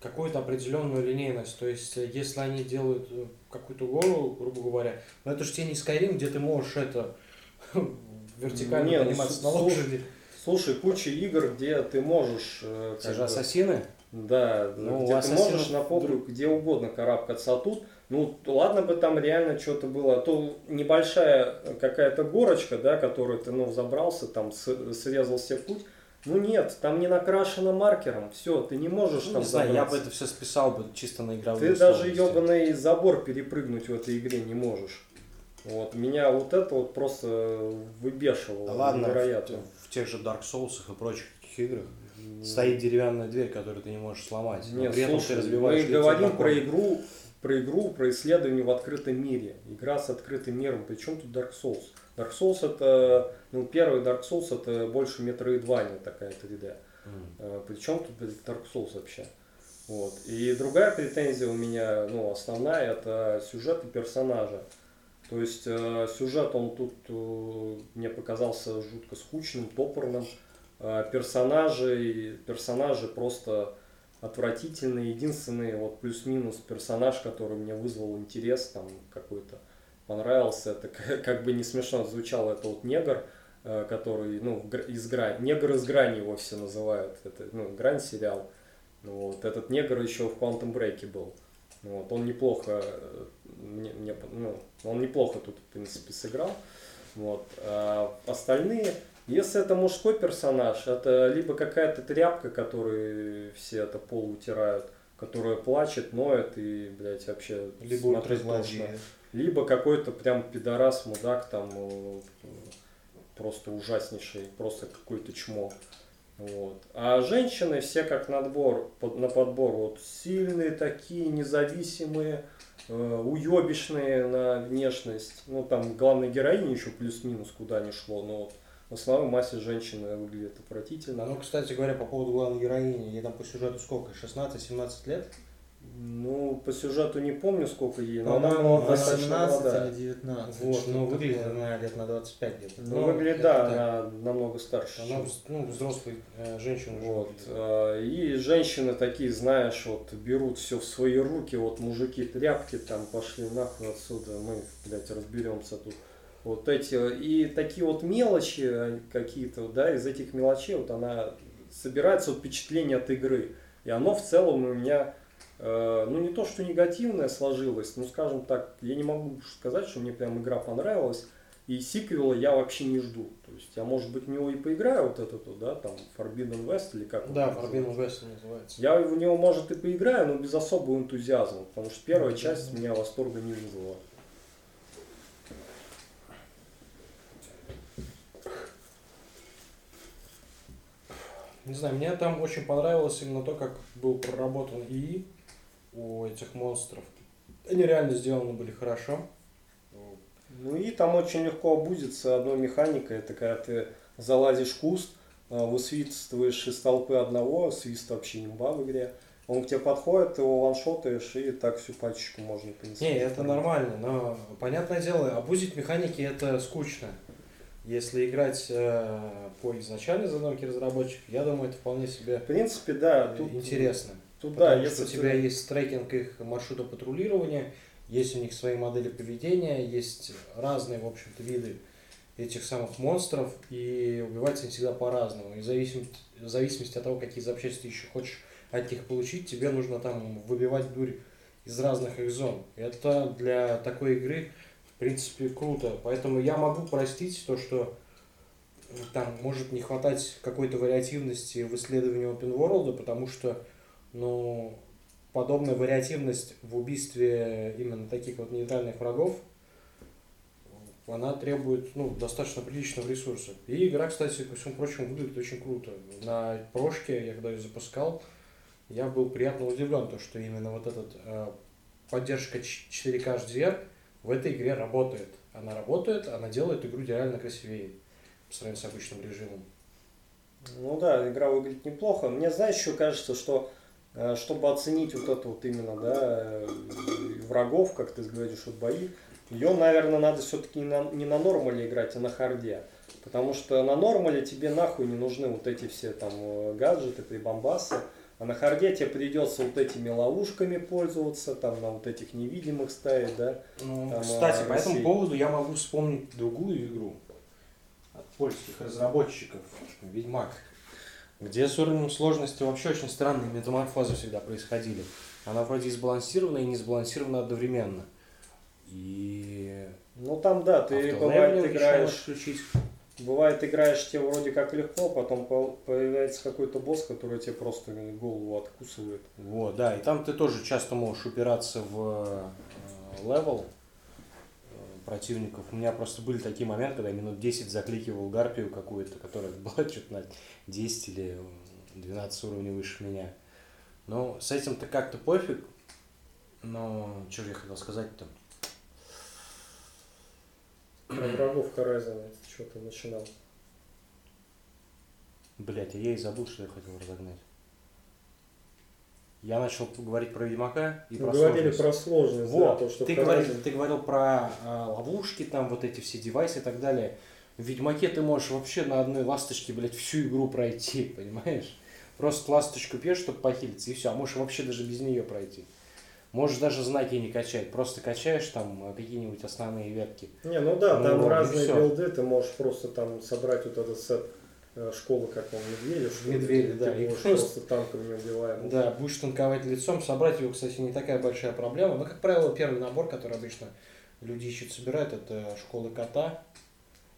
какую-то определенную линейность. То есть, э, если они делают э, какую-то гору, грубо говоря, но это же тебе не Skyrim, где ты можешь это вертикально Не, ну, подниматься на лошади. Слушай, куча игр, где ты можешь... э, Те как же ассасины. Да, Ну, где ты можешь на попу друг- где угодно карабкаться, а тут, ну, ладно бы там реально что-то было, а то небольшая какая-то горочка, да, которую ты, ну, забрался, там, срезал себе путь, ну, нет, там не накрашено маркером, все, ты не можешь Ну, там не знаю, я бы это все списал бы чисто на игровые Ты даже ебаный забор перепрыгнуть в этой игре не можешь. Вот, меня вот это вот просто выбешивало Да ладно, невероятно. в, в тех же Dark Souls и прочих таких играх стоит деревянная дверь, которую ты не можешь сломать. Нет, слушай, ты разбиваешь мы говорим про игру, про игру, про исследование в открытом мире. Игра с открытым миром. Причем тут Dark Souls? Dark Souls это, ну, первый Dark Souls это больше Metroidvania такая 3D. М. Причем тут блядь, Dark Souls вообще? Вот. И другая претензия у меня, ну, основная, это сюжет и персонажа. То есть э, сюжет, он тут э, мне показался жутко скучным, топорным. Э, персонажи, персонажи просто отвратительные. Единственный вот плюс-минус персонаж, который мне вызвал интерес там какой-то, понравился, это как бы не смешно звучало, это вот негр, э, который, ну, из грани, негр из грани его все называют, это, ну, грань сериал. Вот, этот негр еще в Quantum Break был. Вот, он неплохо, э, мне, мне ну, он неплохо тут, в принципе, сыграл. Вот, а остальные, если это мужской персонаж, это либо какая-то тряпка, которой все это пол утирают, которая плачет, ноет и, блядь, вообще Либо смотреть тошно. Либо какой-то прям пидорас, мудак там э, просто ужаснейший, просто какой-то чмо. Вот. А женщины все как надбор, под- на подбор, вот сильные такие, независимые, э, уебищные на внешность. Ну там главной героине еще плюс-минус куда не шло, но вот в основной массе женщины выглядят отвратительно. Ну, кстати говоря, по поводу главной героини, ей там по сюжету сколько? 16-17 лет? Ну, по сюжету не помню, сколько ей, но она была достаточно 18 молодая. или 19. Вот, что-то ну, выглядит она лет на 25 где-то. Ну, выглядит, как-то да, так. она намного старше. Она, ну, взрослый э, женщина уже Вот. выглядит. э, И женщины такие, знаешь, вот берут все в свои руки, вот мужики тряпки там пошли нахуй отсюда, мы, блядь, разберемся тут. Вот эти, и такие вот мелочи э, какие-то, да, из этих мелочей вот она собирается вот впечатление от игры. И оно в целом у меня, э, ну не то, что негативное сложилось, ну скажем так, я не могу сказать, что мне прям игра понравилась. И сиквела я вообще не жду. То есть я, может быть, в него и поиграю, вот этот, вот, да, там, Forbidden West или как Да, Forbidden. West называется. Я в него, может, и поиграю, но без особого энтузиазма, потому что первая часть меня восторга не вызвала. Не знаю, мне там очень понравилось именно то, как был проработан ИИ у этих монстров. Они реально сделаны были хорошо. Ну и там очень легко обузиться одной механикой, это когда ты залазишь в куст, э, высвистываешь из толпы одного, свист вообще имба в игре, он к тебе подходит, ты его ваншотаешь, и так всю пачечку можно, принципе. Не, это нормально, но понятное дело, обузить механики это скучно. Если играть э, по изначальной задумке разработчиков, я думаю, это вполне себе В принципе, да, тут интересно. Тут, да, Потому если что у тебя есть трекинг их маршрута патрулирования, есть у них свои модели поведения, есть разные, в общем-то, виды этих самых монстров, и убивать они всегда по-разному. И в зависимости, в зависимости от того, какие запчасти ты еще хочешь от них получить, тебе нужно там выбивать дурь из разных их зон. Это для такой игры, принципе, круто. Поэтому я могу простить то, что э, там может не хватать какой-то вариативности в исследовании open world, потому что ну, подобная вариативность в убийстве именно таких вот нейтральных врагов, она требует ну, достаточно приличного ресурса. И игра, кстати, ко всему прочему, выглядит очень круто. На прошке, я когда ее запускал, я был приятно удивлен, то, что именно вот этот э, поддержка ч- 4K HDR в этой игре работает. Она работает, она делает игру реально красивее по сравнению с обычным режимом. Ну да, игра выглядит неплохо. Мне, знаешь, еще кажется, что э, чтобы оценить вот это вот именно, да, э, врагов, как ты говоришь, вот бои, ее, наверное, надо все-таки не на, не на нормале играть, а на харде. Потому что на нормале тебе нахуй не нужны вот эти все там э, гаджеты, прибамбасы. А на харде тебе придется вот этими ловушками пользоваться, там на вот этих невидимых ставить, да? Ну, Там, кстати, а, по этому поводу я могу вспомнить другую игру от польских разработчиков, Ведьмак, где с уровнем сложности вообще очень странные метаморфозы всегда происходили. Она вроде и сбалансирована, и не сбалансирована одновременно. И Ну там, да, ты автолевелинг бывает играешь, включить. Бывает играешь тебе вроде как легко, потом по- появляется какой-то босс, который тебе просто голову откусывает. Вот, да, и там ты тоже часто можешь упираться в э, level э, противников. У меня просто были такие моменты, когда я минут 10 закликивал гарпию какую-то, которая была что-то на 10 или 12 уровней выше меня. Но с этим-то как-то пофиг. Но что же я хотел сказать-то? Про врагов Horizon что-то начинал. Блять, я и забыл, что я хотел разогнать. Я начал говорить про Ведьмака и Мы про говорили сложность. про сложность, да, Вот, то, что ты, говорил, ты говорил про э, ловушки, там вот эти все девайсы и так далее. В Ведьмаке ты можешь вообще на одной ласточке, блядь, всю игру пройти, понимаешь? Просто ласточку пьешь, чтобы похилиться, и все. А можешь вообще даже без нее пройти. Можешь даже знаки не качать. Просто качаешь там э, какие-нибудь основные ветки. Не, ну да, Ну, там и разные билды, ты можешь просто там собрать вот этот сет э, школы, как он, медведя, что Медведя, да, и просто- просто танком неубиваемым. Да, будешь танковать лицом. Собрать его, кстати, не такая большая проблема. Но, как правило, первый набор, который обычно люди ищут, собирают, это школы кота.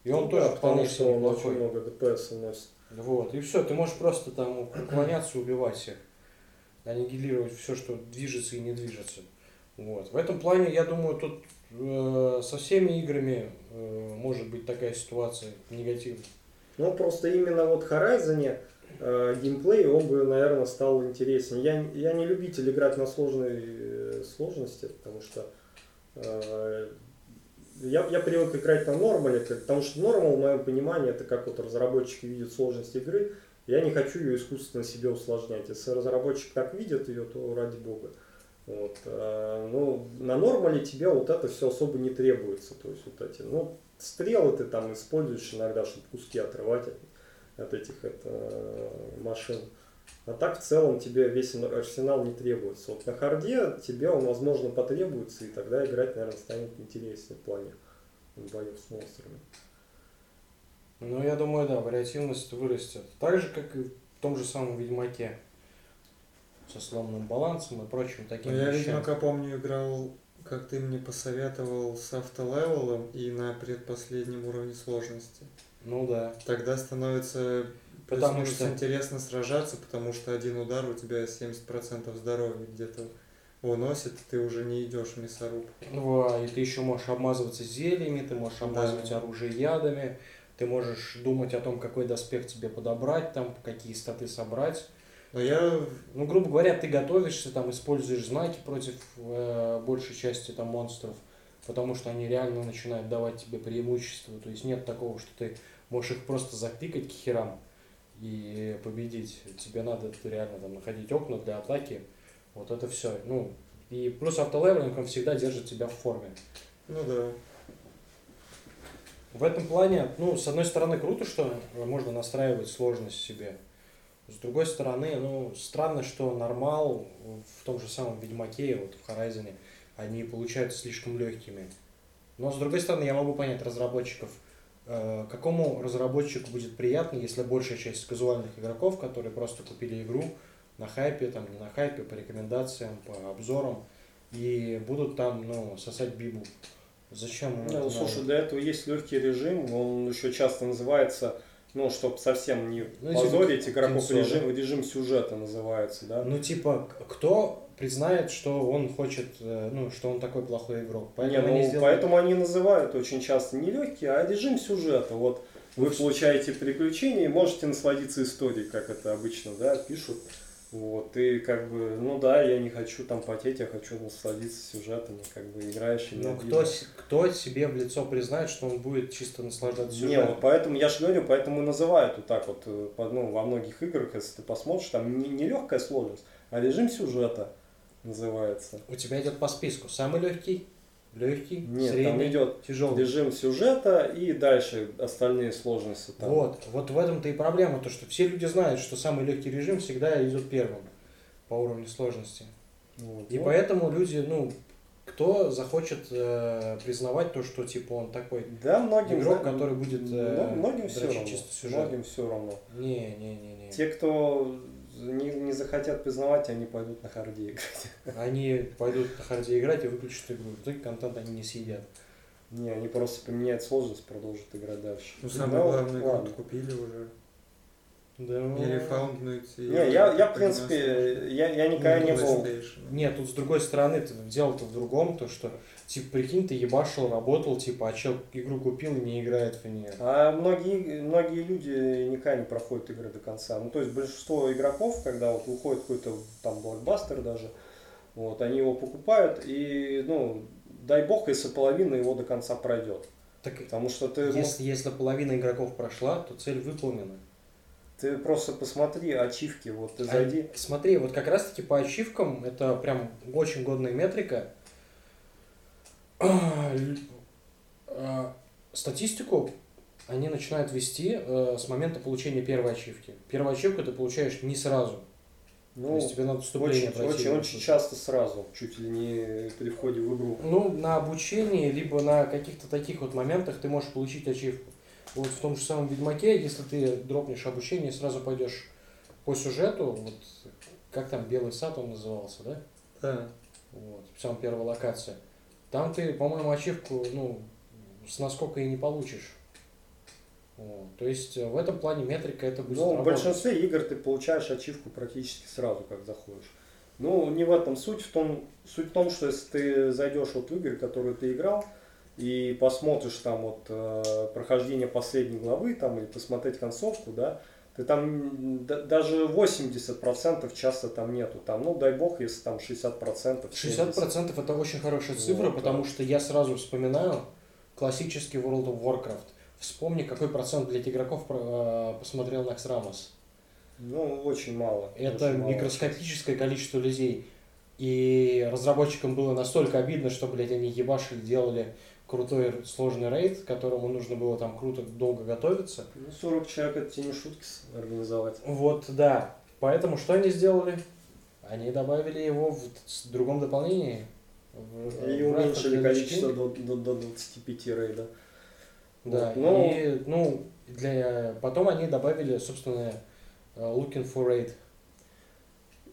И он Ну тоже да, потому что он неплохой. очень много ДПС носит. Вот, и все, ты можешь просто там уклоняться, убивать всех. Аннигилировать все, что движется и не движется. Вот. В этом плане, я думаю, тут э, со всеми играми э, может быть такая ситуация негативная. Ну, просто именно вот Horizon э, геймплей, он бы, наверное, стал интереснее. Я, я не любитель играть на сложной э, сложности, потому что э, я, я привык играть на нормале, потому что нормал, в моем понимании, это как вот разработчики видят сложность игры, я не хочу ее искусственно себе усложнять. Если разработчик так видит ее, то ради бога. Вот. а, ну, на нормале тебе вот это все особо не требуется. То есть вот эти, ну, стрелы ты там используешь иногда, чтобы куски отрывать от, от этих это, э, машин. А так в целом тебе весь арсенал не требуется. Вот на харде тебе он, возможно, потребуется, и тогда играть, наверное, станет интереснее в плане боев с монстрами. Ну, я думаю, да, вариативность вырастет. Так же, как и в том же самом Ведьмаке. Со сломанным балансом и прочим таким Ну, я, вещам. Ведьмака, помню, играл, как ты мне посоветовал, с автолевелом и на предпоследнем уровне сложности. Ну да. Тогда становится Потому что- интересно сражаться, потому что один удар у тебя 70% здоровья где-то уносит, и ты уже не идешь в мясорубку. Ну, и ты еще можешь обмазываться зельями, ты можешь Да. обмазывать оружие ядами, ты можешь думать о том, какой доспех тебе подобрать, там, какие статы собрать. Но я Ну, грубо говоря, ты готовишься, там, используешь знаки против э, большей части там монстров, потому что они реально начинают давать тебе преимущество. То есть нет такого, что ты можешь их просто затыкать к херам и победить. Тебе надо реально там находить окна для атаки. Вот это все. Ну, и плюс автолевелинг, он всегда держит тебя в форме. ну да. В этом плане, ну, с одной стороны, круто, что можно настраивать сложность себе. С другой стороны, ну, странно, что нормал в том же самом Ведьмаке, вот в Horizon, они получаются слишком легкими. Но с другой стороны, я могу понять разработчиков. Э, Какому разработчику будет приятно, если большая часть казуальных игроков, которые просто купили игру на хайпе, там не на хайпе, по рекомендациям, по обзорам, и будут там, ну, сосать бибу. Зачем Ну, это надо? слушай, для этого есть легкий режим, он еще часто называется, ну, чтобы совсем не Ну, позорить типа игроков, кинцо, режим, режим сюжета называется, да? Ну, типа, кто признает, что он хочет, э, ну, что он такой плохой игрок? Не, Поэтому ну, они сделали- поэтому они называют очень часто не легкий, а режим сюжета. Вот вы получаете приключения и можете насладиться историей, как это обычно, да, пишут. Вот, и как бы, ну да, я не хочу там потеть, я хочу насладиться сюжетом, и как бы играешь и не Ну, кто, кто себе в лицо признает, что он будет чисто наслаждаться Не, сюжетом? вот поэтому я же говорю, поэтому и называют вот так вот, э, по- ну, во многих играх, если ты посмотришь, там не, не легкая сложность, а режим сюжета называется. У тебя идет по списку. Самый легкий, легкий, Нет, там средний, идет тяжелый. режим сюжета и дальше остальные сложности. Там. Вот, вот в этом-то и проблема, то что все люди знают, что самый легкий режим всегда идет первым. по уровню сложности. Вот. И Ну, поэтому люди, ну, кто захочет э, признавать то, что типа он такой Да, многим... игрок, за- который будет э, многим все равно. чисто сюжет. Многим все равно. Не, не, не, не. Те, кто не, не захотят признавать, они пойдут на харде играть. Они пойдут на харде играть и выключат игру. В итоге контент они не съедят. Не, они просто поменяют сложность, продолжат играть дальше. Ну, самое главное, игру ладно. купили уже. Да. Или фаунднуть. и, Не, я, я в принципе, я, я никогда не Ну, был... Нет, тут с другой стороны, дело-то в другом, то что, типа, прикинь, ты ебашил, работал, типа, а чел игру купил и не играет в нее. А многие, многие люди никогда не проходят игры до конца. Ну, то есть большинство игроков, когда вот выходит какой-то там блокбастер даже, вот, они его покупают, и, ну, дай бог, если половина его до конца пройдет. Так, Потому что ты, если, если половина игроков прошла, то цель выполнена. ты просто посмотри ачивки, вот ты А, зайди. смотри, вот как раз-таки по ачивкам, это прям очень годная метрика. А, а, Статистику они начинают вести э, с момента получения первой ачивки. Первую ачивку ты получаешь не сразу. То Ну, есть тебе надо вступление очень, пройти. очень, очень часто сразу, чуть ли не при входе в игру. Ну, на обучении, либо на каких-то таких вот моментах ты можешь получить ачивку. Вот в том же самом Ведьмаке, если ты дропнешь обучение, сразу пойдешь по сюжету, вот как там Белый сад он назывался, да? Да. Вот, самая первая локация. Там ты, по-моему, ачивку, ну, с насколько и не получишь. Вот. То есть э, в этом плане метрика это будет Ну, в работать. большинстве игр ты получаешь ачивку практически сразу, как заходишь. Ну, не в этом суть. В том, суть в том, что если ты зайдешь вот в игры, которые ты играл, и посмотришь там вот э, прохождение последней главы, там, или посмотреть концовку, да, ты там да- даже 80% часто там нету. Там, ну, дай бог, если там 60%. 60% это очень хорошая цифра, Вот, потому да. что я сразу вспоминаю классический World of Warcraft. Вспомни, какой процент блядь, игроков э, посмотрел Накс Рамос. Ну, очень мало. Это очень мало. микроскопическое количество людей. И разработчикам было настолько обидно, что, блядь, они ебашили, делали крутой сложный рейд, к которому нужно было там круто долго готовиться. Ну, 40 человек это тебе не шутки организовать. Вот, да. Поэтому что они сделали? Они добавили его в с- другом дополнении. В- И в уменьшили количество до, до, до 25 рейда. Да, Вот, но- и, ну, для... потом они добавили, собственно, э, Looking for Raid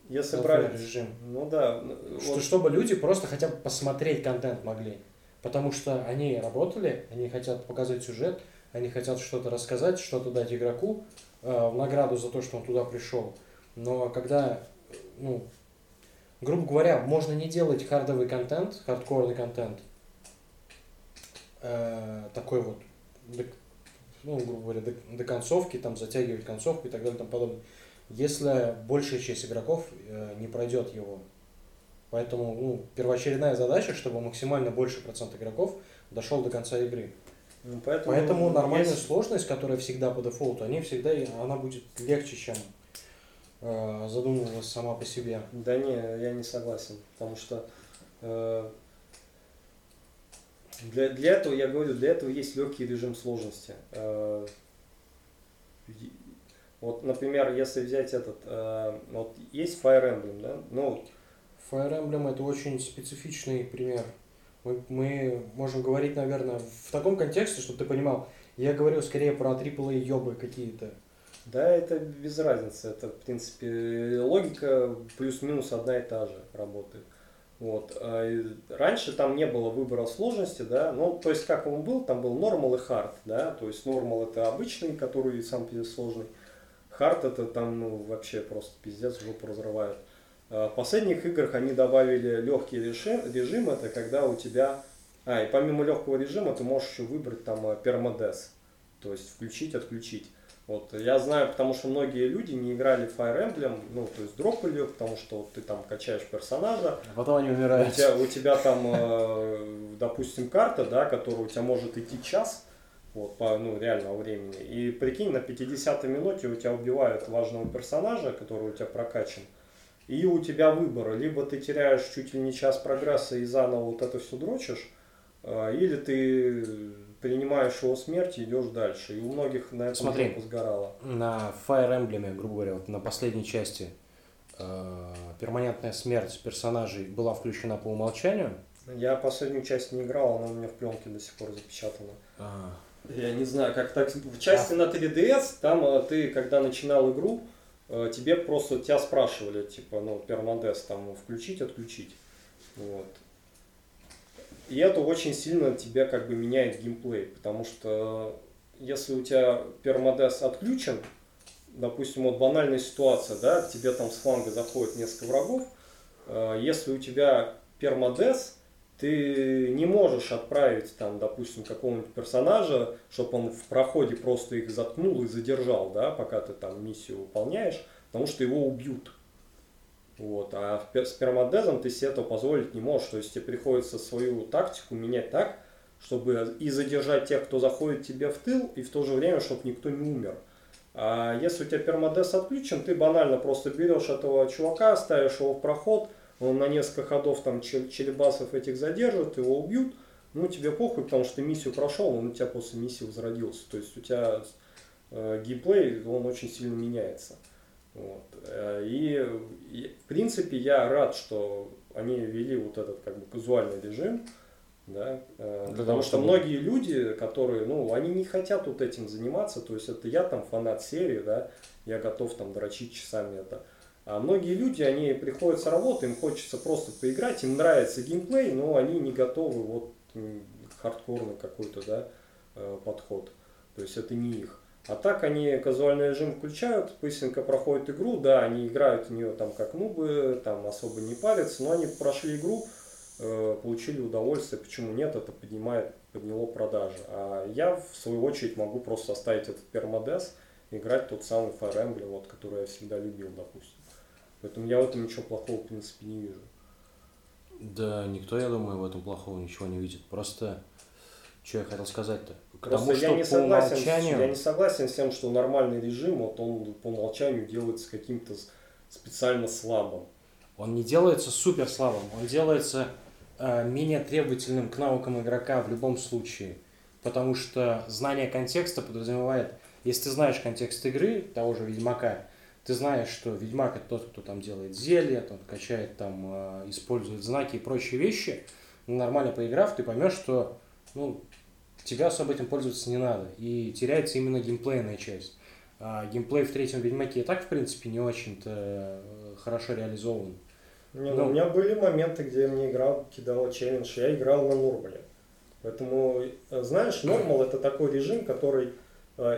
Если брать... режим. Ну да. ну, Что, вот чтобы люди просто хотя бы посмотреть контент могли. Потому что они работали, они хотят показать сюжет, они хотят что-то рассказать, что-то дать игроку э, в награду за то, что он туда пришел. Но когда, ну, грубо говоря, можно не делать хардовый контент, хардкорный контент, э, такой вот, ну, грубо говоря, до, до концовки, там, затягивать концовку и так далее и тому подобное, если большая часть игроков э, не пройдет его. Поэтому ну, первоочередная задача, чтобы максимально больший процент игроков дошел до конца игры. ну, поэтому Поэтому нормальная есть- сложность, которая всегда по дефолту, они всегда, она будет легче, чем э, задумывалась сама по себе. Да не, я не согласен. Потому что э, для, для этого, я говорю, для этого есть легкий режим сложности. Э, вот, например, если взять этот, э, вот есть Fire Emblem, да, ну, Fire Emblem это очень специфичный пример. Мы, мы можем говорить, наверное, в таком контексте, чтобы ты понимал, я говорю скорее про AAA ёбы какие-то. Да, это без разницы. Это, в принципе, логика плюс-минус одна и та же работает. Вот. А и Раньше там не было выбора сложности, да, ну, то есть как он был, там был normal и hard, да, то есть normal это обычный, который сам по сложный, hard это там, ну, вообще просто пиздец, жопу разрывают. А В последних играх они добавили легкий режим, режим, это когда у тебя, а, и помимо легкого режима ты можешь еще выбрать там э, пермодес, то есть включить, отключить. Вот, я знаю, потому что многие люди не играли в Fire Emblem, ну, то есть дропали потому что вот ты там качаешь персонажа, А потом они у умирают. тебя, у тебя там, э, допустим, карта, да, которая у тебя может идти час, вот, по, ну, реального времени, и прикинь, на 50 минуте у тебя убивают важного персонажа, который у тебя прокачан, и у тебя выбор, либо ты теряешь чуть ли не час прогресса и заново вот это все дрочишь, э, или ты принимаешь его смерть и идешь дальше. И у многих на этом Смотри. жопа сгорала. На Fire Emblem, грубо говоря, вот на последней части, э, перманентная смерть персонажей была включена по умолчанию. Я последнюю часть не играл, она у меня в пленке до сих пор запечатана. А, Я не знаю, как так. В части на 3DS, там э, ты, когда начинал игру, тебе просто тебя спрашивали, типа, ну, пермодес там включить, отключить. Вот. И это очень сильно тебя как бы меняет геймплей, потому что если у тебя пермодес отключен, допустим, вот банальная ситуация, да, к тебе там с фланга заходит несколько врагов, э, если у тебя пермодес, ты не можешь отправить там, допустим, какого-нибудь персонажа, чтобы он в проходе просто их заткнул и задержал, да, пока ты там миссию выполняешь, потому что его убьют. Вот. А с пермодезом ты себе этого позволить не можешь. То есть тебе приходится свою тактику менять так, чтобы и задержать тех, кто заходит тебе в тыл, и в то же время, чтобы никто не умер. А если у тебя пермодес отключен, ты банально просто берешь этого чувака, ставишь его в проход, он на несколько ходов там чел- челебасов этих задержит, его убьют, ну тебе похуй, потому что ты миссию прошел, он у тебя после миссии возродился. То есть у тебя э, геймплей, он очень сильно меняется. Вот. Э, И, и, в принципе я рад, что они ввели вот этот как бы казуальный режим, да, э, Для потому что многие люди, которые, ну, они не хотят вот этим заниматься, то есть это я там фанат серии, да, я готов там дрочить часами это. А многие люди, они приходят с работы, им хочется просто поиграть, им нравится геймплей, но они не готовы вот хардкорный какой-то, да, э, подход. То есть это не их. А так они казуальный режим включают, быстренько проходят игру, да, они играют в нее там как нубы, там особо не парятся, но они прошли игру, э, получили удовольствие, почему нет, это поднимает, подняло продажи. А я, в свою очередь, могу просто оставить этот пермодес, играть тот самый Fire Emblem, вот, который я всегда любил, допустим. Поэтому я в этом ничего плохого, в принципе, не вижу. да, никто, я думаю, в этом плохого ничего не видит. Просто, что я хотел сказать-то? К Просто тому, я что не, согласен, умолчанию... я не согласен с тем, что нормальный режим, вот он по умолчанию делается каким-то специально слабым. Он не делается супер слабым, он делается э, менее требовательным к навыкам игрока в любом случае. Потому что знание контекста подразумевает, если ты знаешь контекст игры, того же Ведьмака, ты знаешь, что Ведьмак это тот, кто там делает зелья, тот качает там, э, использует знаки и прочие вещи, ну, нормально поиграв, ты поймешь, что ну, тебе особо этим пользоваться не надо. И теряется именно геймплейная часть. А геймплей в третьем Ведьмаке и так, в принципе, не очень-то э, хорошо реализован. Не, ну, Ну. у меня были моменты, где мне игра кидала челлендж, я играл на нормале. Поэтому, э, знаешь, нормал это такой режим, который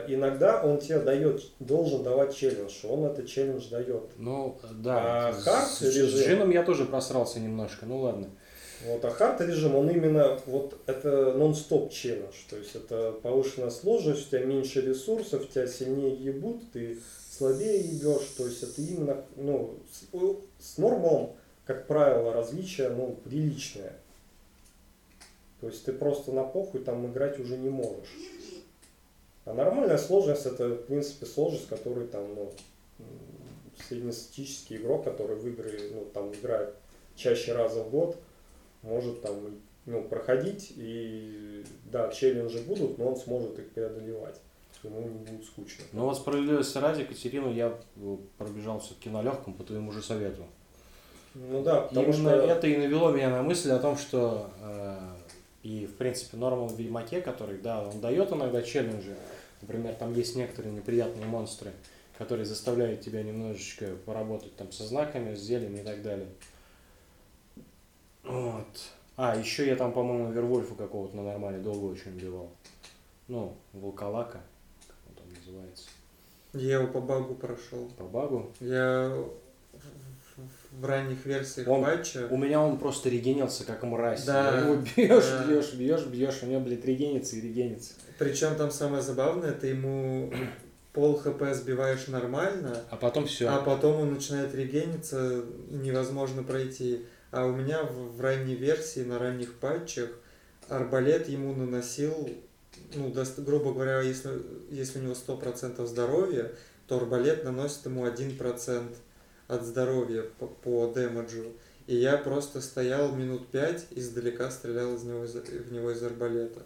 иногда он тебе дает, должен давать челлендж, он этот челлендж дает. Ну, да. А хард режим? с джином я тоже просрался немножко, ну ладно. Вот, а хард режим, он именно, вот это нон-стоп челлендж, то есть это повышенная сложность, у тебя меньше ресурсов, тебя сильнее ебут, ты слабее ебешь, то есть это именно, ну, с, с нормалом, как правило, различие, ну, приличное. То есть ты просто на похуй там играть уже не можешь. А нормальная сложность это, в принципе, сложность, которую там, ну, среднестатистический игрок, который в игры, ну, там играет чаще раза в год, может там ну, проходить, и да, челленджи будут, но он сможет их преодолевать. Ему не будет скучно. Ну вот справедливости ради, Катерину я э, пробежал все-таки на легком по твоему же совету. Ну да, потому Именно что это и навело меня на мысль о том, что э, и в принципе нормал в Ведьмаке, который, да, он дает иногда челленджи. Например, там есть некоторые неприятные монстры, которые заставляют тебя немножечко поработать там со знаками, с зельями и так далее. Вот. А, еще я там, по-моему, Вервольфа какого-то на нормале долго очень убивал. Ну, волколака, как он там называется. Я его по багу прошел. По багу. Я в- ранних версиях Он- патча У меня он просто регенился, как мразь. Да, Его бьешь, да. бьешь, бьешь, бьешь, у него, блядь, регенится и регенится. Причем там самое забавное, ты ему пол хп сбиваешь нормально, А потом все. а потом он начинает регениться, невозможно пройти. А у меня в, в ранней версии, на ранних патчах, арбалет ему наносил, ну, дост- грубо говоря, если, если у него 100% здоровья, то арбалет наносит ему 1% от здоровья по, по дэмэджу. И я просто стоял минут 5, издалека стрелял из него, из, в него из арбалета.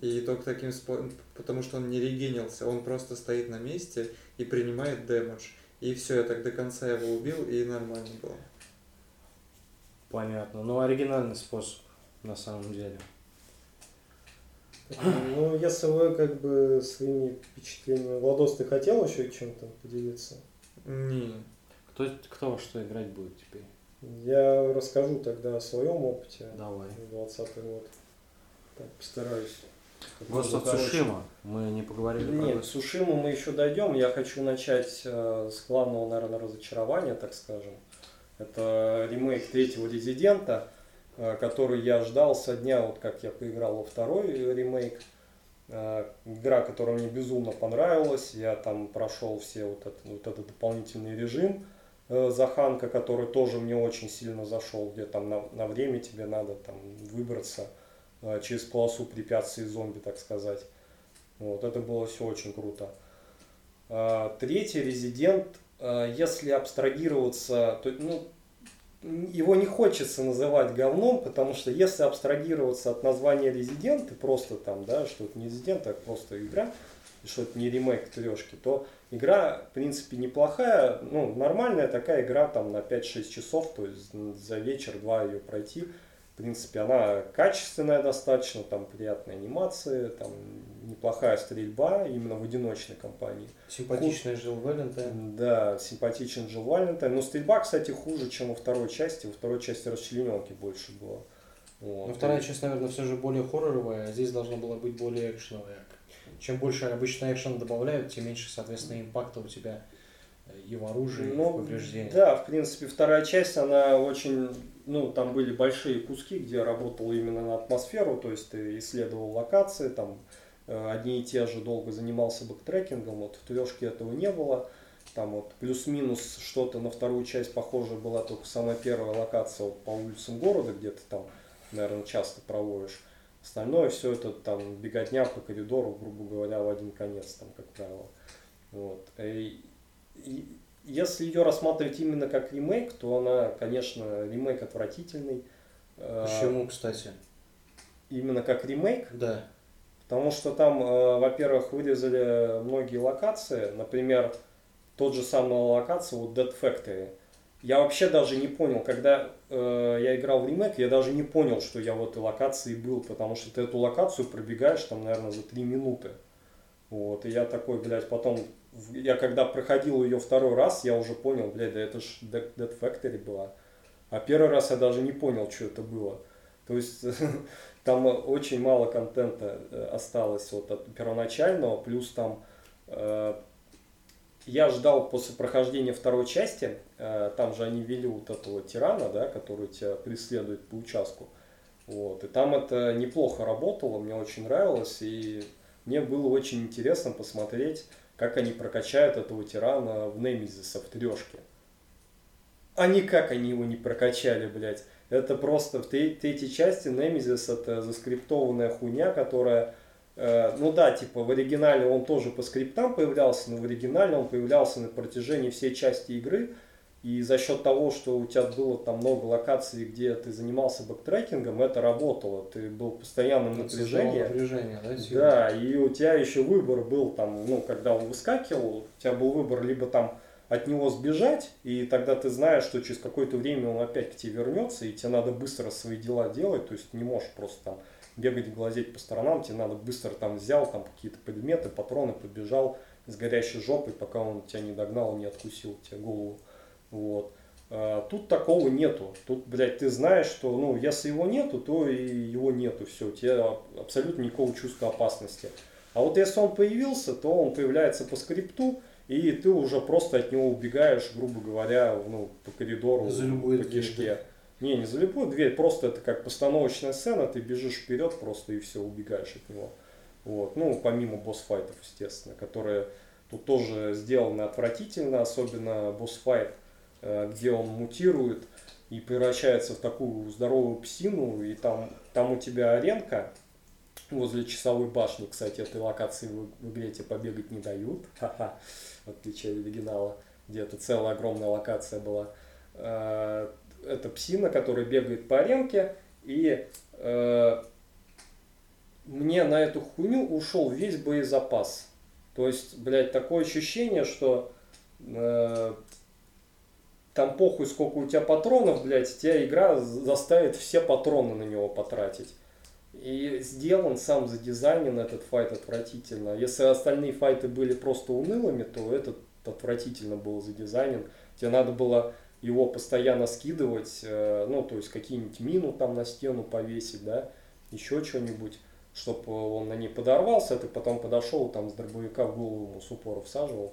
И только таким способом, потому что он не регенился, он просто стоит на месте и принимает дэмэдж. И все, я так до конца его убил, и нормально было. Понятно. Ну, оригинальный способ, на самом деле. Ну, если вы как бы своими впечатлениями... Владос, ты хотел еще чем-то поделиться? Не. Кто, кто во что играть будет теперь? Я расскажу тогда о своем опыте. Давай. 20 год. Так, постараюсь. Короче, Tsushima. Мы не поговорили про Нет. Сушиму мы еще дойдем. Я хочу начать э, с главного, наверное, разочарования, так скажем. Это ремейк третьего Резидента, э, который я ждал со дня, вот как я поиграл во второй ремейк. Э, игра, которая мне безумно понравилась. Я там прошел все вот, это, вот этот дополнительный режим э, Заханка, который тоже мне очень сильно зашел, где там на, на время тебе надо там выбраться э, через полосу препятствий зомби, так сказать. Вот, это было все очень круто. А, Третий резидент, если абстрагироваться, то ну, его не хочется называть говном, потому что если абстрагироваться от названия резидент, и просто там, да, что это не резидент, а просто игра, и что это не ремейк трешки, то игра, в принципе, неплохая, ну, нормальная такая игра там на 5-6 часов, то есть за вечер-два ее пройти. В принципе, она качественная достаточно, там приятные анимации, там неплохая стрельба именно в одиночной кампании. Симпатичная Джилл Валентайн. Да, симпатичная Джилл Валентайн. Но стрельба, кстати, хуже, чем во второй части. Во второй части расчлененки больше было. Вот. Но вторая часть, наверное, все же более хорроровая, а здесь должна была быть более экшеновая. Чем больше обычно экшен добавляют, тем меньше, соответственно, импакта у тебя э, и в оружии, и в Ну, повреждениях. да, в принципе, вторая часть, она очень, ну, там были большие куски, где работал именно на атмосферу, то есть ты исследовал локации, там э, одни и те же долго занимался бэктрекингом, вот в трешке этого не было, там вот плюс-минус что-то на вторую часть похоже была только самая первая локация вот по улицам города, где ты там, наверное, часто проводишь. Остальное все это там беготня по коридору, грубо говоря, в один конец, там, как правило. Вот. И- и если ее рассматривать именно как ремейк, то она, конечно, ремейк отвратительный. Э, Почему, кстати? Именно как ремейк, Да. Потому что там, э, во-первых, вырезали многие локации, например, тот же самый локация, вот Dead Factory. Я вообще даже не понял, когда э, я играл в ремейк, я даже не понял, что я в этой локации был, потому что ты эту локацию пробегаешь там, наверное, за три минуты. Вот, и я такой, блядь, потом, я когда проходил ее второй раз, я уже понял, блядь, да это ж Dead Factory была. А первый раз я даже не понял, что это было. То есть там очень мало контента э, осталось вот от первоначального, плюс там э, я ждал после прохождения второй части, э, там же они вели вот этого тирана, да, который тебя преследует по участку. Вот. И там это неплохо работало, мне очень нравилось, и мне было очень интересно посмотреть, как они прокачают этого тирана в Немезиса в трешке. А никак они его не прокачали, блядь. Это просто в тре- третьей части Немезис это заскриптованная хуйня, которая Э, ну да, типа в оригинале он тоже по скриптам появлялся, но в оригинале он появлялся на протяжении всей части игры. И за счет того, что у тебя было там много локаций, где ты занимался бэктрекингом, это работало. Ты был в постоянном создавало напряжении. напряжение, да? сильно? Да, и у тебя еще выбор был там, ну, когда он выскакивал, у тебя был выбор либо там от него сбежать, и тогда ты знаешь, что через какое-то время он опять к тебе вернется, и тебе надо быстро свои дела делать, то есть не можешь просто там бегать, глазеть по сторонам, тебе надо быстро там взял там какие-то предметы, патроны, побежал с горящей жопой, пока он тебя не догнал, не откусил тебе голову. Вот. А, Тут такого нету. Тут, блядь, ты знаешь, что, ну, если его нету, то и его нету. Все, у тебя абсолютно никакого чувства опасности. А вот если он появился, то он появляется по скрипту, и ты уже просто от него убегаешь, грубо говоря, ну, по коридору, За любую по дверь, кишке. Не, не за любую дверь, просто это как постановочная сцена, ты бежишь вперед просто и все, убегаешь от него. Вот. Ну, помимо босс-файтов, естественно, которые тут тоже сделаны отвратительно, особенно босс-файт, э, где он мутирует и превращается в такую здоровую псину, и там, там у тебя аренка возле часовой башни, кстати, этой локации в, игре тебе побегать не дают, ха-ха, в отличие от оригинала, где это целая огромная локация была. Э, Это псина, которая бегает по аренке, и э, мне на эту хуйню ушел весь боезапас. То есть, блядь, такое ощущение, что э, там похуй, сколько у тебя патронов, блядь, тебя игра заставит все патроны на него потратить. И сделан сам задизайнен этот файт отвратительно. Если остальные файты были просто унылыми, то этот отвратительно был задизайнен. Тебе надо было его постоянно скидывать, э, ну, то есть какие-нибудь мину там на стену повесить, да, еще что-нибудь, чтобы он на ней подорвался, ты потом подошел, там с дробовика в голову ему упора всаживал,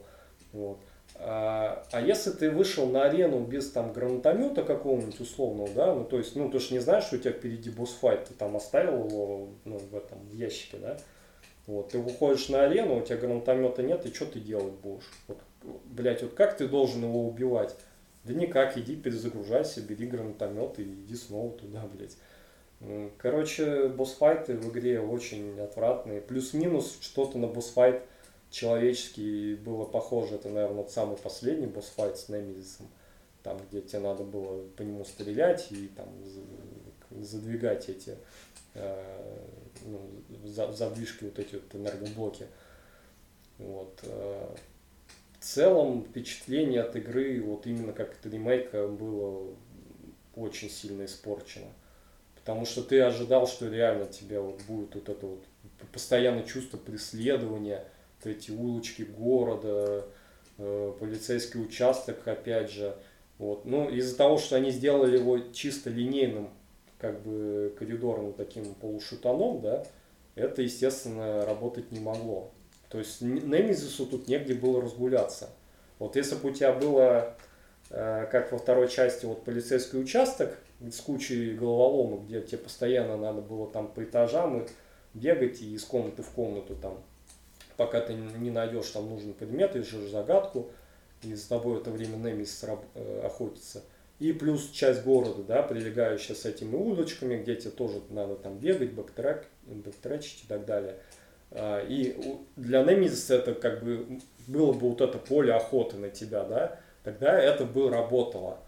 вот. А, а если ты вышел на арену без там гранатомета какого-нибудь условного, да, ну то есть, ну ты же не знаешь, что у тебя впереди босс-файт, ты там оставил его ну, в этом ящике, да, вот, ты выходишь на арену, у тебя гранатомета нет, и что ты делать будешь? Вот, блять, вот как ты должен его убивать? Да никак, иди перезагружайся, бери гранатомет и иди снова туда, блядь. Короче, босс-файты в игре очень отвратные. Плюс-минус что-то на босс-файт человеческий было похоже. Это, наверное, самый последний босс-файт с Немезисом. Там, где тебе надо было по нему стрелять и там задвигать эти э, ну, задвижки, вот эти вот энергоблоки. Вот. Э, в целом впечатление от игры, вот именно как от ремейка, было очень сильно испорчено. Потому что ты ожидал, что реально тебе вот будет вот это вот постоянное чувство преследования, эти улочки города, э, полицейский участок, опять же. Вот. Ну, из-за того, что они сделали его чисто линейным, как бы коридорным таким полушутаном, да, это, естественно, работать не могло. То есть Немезису тут негде было разгуляться. Вот если бы у тебя было, э, как во второй части, вот полицейский участок с кучей головоломок, где тебе постоянно надо было там по этажам бегать и из комнаты в комнату там, пока ты не найдешь там нужный предмет, решишь загадку, и с тобой это время Немезис э, охотится. И плюс часть города, да, прилегающая с этими улочками, где тебе тоже надо там бегать, бэктрек, бэктречить и так далее – а, и для Немезиса это как бы было бы вот это поле охоты на тебя, да, тогда это бы работало.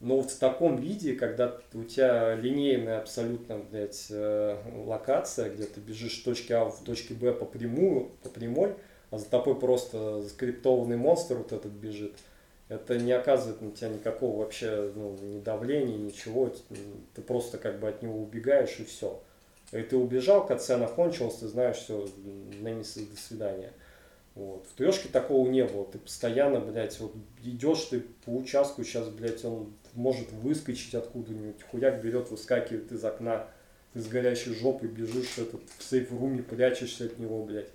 Но вот в таком виде, когда у тебя линейная абсолютно, блядь, э, локация, где ты бежишь с точки А в точке Б по прямую, по прямой, а за тобой просто скриптованный монстр вот этот бежит, это не оказывает на тебя никакого вообще ну, ни давления, ничего. Ты просто как бы от него убегаешь и все. И ты убежал, катсцена кончилась, ты знаешь, все, Немесис, до свидания. Вот. В трешке такого не было. Ты постоянно, блядь, вот идешь ты по участку, сейчас, блядь, он может выскочить откуда-нибудь, хуяк берет, выскакивает из окна, ты с горящей жопой бежишь этот, в сейф-руме, прячешься от него, блядь.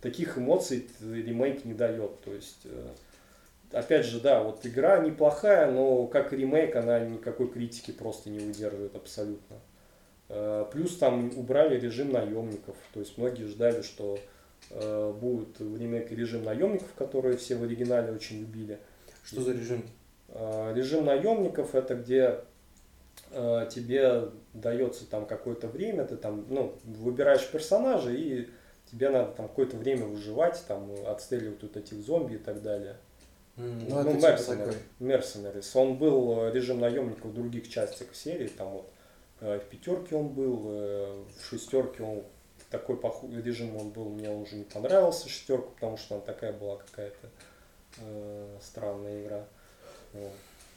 Таких эмоций ремейк не дает. То есть, э, опять же, да, вот игра неплохая, но как ремейк она никакой критики просто не выдерживает абсолютно. Э, плюс там убрали режим наемников. То есть многие ждали, что э, будет в ремейке режим наемников, который все в оригинале очень любили. Что за режим? Э, режим наемников это где тебе дается там какое-то время, ты там ну, выбираешь персонажа и тебе надо там какое-то время выживать, там отстреливать вот этих зомби и так далее. Mm, ну, ну Mercenaries. Он был режим наемников в других частях серии, там вот Э, в пятерке он был, э, в шестерке он такой режим он был, мне он уже не понравился шестерку, потому что она такая была какая-то э, странная игра. Вот.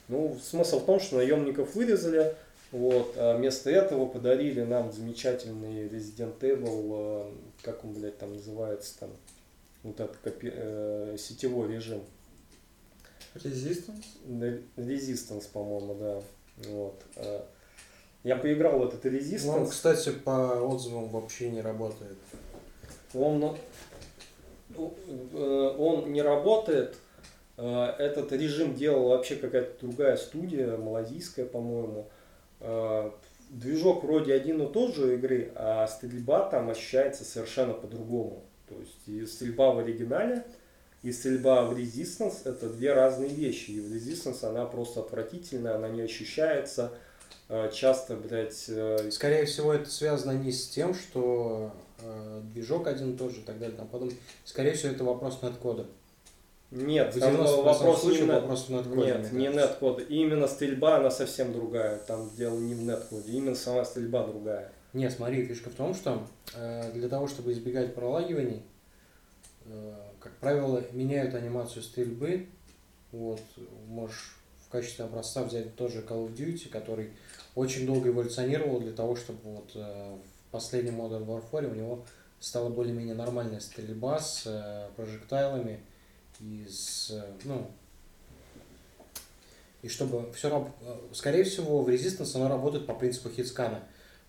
Ну, смысл в том, что наемников вырезали, вот, а вместо этого подарили нам замечательный Resident Evil, э, как он, блядь, там называется, там, вот этот копи, э, сетевой режим. Resistance? Resistance, по-моему, да. Вот. Я поиграл в этот Resistance. Он, кстати, по отзывам вообще не работает. Он, э, он не работает. Э, этот режим делала вообще какая-то другая студия, малазийская, по-моему. Э, движок вроде один и тот же игры, а стрельба там ощущается совершенно по-другому. То есть и стрельба в оригинале, и стрельба в Resistance это две разные вещи. И в Resistance она просто отвратительная, она не ощущается. Э, часто, блядь... Скорее всего, это связано не с тем, что движок один и тот же и так далее. Там потом, скорее всего, это вопрос надкода. Нет, в там вопрос случае именно... вопрос в надкоде. Нет, не неткод. Именно стрельба, она совсем другая. Там дело не в неткоде, именно сама стрельба другая. Нет, смотри, фишка в том, что э, для того, чтобы избегать пролагиваний, э, как правило, меняют анимацию стрельбы Вот, можешь в качестве образца взять тоже Call of Duty, который очень долго эволюционировал для того, чтобы вот э, в последнем Modern Warfare у него стала более-менее нормальная стрельба с э, прожектайлами и с, э, ну, и чтобы все равно, скорее всего, в Resistance она работает по принципу хитскана.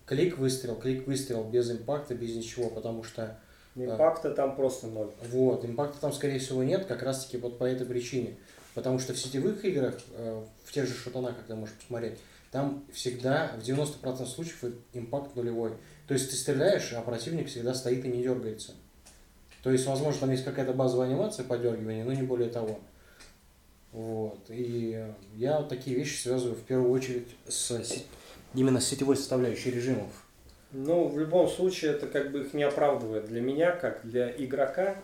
Клик выстрел, клик выстрел без импакта, без ничего, потому что Импакта там просто ноль. Вот, импакта там, скорее всего, нет, как раз таки вот по этой причине. Потому что в сетевых играх, э, в тех же шутанах, как ты можешь посмотреть, там всегда, в 90% случаев, импакт нулевой. То есть ты стреляешь, а противник всегда стоит и не дергается. То есть, возможно, там есть какая-то базовая анимация подергивания, но не более того. Вот. И я такие вещи связываю в первую очередь с именно с сетевой составляющей режимов. Ну, в любом случае, это как бы их не оправдывает. Для меня, как для игрока,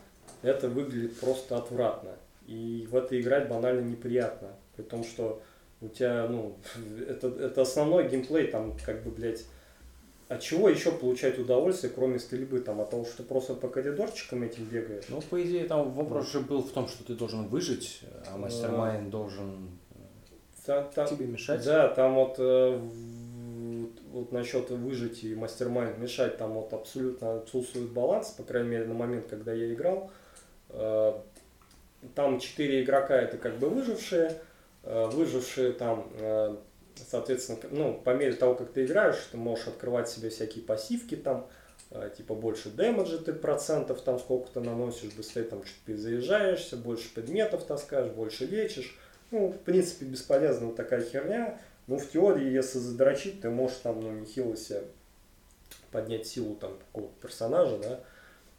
это выглядит просто отвратно. И в это играть банально неприятно. При том, что у тебя, ну, это, это основной геймплей, там, как бы, блядь, от чего еще получать удовольствие, кроме стрельбы, там, от того, что ты просто по коридорчикам этим бегаешь? Ну, по идее, там вопрос же был в том, что ты должен выжить, а mastermind должен там, там, тебе мешать. Да, там вот э, вот насчет выжить и mastermind мешать, там вот абсолютно отсутствует баланс, по крайней мере, на момент, когда я играл. Э, там четыре игрока это как бы выжившие, э, выжившие там, э, соответственно, ну, по мере того, как ты играешь, ты можешь открывать себе всякие пассивки там, типа больше дэмэджа ты процентов там сколько ты наносишь, быстрее там чуть заезжаешься, больше предметов таскаешь, больше лечишь. Ну, в принципе, бесполезная вот такая херня. Ну, в теории, если задрочить, ты можешь там, ну, нехило себе поднять силу там какого-то персонажа, да,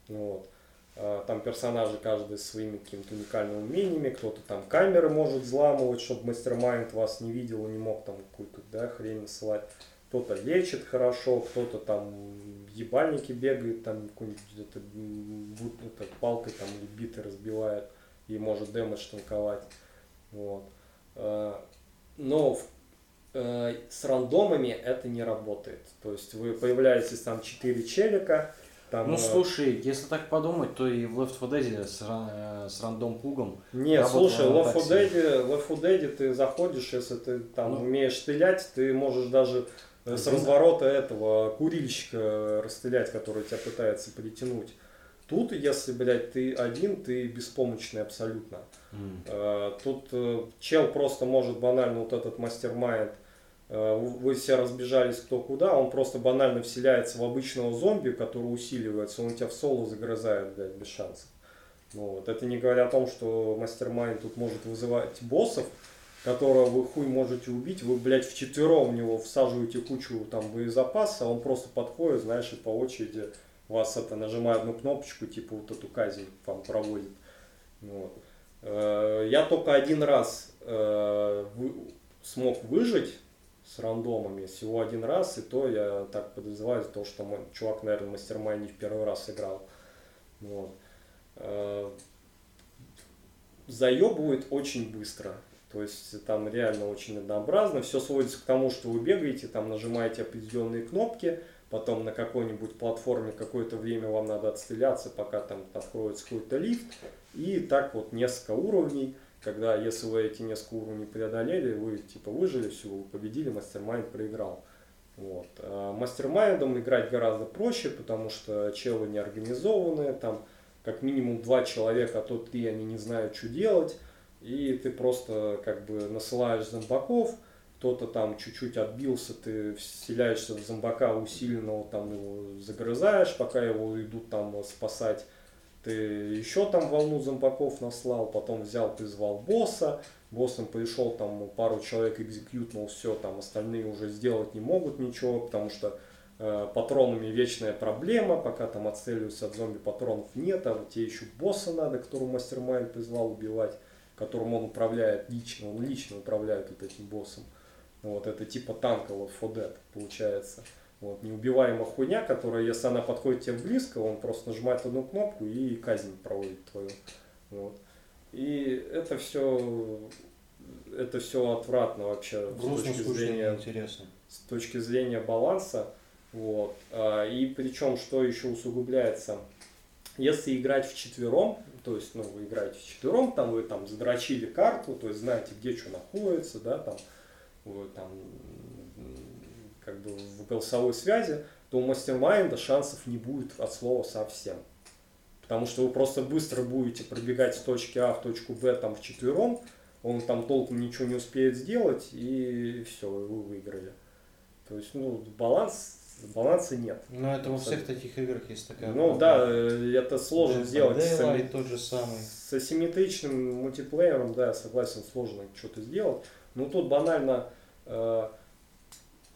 вот. А, там персонажи каждый своими какими-то уникальными умениями, кто-то там камеры может взламывать, чтобы мастер-майнд вас не видел и не мог там какую-то, да, хрень насылать. Кто-то лечит хорошо, кто-то там ебальники бегает, там какой-нибудь это, палкой там или битой разбивает и может дэмэдж танковать. Вот. А, но в Э, с рандомами это не работает. То есть вы появляетесь там 4 челика. Там, ну э, слушай, если так подумать, то и в Left 4 Dead с, э, с рандом пугом. Нет, слушай, Left 4 Dead, Left 4 Dead ты заходишь, если ты там ну, умеешь стрелять, ты можешь даже с разворота этого курильщика расстрелять, который тебя пытается притянуть. Тут, если, блядь, ты один, ты беспомощный абсолютно. Mm. Тут чел просто может банально вот этот mastermind Э, вы все разбежались кто куда, он просто банально вселяется в обычного зомби, который усиливается, он тебя в соло загрызает, блядь, без шансов. Ну, вот. Это не говоря о том, что mastermind тут может вызывать боссов, которого вы хуй можете убить, вы, блядь, вчетвером в него всаживаете кучу там боезапаса, он просто подходит, знаешь, и по очереди вас это нажимает одну кнопочку, типа вот эту казнь вам проводит. Вот. Э, я только один раз э, смог выжить с рандомами всего один раз, и то я так подозреваю, то, что мой чувак, наверное, мастер не в первый раз играл. Вот. Э, заебывает очень быстро. То есть там реально очень однообразно. Все сводится к тому, что вы бегаете, там нажимаете определенные кнопки, потом на какой-нибудь платформе какое-то время вам надо отстреляться, пока там откроется какой-то лифт. И так вот несколько уровней когда если вы эти несколько уровней преодолели, вы типа выжили, все, вы победили, мастер-майнд проиграл. Вот. А мастер-майндом играть гораздо проще, потому что челы не организованные, там как минимум два человека, а то три, они не знают, что делать, и ты просто как бы насылаешь зомбаков, кто-то там чуть-чуть отбился, ты вселяешься в зомбака усиленного, там его загрызаешь, пока его идут там спасать ты еще там волну зомбаков наслал, потом взял, призвал босса, боссом пришел, там пару человек экзекьютнул, все, там остальные уже сделать не могут ничего, потому что э, патронами вечная проблема, пока там отстреливаются от зомби патронов нет, а вот тебе еще босса надо, которого мастер призвал убивать, которым он управляет лично, он лично управляет вот этим боссом. Вот это типа танка вот Dead получается. Вот, неубиваемая хуйня, которая, если она подходит тебе близко, он просто нажимает одну кнопку и казнь проводит твою. Вот. И это все это все отвратно вообще Грустно, с точки зрения интересно. с точки зрения баланса. Вот. А, и причем, что еще усугубляется Если играть в четвером, то есть, ну, вы играете в четвером, там вы там задрочили карту, то есть знаете, где что находится, да, там, вы там, как бы в голосовой связи, то у мастермайнда шансов не будет от слова совсем. Потому что вы просто быстро будете пробегать с точки А в точку Б там в четвером, он там толком ничего не успеет сделать, и все, вы выиграли. То есть, ну, баланс, баланса нет. Но это во всех таких играх есть такая Ну да, э, это сложно Dead сделать с, Daylight тот же самый. с асимметричным мультиплеером, да, согласен, сложно что-то сделать. Но тут банально э,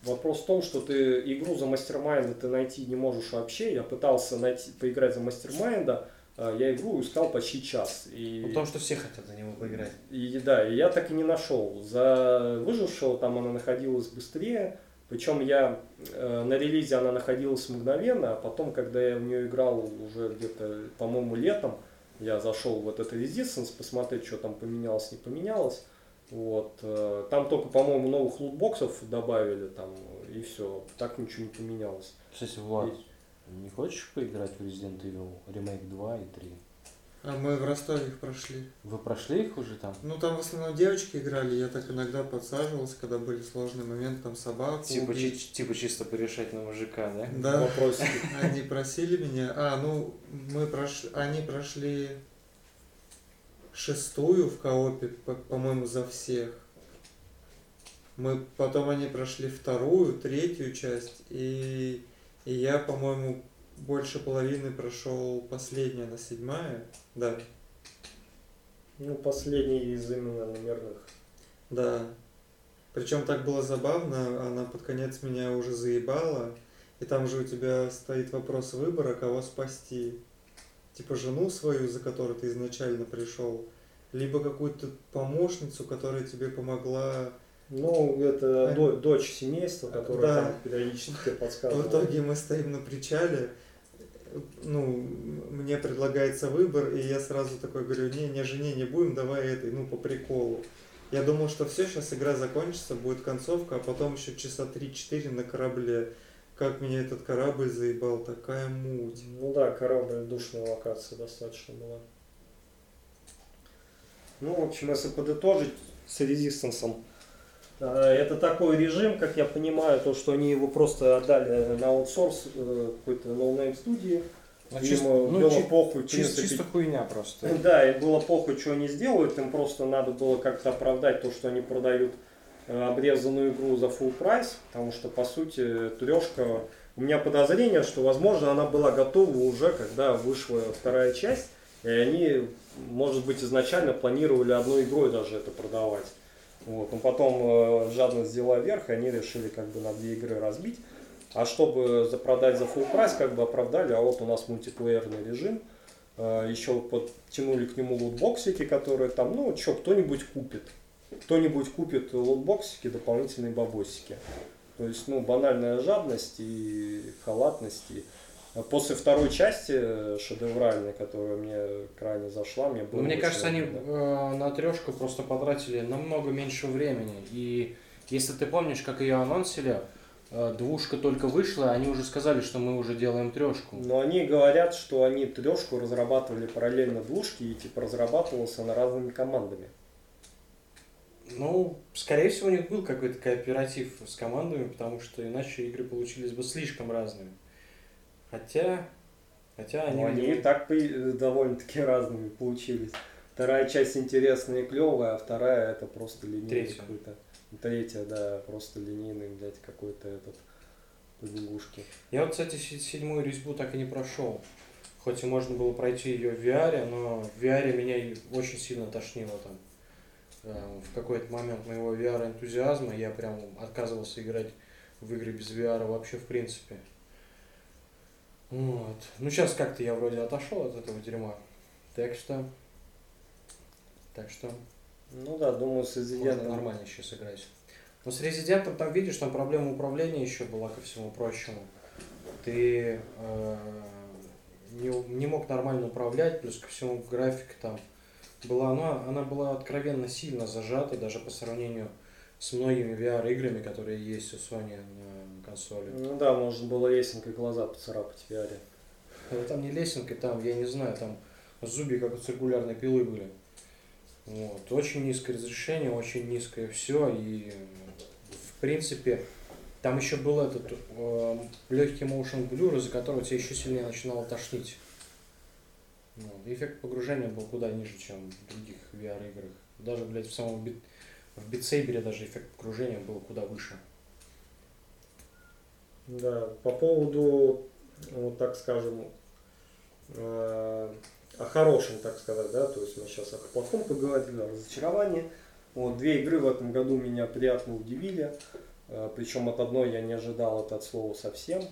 вопрос в том, что ты игру за mastermind а ты найти не можешь вообще. Я пытался найти, поиграть за mastermind а, э, я игру искал почти час. И... Ну, Потому что все хотят за него поиграть. И да, и я так и не нашел. За выжившего там она находилась быстрее. Причем я э, на релизе она находилась мгновенно, а потом, когда я в нее играл уже где-то, по-моему, летом, я зашел в этот Resistance посмотреть, что там поменялось, не поменялось. Вот. э, Там только, по-моему, новых лутбоксов добавили там, и все. Так ничего не поменялось. Кстати, Влад, не хочешь поиграть в Resident Evil Remake 2 и 3? А мы в Ростове их прошли. Вы прошли их уже там? Ну там в основном девочки играли, я так иногда подсаживался, когда были сложные моменты, там собаку Типа, чи- типа чисто порешать на мужика, да? Да, Вопросики. они просили меня. А, ну мы прошли, они прошли шестую в коопе, по- по-моему, за всех. Мы потом они прошли вторую, третью часть, и, и я, по-моему, больше половины прошел последняя, на седьмая. Да, Ну, последний из именно номерных. Да. Причем так было забавно, она под конец меня уже заебала, и там же у тебя стоит вопрос выбора, кого спасти. Типа жену свою, за которой ты изначально пришел, либо какую-то помощницу, которая тебе помогла. Ну, это А- до- дочь семейства, которая Да. там периодически тебе В подсказывает. итоге мы стоим на причале, ну, мне предлагается выбор, и я сразу такой говорю, не, не жене не будем, давай этой, ну, по приколу. Я думал, что все, сейчас игра закончится, будет концовка, а потом еще часа 3-4 на корабле. Как меня этот корабль заебал, такая муть. Ну да, корабль душная локация достаточно была. Ну, в общем, если подытожить с резистансом, э, это такой режим, как я понимаю, то, что они его просто отдали на аутсорс э, какой-то no-name студии. Ну, Им чисто- э, ну, было чи- похуй, в Чисто, принципе, чисто хуйня просто. Да, им было похуй, что они сделают, им просто надо было как-то оправдать то, что они продают обрезанную игру за full прайс, потому что, по сути, трешка, у меня подозрение, что, возможно, она была готова уже, когда вышла вторая часть, и они, может быть, изначально планировали одной игрой даже это продавать. Вот. Но потом э, жадность взяла верх, и они решили как бы на две игры разбить. А чтобы запродать за full прайс, как бы оправдали, а вот у нас мультиплеерный режим, Э, еще подтянули к нему лутбоксики, которые там, ну, что, кто-нибудь купит. Кто-нибудь купит лутбоксики, дополнительные бабосики. То есть, ну, банальная жадность и халатность. И после второй части э, шедевральной, которая мне крайне зашла, мне было Ну, мне кажется, они обидно. э, на трешку просто потратили намного меньше времени. И если ты помнишь, как ее анонсили, э, двушка только вышла, они уже сказали, что мы уже делаем трешку. Но они говорят, что они трешку разрабатывали параллельно двушки и типа разрабатывалась она разными командами. Ну, скорее всего, у них был какой-то кооператив с командами, потому что иначе игры получились бы слишком разными. Хотя, хотя они, Ну, они и так э, довольно-таки разными получились. Вторая часть интересная и клевая, а вторая это просто линейный какой-то. Третья, да, просто линейный, блядь, какой-то этот побегушки. Я вот, кстати, се- седьмую резьбу так и не прошел. Хоть и можно было пройти ее в VR, но в VR меня очень сильно тошнило там. Э, В какой-то момент моего VR-энтузиазма я прям отказывался играть в игры без VR вообще в принципе. Вот. Ну, сейчас как-то я вроде отошел от этого дерьма. Так что... Так что Ну да, думаю, с можно Resident нормально сейчас играть. Но с Резидентом там, видишь, там проблема управления еще была ко всему прочему. Ты э, не, не мог нормально управлять, плюс ко всему графика там была, она, она была откровенно сильно зажата, даже по сравнению с многими VR-играми, которые есть у Sony на консоли. Ну да, можно было лесенкой глаза поцарапать в VR. Ну, там не лесенка, там, я не знаю, там зубья как у циркулярной пилы были. Вот. Очень низкое разрешение, очень низкое все. И в принципе, там еще был этот э, легкий motion blur, из-за которого тебя еще сильнее начинало тошнить. Вот. Эффект погружения был куда ниже, чем в других VR-играх. Даже, блядь, в самом бит... в битсейбере даже эффект погружения был куда выше. Да, по поводу, вот так скажем, э, о хорошем, так сказать, да, то есть мы сейчас о плохом поговорили, о разочаровании. Вот, две игры в этом году меня приятно удивили, э, причем от одной я не ожидал это от слова совсем.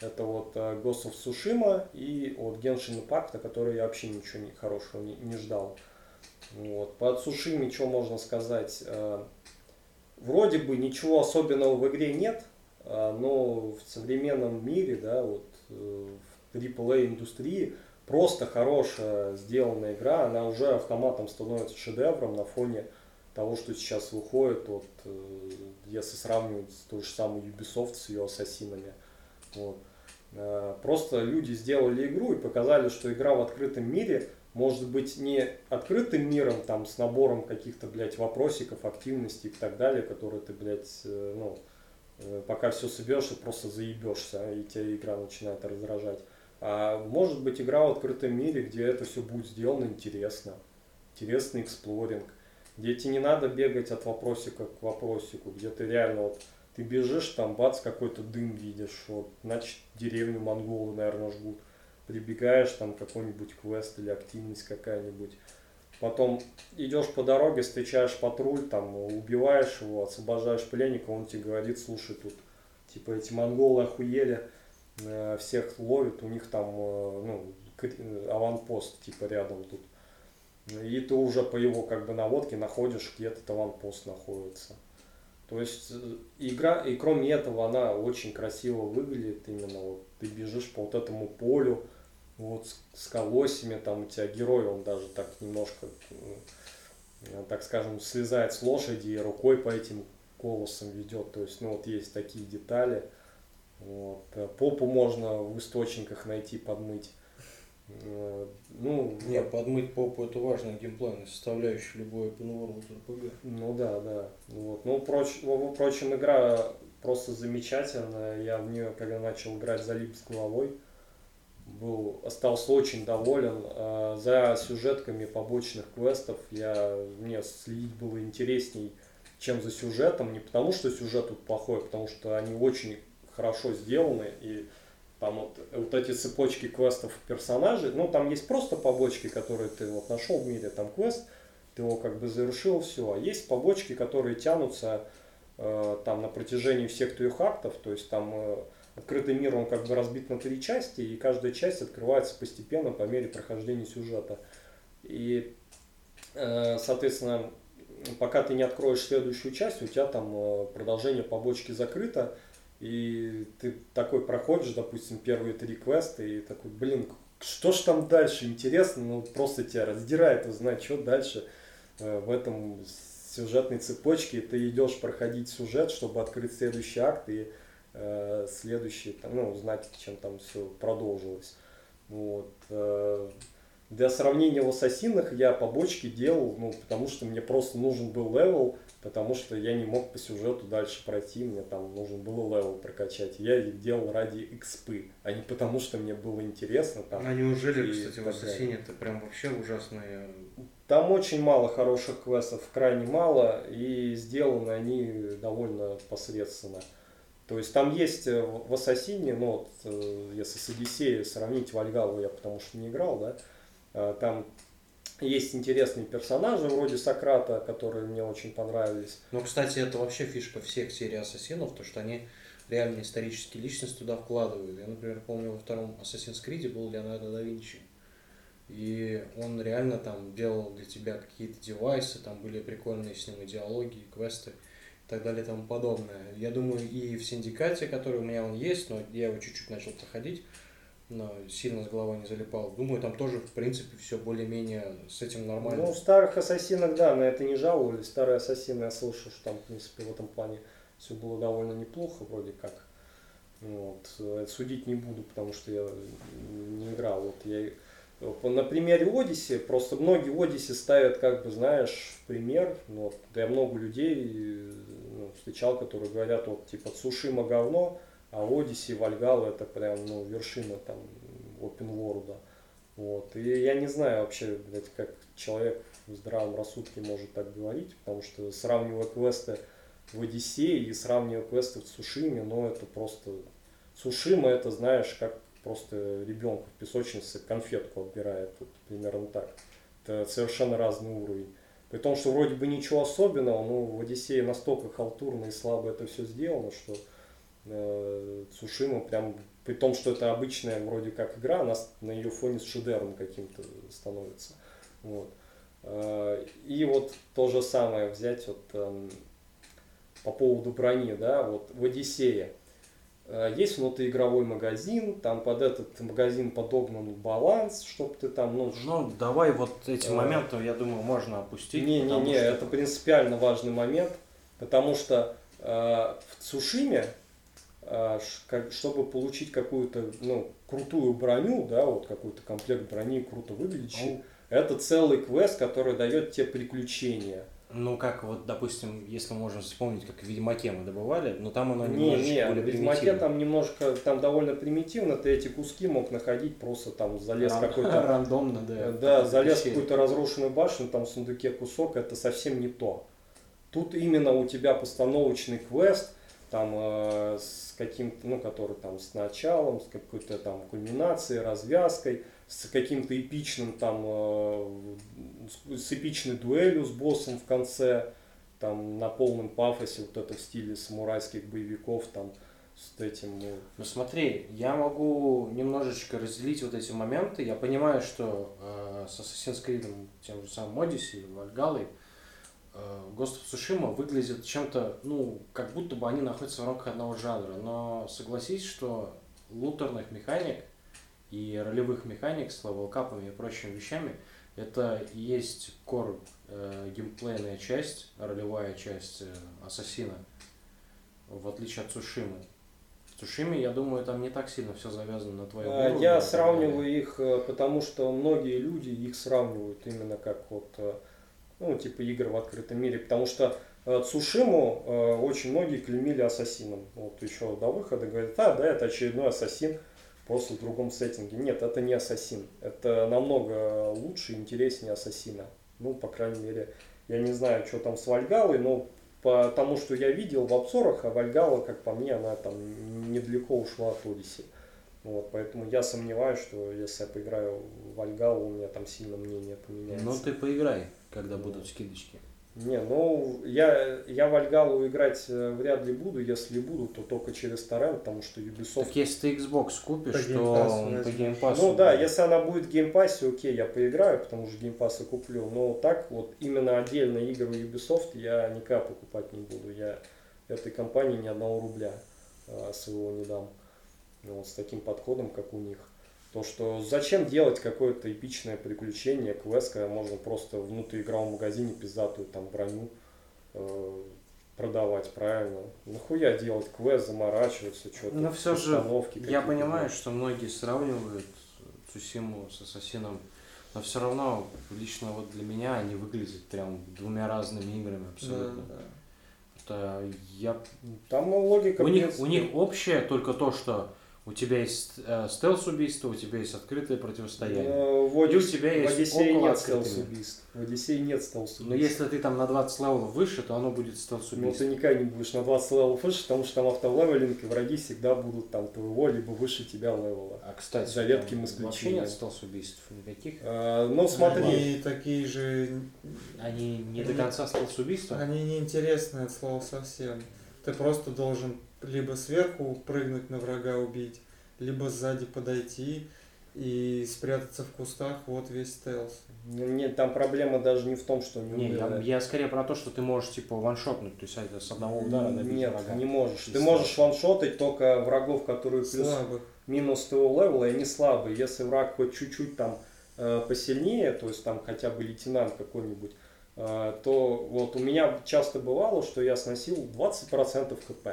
Это вот э, Ghost of Tsushima и вот Genshin Impact, о которой я вообще ничего хорошего не, не ждал. Вот. По Тсушиме что можно сказать? Э, вроде бы ничего особенного в игре нет, э, но в современном мире, да, вот э, в AAA индустрии просто хорошая сделанная игра, она уже автоматом становится шедевром на фоне того, что сейчас выходит, вот, если сравнивать с той же самой Ubisoft с ее ассасинами. Вот. Просто люди сделали игру и показали, что игра в открытом мире может быть не открытым миром, там, с набором каких-то, блядь, вопросиков, активностей и так далее, которые ты, блядь, ну, пока все соберешь и просто заебешься, и тебя игра начинает раздражать. А может быть игра в открытом мире, где это все будет сделано интересно, интересный эксплоринг, где тебе не надо бегать от вопросика к вопросику, где ты реально вот ты бежишь, там бац, какой-то дым видишь, вот, значит, деревню монголы, наверное, жгут. Прибегаешь, там какой-нибудь квест или активность какая-нибудь. Потом идешь по дороге, встречаешь патруль, там убиваешь его, освобождаешь пленника, он тебе говорит, слушай, тут типа эти монголы охуели, Э, всех ловит, у них там э, ну, аванпост типа рядом тут. И ты уже по его как бы наводке находишь, где этот аванпост находится. То есть э, игра, и кроме этого, она очень красиво выглядит. Именно вот ты бежишь по вот этому полю, вот с, с колосьями, там у тебя герой, он даже так немножко, так скажем, слезает с лошади и рукой по этим колосам ведет. То есть, ну вот есть такие детали. Вот. Э, попу можно в источниках найти, подмыть. Ну, не, подмыть попу это важная геймплейная составляющая любой open RPG. Ну да, да. Вот. Ну, проч, впрочем, игра просто замечательная. Я в нее, когда начал играть, залип с головой. Был, остался очень доволен. А за сюжетками побочных квестов я, мне следить было интересней, чем за сюжетом. Не потому, что сюжет тут плохой, а потому что они очень хорошо сделаны, и там вот, вот эти цепочки квестов персонажей, ну там есть просто побочки, которые ты вот нашел в мире, там квест, ты его как бы завершил, все, а есть побочки, которые тянутся э, там на протяжении всех твоих актов, то есть там э, открытый мир, он как бы разбит на три части, и каждая часть открывается постепенно по мере прохождения сюжета. И, э, соответственно, пока ты не откроешь следующую часть, у тебя там э, продолжение побочки закрыто, и ты такой проходишь, допустим, первые три квеста, и такой, блин, что ж там дальше, интересно, ну просто тебя раздирает узнать, что дальше э, в этом сюжетной цепочке. Ты идешь проходить сюжет, чтобы открыть следующий акт и э, следующий, там, ну, узнать, чем там все продолжилось. Вот. Э, для сравнения в ассасинах я побочки делал, ну, потому что мне просто нужен был level, потому что я не мог по сюжету дальше пройти, мне там нужен был level прокачать. Я их делал ради экспы, а не потому что мне было интересно. Там, а неужели, кстати, в Ассасине это прям вообще ужасные... Там очень мало хороших квестов, крайне мало, и сделаны они довольно посредственно. То есть там есть э, в Ассасине, ну вот, э, если с Одиссеей сравнить Вальгалу, я потому что не играл, да, э, там есть интересные персонажи вроде Сократа, которые мне очень понравились. Ну, кстати, это вообще фишка всех серий Ассасинов, то что они реально исторические личности туда вкладывают. Я, например, помню, во втором Assassin's Creed был Леонардо да Винчи. И он реально там делал для тебя какие-то девайсы, там были прикольные с ним диалоги, квесты и так далее и тому подобное. Я думаю, и в Синдикате, который у меня он есть, но я его чуть-чуть начал проходить, но сильно с головой не залипал. Думаю, там тоже, в принципе, все более-менее с этим нормально. Ну, в старых ассасинах, да, на это не жаловались. Старые ассасины, я слышал, что там, в принципе, в этом плане все было довольно неплохо, вроде как. Вот. Судить не буду, потому что я не играл. Вот я на примере Одиссе, просто многие Одиссе ставят, как бы, знаешь, пример. Ну, вот, я много людей ну, встречал, которые говорят, вот, типа, Цушима говно, а Одиссе, Вальгал это прям, ну, вершина там open world. Вот. И я не знаю вообще, блядь, как человек в здравом рассудке может так говорить, потому что сравнивая квесты в Одиссее и сравнивая квесты в Сушиме, ну, это просто... Сушима это, знаешь, как просто ребенку в песочнице конфетку отбирает, вот примерно так. Это совершенно разный уровень. При том, что вроде бы ничего особенного, но в Одиссее настолько халтурно и слабо это все сделано, что э, Цушима прям, при том, что это обычная вроде как игра, она на ее фоне с шедевром каким-то становится. Вот. Э, и вот то же самое взять вот э, по поводу брони, да, вот в Одиссее – Э, есть внутриигровой магазин, там под этот магазин подогнан баланс, чтобы ты там, ну... Ну, давай вот эти э... моменты, я думаю, можно опустить. Не-не-не, что... это принципиально важный момент, потому что э, в Цушиме, э, чтобы получить какую-то, ну, крутую броню, да, вот какой-то комплект брони, круто выглядящий, ну... это целый квест, который дает тебе приключения. Ну, как вот, допустим, если мы можем вспомнить, как в Ведьмаке мы добывали, но там оно не, немножечко не, более в Ведьмаке там немножко, там довольно примитивно, ты эти куски мог находить, просто там залез Ран, какой-то... Рандомно, да. Да, залез в какую-то разрушенную башню, там в сундуке кусок, это совсем не то. Тут именно у тебя постановочный квест, там э, с каким-то, ну, который там с началом, с какой-то там кульминацией, развязкой, с каким-то эпичным там, э, с эпичной дуэлью с боссом в конце, там на полном пафосе, вот это в стиле самурайских боевиков, там с этим. Ну, ну смотри, я могу немножечко разделить вот эти моменты. Я понимаю, что э, с Assassin's Creed, тем же самым Odyssey, Вальгалой, Ghost of Tsushima выглядит чем-то, ну, как будто бы они находятся в рамках одного жанра. Но согласись, что лутерных механик – и ролевых механик с level cap ами и прочими вещами, это и есть core э, геймплейная часть, ролевая часть э, Ассасина, в отличие от Сушимы. В Сушиме, я думаю, там не так сильно все завязано на твоем уровне. Я сравниваю их, э, потому что многие люди их сравнивают именно как вот, э, ну, типа игр в открытом мире, потому что Цушиму э, очень многие клеймили ассасином. Вот еще до выхода говорят, а, да, это очередной ассасин просто в другом сеттинге. Нет, это не Ассасин. Это намного лучше и интереснее Ассасина. Ну, по крайней мере, я не знаю, что там с Вальгалой, но по тому, что я видел в обзорах, а Вальгала, как по мне, она там недалеко ушла от Одиссе. Вот, поэтому я сомневаюсь, что если я поиграю в Вальгалу, у меня там сильно мнение поменяется. Ну ты поиграй, когда будут скидочки. Не, ну я, я в Вальгаллу играть э, вряд ли буду, если буду, то только через торрент, потому что Ubisoft... Так если ты Xbox купишь, по то он по геймпасу... Ну да, если она будет в геймпассе, окей, я поиграю, потому что геймпассы куплю, но так вот именно отдельно игры Ubisoft я никогда покупать не буду, я этой компании ни одного рубля а, своего не дам. Вот, с таким подходом, как у них. То, что зачем делать какое-то эпичное приключение, квест, когда можно просто в внутриигровом магазине пиздатую там броню э, продавать, правильно? Нахуя делать квест, заморачиваться, что-то, Но все же, я понимаю, что многие сравнивают Цусиму с Ассасином, но все равно, лично вот для меня они выглядят прям двумя разными играми абсолютно. Да, да. Это я... Там логика... У них, у них общее только то, что у тебя есть э, стелс-убийство, у тебя есть открытое противостояние. Но в Одиссе, у тебя есть в Одиссее нет стелс-убийств. В Одиссее нет стелс-убийств. Но если ты там на 20 level ов выше, то оно будет стелс-убийство. Ну ты никогда не будешь на 20 level ов выше, потому что там авто leveling, и враги всегда будут там твоего, либо выше тебя level а. А, кстати, за редким исключением. Вообще нет стелс-убийств никаких? А, ну смотри. Они такие же... Они не они... до конца стелс-убийства? Они неинтересные от слова совсем. Ты просто должен либо сверху прыгнуть на врага убить, либо сзади подойти и спрятаться в кустах, вот весь стелс. Нет, там проблема даже не в том, что не, не я, я скорее про то, что ты можешь типа ваншотнуть, то есть это с одного удара добить Нет, врага. не можешь. Ты можешь ваншотать только врагов, которые плюс Слабых. минус твоего левела, и они слабые. Если враг хоть чуть-чуть там э, посильнее, то есть там хотя бы лейтенант какой-нибудь, э, то вот у меня часто бывало, что я сносил 20% КП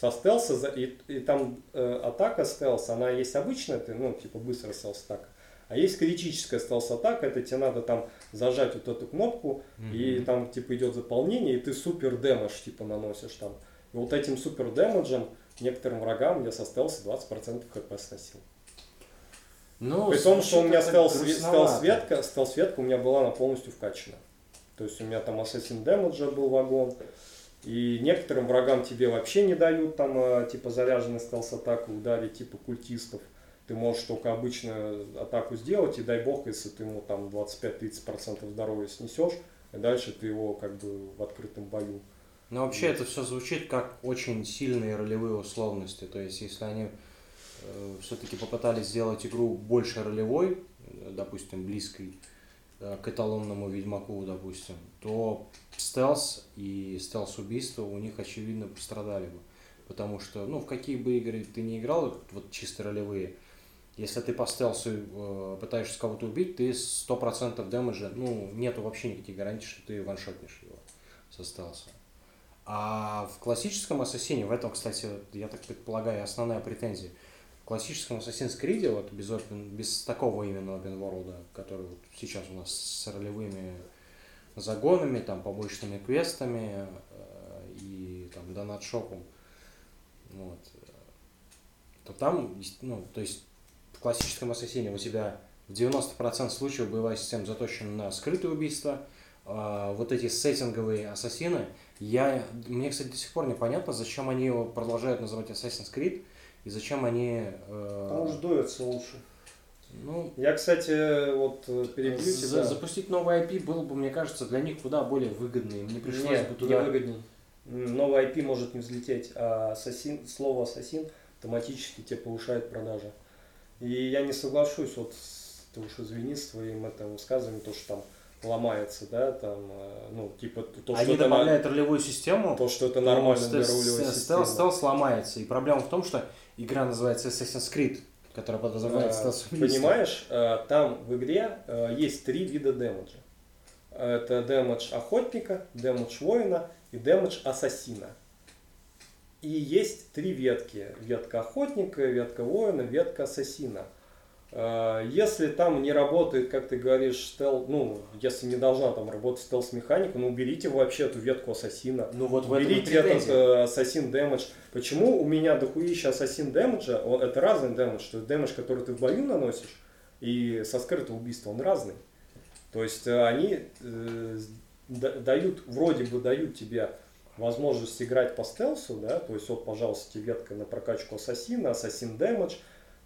со стелса, за- и, и там э, атака стелс, она есть обычная, ты, ну, типа быстрая стелс-атака, а есть критическая стелс-атака, это тебе надо там зажать вот эту кнопку, и Мгм. там типа идет заполнение, и ты супер дэмэдж типа наносишь там. И вот этим супер дэмэджем некоторым врагам я со стелса 20% хп сносил. Ну, При том, что у меня стелс-ветка, стелс-ветка у меня была она полностью вкачана. То есть у меня там ассасин дэмэджа был вагон. И некоторым врагам тебе вообще не дают там э, типа заряженный стелс-атаку ударить, типа культистов. Ты можешь только обычную атаку сделать, и дай бог, если ты ему там 25-30% здоровья снесешь, и дальше ты его как бы в открытом бою. Но вообще это все звучит как очень сильные ролевые условности. То есть, если они все-таки попытались сделать игру больше ролевой, э, допустим, близкой э, к эталонному Ведьмаку, допустим, то стелс и стелс-убийства у них, очевидно, пострадали бы. Потому что, ну, в какие бы игры ты не играл, вот чисто ролевые, если ты по стелсу э, пытаешься кого-то убить, ты 100% дэмэджа, ну, нету вообще никаких гарантий, что ты ваншотнешь его со стелса. А в классическом Ассасине, в этом, кстати, я так предполагаю, основная претензия. Классическом Assassin's Creed, вот без, open- без такого именно open world, который вот сейчас у нас с ролевыми загонами, там, побочными квестами э, и там донат-шопом, вот, то там, ну, то есть в классическом Ассасине у тебя в 90% случаев боевая система заточена на скрытые убийства, а вот эти сеттинговые ассасины, я, мне, кстати, до сих пор непонятно, зачем они его продолжают называть Assassin's Creed, и зачем они... э, Потому что дуется лучше. ну, Я, кстати, вот э, перебью за- тебя. запустить новый IP было бы, мне кажется, для них куда более выгодно. Им не пришлось Нет, бы туда... не выгодней. М, Новый IP может не взлететь, а ассасин, слово ассасин автоматически тебе повышает продажи. И я не соглашусь, вот с- ты уж извини с твоим этим высказыванием, то, что там ломается, да, там, э, ну, типа, то, что Они это, на- добавляют ролевую систему, то, что это то нормально для стелс- рулевой стелс- системы. Стелс сломается. И проблема в том, что игра называется Assassin's Creed, которая подразумевает А, стелс Понимаешь, э, там в игре э, есть три вида дэмэджа. Это дэмэдж охотника, дэмэдж воина и дэмэдж ассасина. И есть три ветки. Ветка охотника, ветка воина, ветка ассасина. Э, Если там не работает, как ты говоришь, стел, ну, если не должна там работать стелс-механика, ну, уберите вообще эту ветку ассасина. Ну вот Уберите этот э, ассасин дэмэдж. Почему у меня дохуища ассасин дэмэджа? Он- Это разный дэмэдж. То есть дэмэдж, который ты в бою наносишь, и со скрытого убийства он разный. То есть э, они э, дают, вроде бы дают тебе возможность играть по стелсу, да, то есть вот, пожалуйста, тебе ветка на прокачку ассасина, ассасин дэмэдж,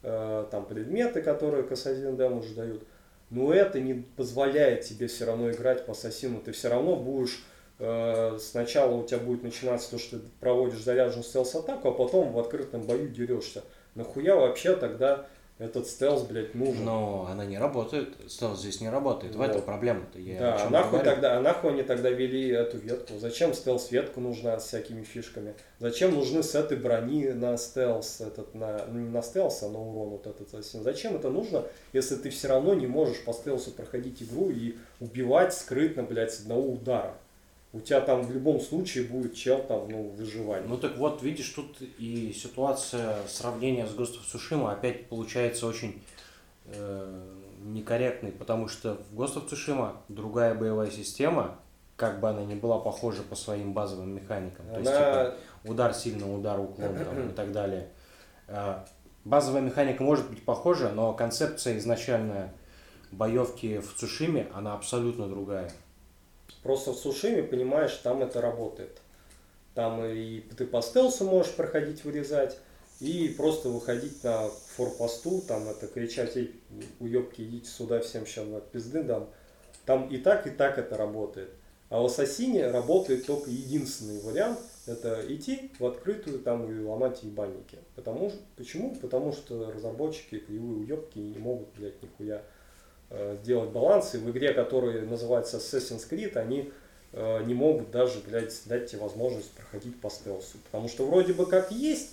э, там предметы, которые к ассасин дэмэдж дают. Но это не позволяет тебе все равно играть по ассасину. Ты все равно будешь э, сначала у тебя будет начинаться то, что ты проводишь заряженную стелс-атаку, а потом в открытом бою дерешься. Нахуя вообще тогда этот стелс, блядь, нужен? Но она не работает, стелс здесь не работает. В этом Вот. проблема-то. Я да, а нахуй, говорю. тогда, а нахуй они тогда вели эту ветку? Зачем стелс-ветка нужна с всякими фишками? Зачем нужны сеты брони на стелс, этот, на, ну, не на стелс, а на урон вот этот ассасин? Зачем это нужно, если ты все равно не можешь по стелсу проходить игру и убивать скрытно, блядь, с одного удара? У тебя там в любом случае будет чел там, ну, выживание. Ну так вот, видишь, тут и ситуация сравнения с of Tsushima опять получается очень э, некорректной, потому что в of Tsushima другая боевая система, как бы она ни была похожа по своим базовым механикам. То есть, Она- типа, удар сильно, удар уклон там, и так далее. А, Базовая механика может быть похожа, но концепция изначальная боевки в Цушиме, она абсолютно другая. Просто в Сушиме, понимаешь, там это работает. Там и ты по стелсу можешь проходить, вырезать, и просто выходить на форпосту, там это кричать, эй, уебки, идите сюда, всем сейчас на пизды дам. Там и так, и так это работает. А в Ассасине работает только единственный вариант, это идти в открытую там и ломать ебальники. Потому, почему? Потому что разработчики, кривые уебки, не могут, блядь, нихуя сделать баланс. И в игре, которая называется Assassin's Creed, они э, не могут даже, блядь, дать тебе возможность проходить по стелсу. Потому что вроде бы как есть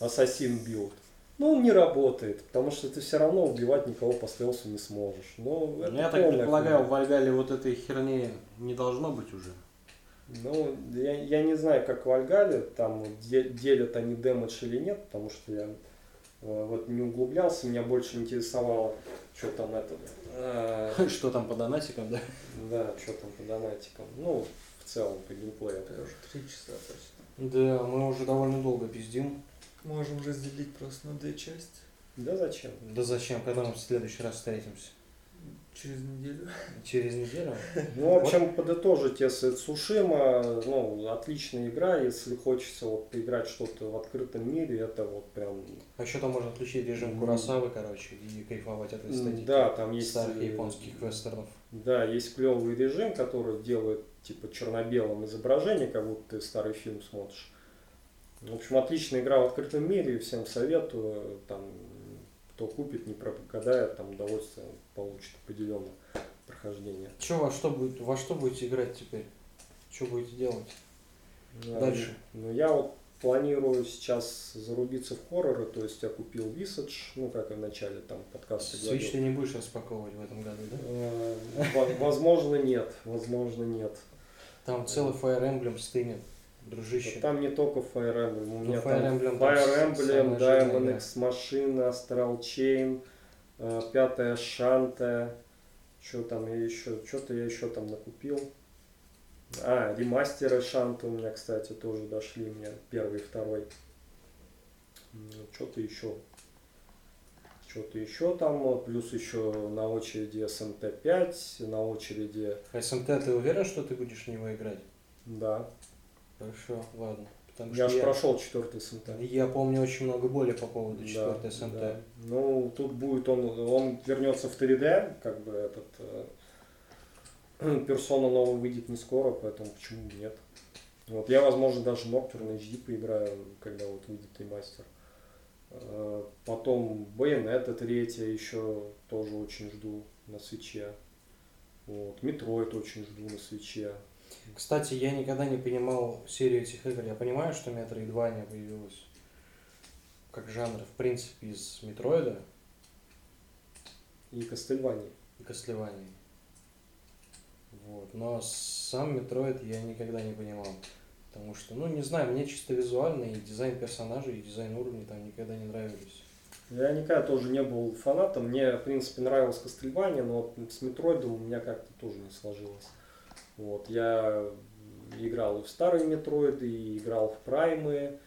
Assassin build, но он не работает, потому что ты все равно убивать никого по стелсу не сможешь. Но это Ну, я так предполагаю, хуйня. в Вальгалле вот этой херни не должно быть уже. Ну, я, я не знаю, как в Вальгалле, там де- делят они damage или нет, потому что я э, вот не углублялся, меня больше интересовало, что там это, э, Что там по донатикам, да? да, что там по донатикам, ну, в целом по геймплею. Это уже три часа почти. Да, мы уже довольно долго пиздим. Можем разделить просто на две части. Да зачем? Да зачем, когда мы в следующий раз встретимся? Через неделю. Через неделю? Ну, в общем, подытожить, если Цушима, ну, отличная игра, если хочется вот поиграть что-то в открытом мире, это вот прям... А еще там можно включить режим. Курасавы, короче, и кайфовать от эстетики. Да, там есть... старых э, японских вестернов. Да, есть клевый режим, который делает типа черно-белым изображение, как будто ты старый фильм смотришь. В общем, отличная игра в открытом мире, всем советую. Там, кто купит, не прогадает, там удовольствие получит определенное прохождение. Че, во что, будет, во что будете играть теперь? Что будете делать? Дальше. Ну, я вот планирую сейчас зарубиться в хорроры, то есть я купил Visage, ну, как и в начале там подкаста говорил. Switch ты не будешь распаковывать в этом году, да? Э, во- Возможно, нет, возможно, нет. Там целый Fire Emblem стынет, дружище. Там не только Fire Emblem, у Ну, меня Fire там Emblem там Fire Emblem, Diamond. X Machine, Astral Chain, э, пятая Шанта, что там я еще, что-то я еще там накупил. А, ремастеры Шанта у меня, кстати, тоже дошли, меня первый второй. Что-то еще. Что-то еще там, плюс еще на очереди SMT5, на очереди, СМТ, ты уверен, что ты будешь в него играть? да. Хорошо, ладно. Потому Я же прошел четвертый SMT. я помню очень много боли по поводу Да, 4 СМТ. да. Ну, тут будет он, он вернется в 3D, как бы этот э, персона новый выйдет не скоро, поэтому почему нет. Вот я, возможно, даже Nocturne HD поиграю, когда вот выйдет ремастер. Э, Потом Bayonetta третья еще тоже очень жду на Switch е. Вот. Metroid очень жду на Switch е. Кстати, я никогда не понимал серию этих игр. Я понимаю, что Metroidvania появилась как жанр, в принципе, из Метроида И Castlevania. и Castlevania. Вот. Но сам Метроид я никогда не понимал. Потому что, ну, не знаю, мне чисто визуально и дизайн персонажей, и дизайн уровней там никогда не нравились. Я никогда тоже не был фанатом. Мне, в принципе, нравилось Кастельвания, но вот с Метроидом у меня как-то тоже не сложилось. Вот, я играл и в старые Метроиды, и играл в Праймы.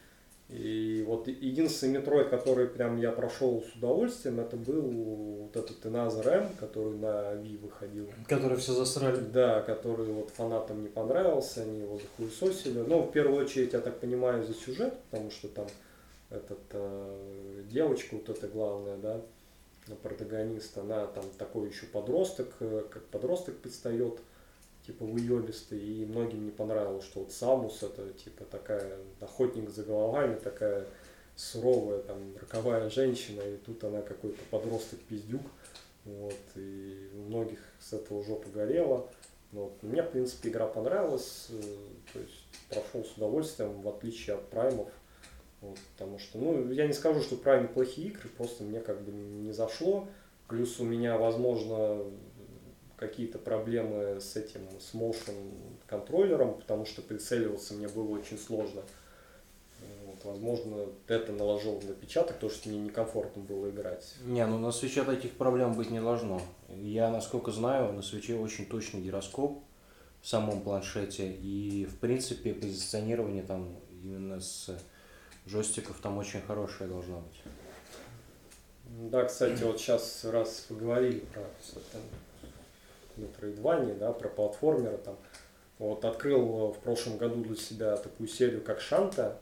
И вот единственный Метроид, который прям я прошел с удовольствием, это был вот этот Another M, который на Wii выходил. Которые все засрали. Да, который вот фанатам не понравился, они его захуесосили. Ну, в первую очередь, я так понимаю, за сюжет, потому что там этот э, девочка, вот эта главная, да, протагонист, она там такой еще подросток, э, как подросток предстает, типа выебистый, и многим не понравилось, что вот Самус это типа такая охотник за головами, такая суровая там роковая женщина, и тут она какой-то подросток-пиздюк, вот, и у многих с этого жопа горела. Вот. Мне, в принципе, игра понравилась, э, то есть прошел с удовольствием, в отличие от праймов. Вот, потому что, ну, я не скажу, что прайм плохие игры, просто мне как бы не зашло. Плюс у меня, возможно, какие-то проблемы с этим, с motion контроллером, потому что прицеливаться мне было очень сложно. Вот, возможно, это наложило на отпечаток, то, что мне некомфортно было играть. Не, ну на свече таких проблем быть не должно. Я, насколько знаю, на свече очень точный гироскоп в самом планшете. И, в принципе, позиционирование там именно с джойстиков там очень хорошее должно быть. Да, кстати, вот сейчас раз поговорили про всё это Metroidvania, да, про платформеры там. Вот открыл в прошлом году для себя такую серию, как Шанта.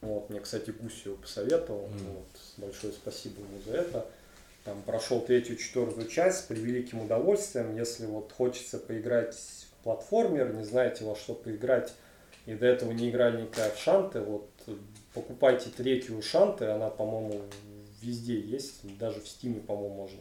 Вот, мне, кстати, Гусь его посоветовал. Мгм. Вот, большое спасибо ему за это. Там прошел третью, четвертую часть с превеликим удовольствием. Если вот хочется поиграть в платформер, не знаете во что поиграть, и до этого не играли никогда в Шанты, вот покупайте третью Шанты, она, по-моему, везде есть, даже в Стиме, по-моему, можно.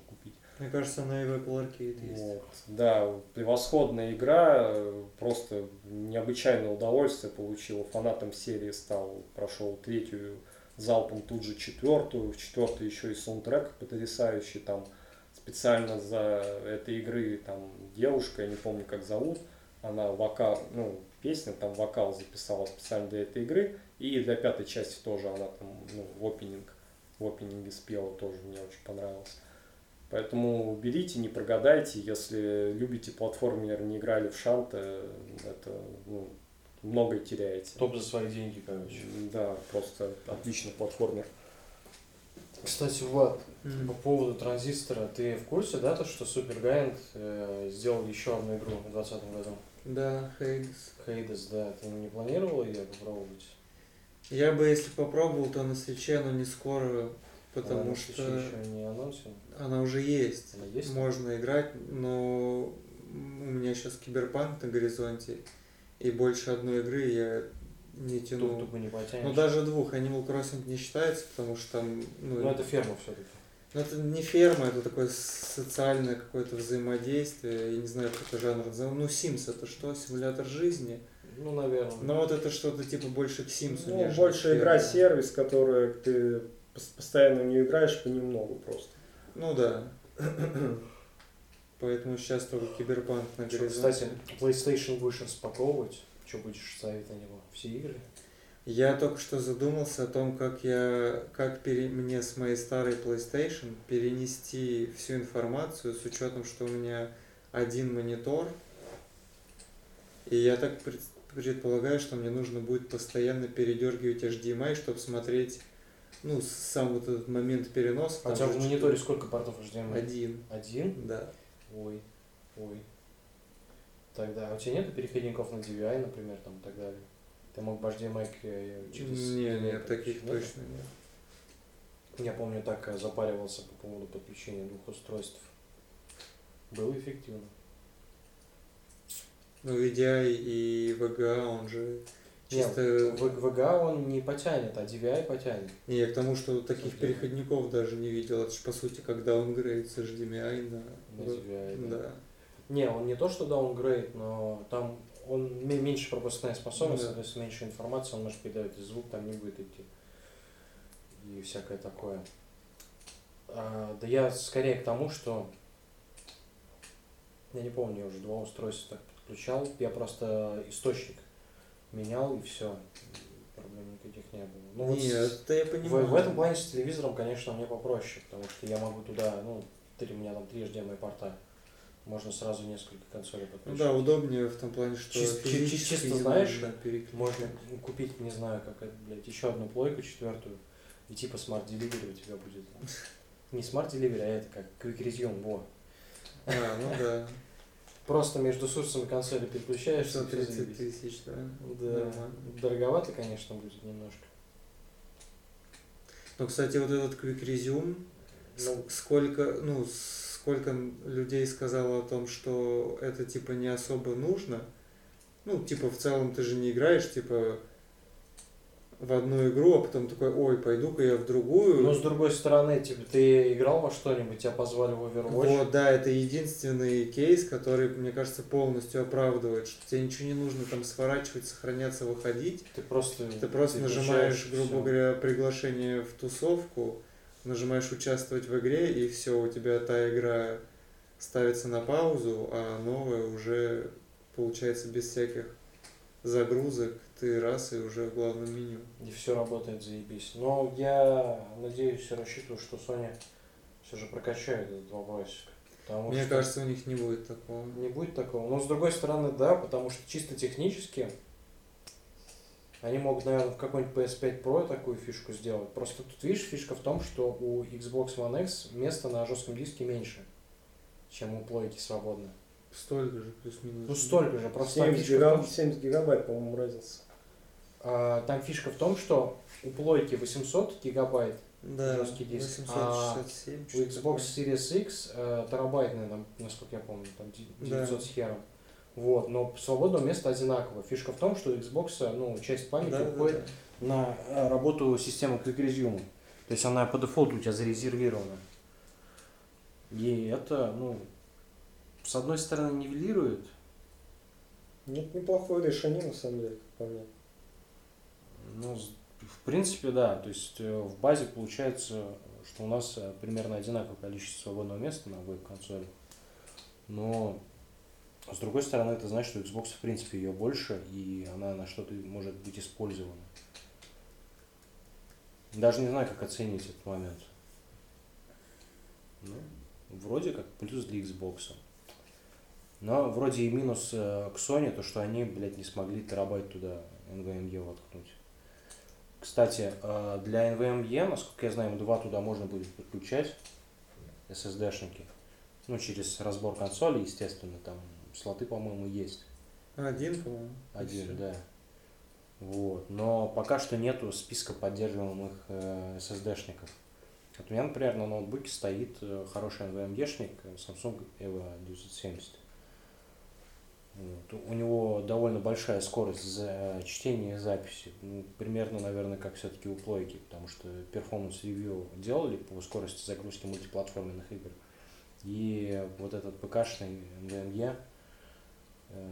Мне кажется, в Apple Arcade есть. Да, превосходная игра, просто необычайное удовольствие получил. Фанатом серии стал, прошел третью залпом тут же четвертую, в четвертой еще и саундтрек потрясающий, там специально за этой игры там девушка, я не помню как зовут, она вокал, ну, песня, там вокал записала специально для этой игры, и для пятой части тоже она там, ну, в опенинг, в опенинге спела, тоже мне очень понравилось. Поэтому берите, не прогадайте, если любите платформер, не играли в шант, это ну, многое теряете. Топ за свои деньги, короче. Да, просто отличный платформер. Кстати, Влад, mm. по поводу транзистора, ты в курсе, да, то, что Super Giant э, сделал еще одну игру в 2020 году? Да, Хейдес. Хейдес, да. Ты не планировал ее попробовать? Я бы, если попробовал, то на свече, но не скоро, потому она что... еще не анонсен? Она уже есть. Она есть? Можно играть, но у меня сейчас киберпанк на горизонте, и больше одной игры я не тяну. Тут, тут не потянешь. Ну даже двух. Animal Crossing не считается, потому что там... Ну, ну это ферма все-таки. Ну это не ферма, это такое социальное какое-то взаимодействие. Я не знаю, как это жанр. Ну, Sims это что? Симулятор жизни? Ну, наверное. Но вот это что-то типа больше к Sims. Ну, больше игра-сервис, которую ты постоянно не играешь понемногу просто. Ну да. Поэтому сейчас только киберпанк на горизонте. Кстати, PlayStation будешь распаковывать? Что будешь ставить на него? Все игры? Я только что задумался о том, как я, как пере, мне с моей старой PlayStation перенести всю информацию с учетом, что у меня один монитор. И я так предполагаю, что мне нужно будет постоянно передергивать HDMI, чтобы смотреть ну, сам вот этот момент переноса. А у тебя в мониторе сколько портов HDMI? Один. Один? Да. Ой, ой. Тогда, а у тебя нет переходников на DVI, например, там и так далее? Ты мог бы HDMI э, через... Нет, нет, таких нет? точно нет. Я помню, так э, запаривался по поводу подключения двух устройств. Было эффективно. Ну, VDI и VGA, он же чисто... Нет, VGA он не потянет, а DVI потянет. Не, я к тому, что таких переходников даже не видел. Это же, по сути, как downgrade с HDMI на... На DVI, да. да. Не, он не то, что downgrade, но там он меньше пропускная способность, да. то есть меньше информации, он может передавать, и звук там не будет идти. И всякое такое. А, да я скорее к тому, что я не помню, я уже два устройства так подключал. Я просто источник менял и все. Проблем никаких не было. Ну, Нет, вот это я понимаю. В, в этом плане с телевизором, конечно, мне попроще, потому что я могу туда, ну, три, у меня там три HDMI порта. Можно сразу несколько консолей подключить. Ну да, удобнее в том плане, что чисто, чисто знаешь, да, можно купить, не знаю, как это, блядь, еще одну плойку четвертую, и типа Smart Delivery у тебя будет. Не Smart Delivery, а это как Quick Resume, во. А, ну да. Просто между сурсами консоли переключаешь. 130 тысяч, да? Да. Нормально. Дороговато, конечно, будет немножко. Но, кстати, вот этот Quick Resume, ну, сколько, ну, сколько людей сказало о том, что это типа не особо нужно. Ну, типа в целом ты же не играешь, типа в одну игру, а потом такой, ой, пойду-ка я в другую. Но с другой стороны, типа, ты играл во что-нибудь, тебя позвали в Overwatch? Вот, да, это единственный кейс, который, мне кажется, полностью оправдывает, что тебе ничего не нужно там сворачивать, сохраняться, выходить. Ты просто, ты просто нажимаешь, грубо все. говоря, приглашение в тусовку, нажимаешь участвовать в игре, и все, у тебя та игра ставится на паузу, а новая уже получается без всяких загрузок, ты раз и уже в главном меню. И все работает заебись. Но я надеюсь и рассчитываю, что Sony все же прокачает этот вопросик. Мне что кажется, у них не будет такого. Не будет такого. Но с другой стороны, да, потому что чисто технически они могут, наверное, в какой-нибудь PS5 Pro такую фишку сделать. Просто тут, видишь, фишка в том, что у Xbox One X места на жестком диске меньше, чем у плойки свободно. Столько же, плюс-минус. Ну, столько же. Просто 70, гигаб... том, 70 гигабайт, по-моему, разница. А, там фишка в том, что у плойки 800 гигабайт да, жесткий диск, 867, а у Xbox Series X э, терабайтный, там, насколько я помню, там 900 да. с хером. Вот, но свободного места одинаково. Фишка в том, что у Xbox ну, часть памяти да, уходит да, да. на э, работу системы Quick Resume. То есть она по дефолту у тебя зарезервирована. И это, ну, с одной стороны, нивелирует. Нет, неплохое решение, на самом деле, как по мне. Ну, в принципе, да. То есть э, в базе получается, что у нас э, примерно одинаковое количество свободного места на обоих консолях. Но С другой стороны, это значит, что Xbox в принципе ее больше, и она на что-то может быть использована. Даже не знаю, как оценить этот момент. Ну, вроде как плюс для Xbox. Но вроде и минус э, к Sony, то что они, блядь, не смогли терабайт туда NVMe воткнуть. Кстати, э, для NVMe, насколько я знаю, M2 туда можно будет подключать SSD-шники. Ну, через разбор консоли, естественно, там слоты, по-моему, есть. Один, по-моему. Один, да. Вот. Но пока что нету списка поддерживаемых э, SSD-шников. Вот у меня, например, на ноутбуке стоит э, хороший NVMe-шник Samsung EVO 970. У него довольно большая скорость за чтения и записи. Примерно, наверное, как все-таки у плойки, потому что performance review делали по скорости загрузки мультиплатформенных игр. И вот этот ПК-шный NVMe э,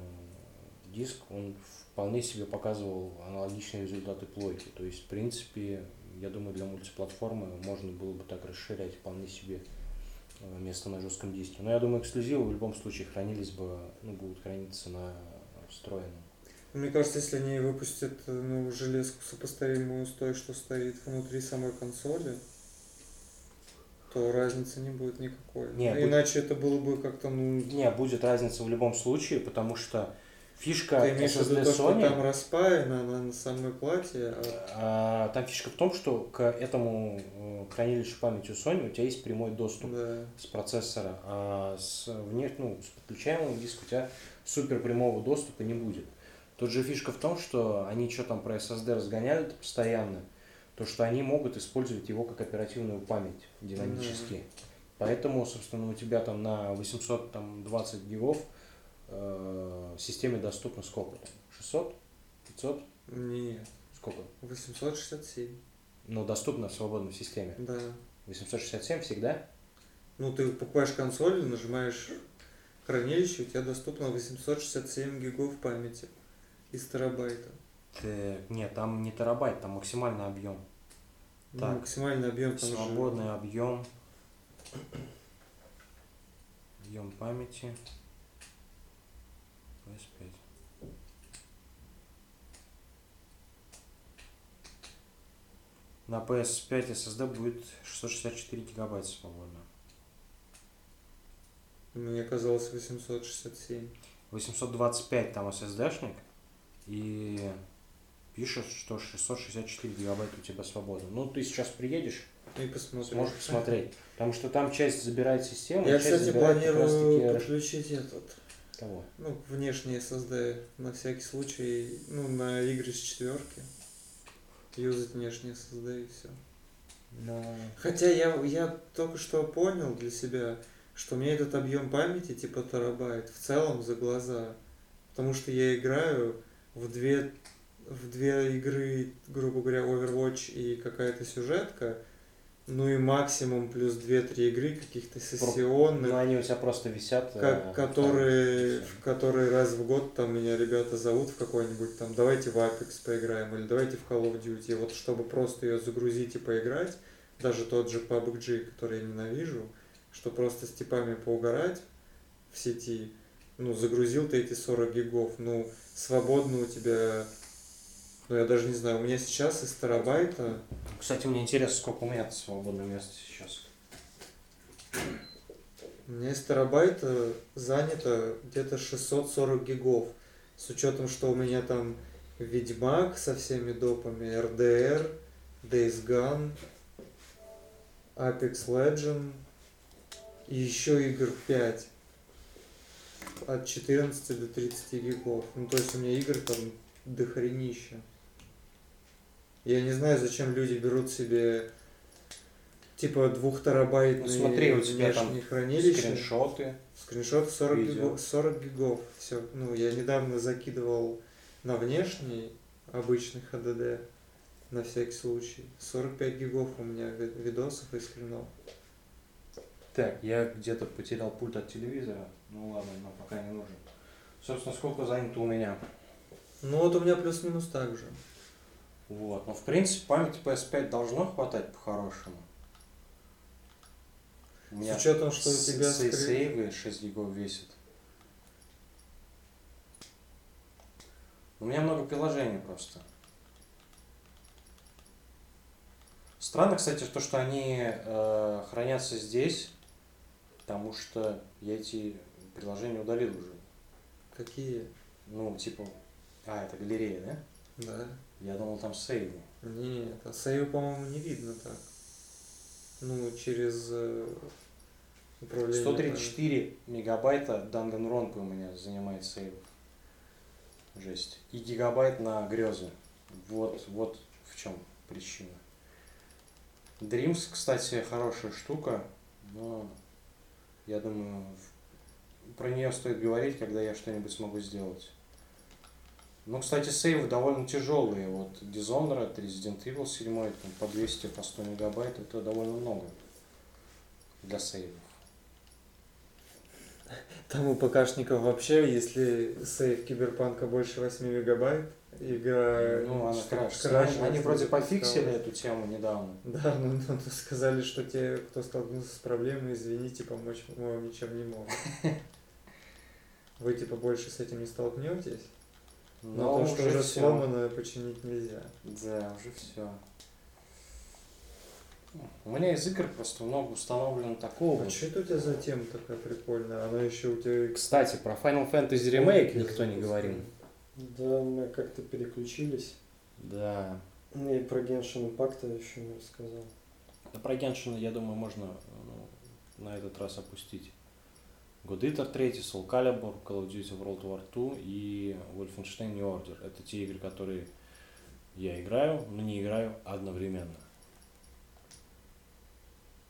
диск, он вполне себе показывал аналогичные результаты плойки. То есть, в принципе, я думаю, для мультиплатформы можно было бы так расширять вполне себе место на жестком диске. Но я думаю, эксклюзивы в любом случае хранились бы, ну, будут храниться на встроенном. Мне кажется, если они выпустят ну, железку сопоставимую с той, что стоит внутри самой консоли, то разницы не будет никакой. Не, Иначе будет... это было бы как-то, ну... Не, будет разница в любом случае, потому что фишка Ты имеешь в виду то, что там распаяна она на самой плате? А... А, там фишка в том, что к этому э, хранилищу памяти у Sony у тебя есть прямой доступ да. с процессора, а с, вне, ну, с подключаемого диска у тебя супер прямого доступа не будет. Тут же фишка в том, что они что там про SSD разгоняют постоянно, то что они могут использовать его как оперативную память динамически. Mm-hmm. Поэтому, собственно, у тебя там на 820 гигов э, системе доступно сколько там? 600? 500? Нет. Сколько? 867. Но доступно в свободной системе? Да. 867 всегда? Ну, ты покупаешь консоль, нажимаешь хранилище, у тебя доступно 867 гигов памяти из терабайта. Так, нет, там не терабайт, там максимальный объем. Ну, так, максимальный объем там Свободный же... объем. Объем памяти. PS5. На PS5 SSD будет 664 гигабайта свободно. Мне казалось 867. 825 там SSD-шник. И пишет, что 664 гигабайта у тебя свободно. Ну, ты сейчас приедешь, и посмотришь. сможешь посмотреть. Потому что там часть забирает система, Я, часть кстати, планирую подключить этот. Кого? Ну, внешний SSD на всякий случай, ну, на игры с четверки. Юзать внешний SSD и все. Но... Хотя я, я только что понял для себя, что мне этот объем памяти типа терабайт в целом за глаза. Потому что я играю в две, в две игры, грубо говоря, Overwatch и какая-то сюжетка, ну и максимум плюс 2-3 игры каких-то сессионных. Ну они у тебя просто висят. Как, э, которые, в которые раз в год там меня ребята зовут в какой-нибудь там, давайте в Apex поиграем, или давайте в Call of Duty. Вот чтобы просто ее загрузить и поиграть, даже тот же PUBG, который я ненавижу, что просто с типами поугарать в сети, ну, загрузил ты эти 40 гигов, ну, свободно у тебя, ну, я даже не знаю, у меня сейчас из терабайта... Кстати, мне интересно, сколько у меня свободного места сейчас. У меня из терабайта занято где-то 640 гигов. С учетом, что у меня там Ведьмак со всеми допами, RDR, Days Gone, Apex Legend и еще игр 5 от 14 до 30 гигов. Ну, то есть у меня игр там дохренища. Я не знаю, зачем люди берут себе типа двухтерабайтные ну, смотри, у тебя там хранилища. Скриншоты. Скриншоты 40 гигов, 40 гигов. Все. Ну, я недавно закидывал на внешний обычный HDD на всякий случай. 45 гигов у меня видосов и скринов. Так, я где-то потерял пульт от телевизора. Ну ладно, но пока не нужен. Собственно, сколько занято у меня? Ну вот у меня плюс-минус так же. Вот. Но в принципе памяти PS5 должно хватать по-хорошему. С учетом, что у тебя скрин... сейвы 6 гигов весит. У меня много приложений просто. Странно, кстати, то, что они э, хранятся здесь, потому что я эти приложения удалил уже. Какие? Ну, типа, а, это галерея, да? Да. Я думал, там сейвы. Нет, а сейвы, по-моему, не видно так. Ну, через э, управление. 134 мегабайта Danganronpa у меня занимает сейвов. Жесть. И гигабайт на грезы. Вот, вот в чем причина. Dreams, кстати, хорошая штука, но я думаю, про нее стоит говорить, когда я что-нибудь смогу сделать. Ну, кстати, сейвы довольно тяжелые. Вот Dishonored, Resident Evil 7, там, по 200, по 100 мегабайт, это довольно много для сейвов. Там у ПКшников вообще, если сейв киберпанка больше 8 мегабайт, игра... Ну, она крашится. крашится, Они, они вроде пофиксили эту тему недавно. Да, ну, ну, ну, сказали, что те, кто столкнулся с проблемой, извините, помочь мы вам ничем не можем. Вы типа больше с этим не столкнетесь, но, то, что уже всё. сломано, починить нельзя. Да, уже все. У меня из игр просто много установлено такого. А что это у тебя за тема такая прикольная? Она еще у тебя... Кстати, про Final Fantasy Remake никто не говорил. Да, мы как-то переключились. Да. И про Genshin Impact я еще не рассказал. Да про Геншина, я думаю, можно ну, на этот раз опустить. God Eater 3, Soul Calibur, Call of Duty World War 2 и Wolfenstein New Order. Это те игры, которые я играю, но не играю одновременно.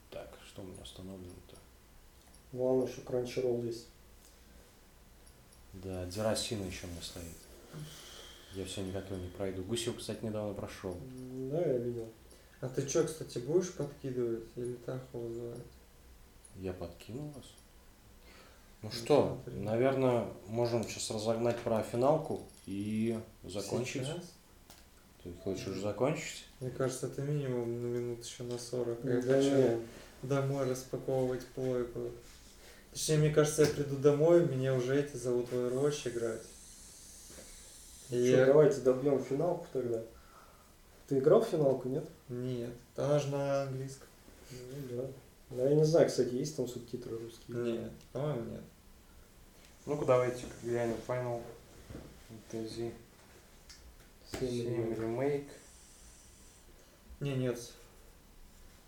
Так, что у меня установлено-то? Главное, что Crunchyroll есть. Да, Дерасина еще у меня стоит. Я все никак его не пройду. Гусев, кстати, недавно прошел. Да, я видел. А ты что, кстати, будешь подкидывать или Тахо вызывать? Я подкинул вас. Ну Ну, что, наверное, можем сейчас разогнать про финалку и закончить. Сейчас? Ты хочешь уже закончить? Мне кажется, это минимум на минут еще на 40. Я Да хочу не. домой распаковывать плойку. Точнее, мне кажется, я приду домой, меня уже эти зовут в Overwatch играть. И я- давайте добьем финалку тогда. Ты играл в финалку, нет? Нет, она же на английском. Ну да. Да, я не знаю, кстати, есть там субтитры русские? Нет, по-моему, нет. Ну-ка, давайте глянем Final Fantasy Семь 7 ремейк. ремейк. Не, нет.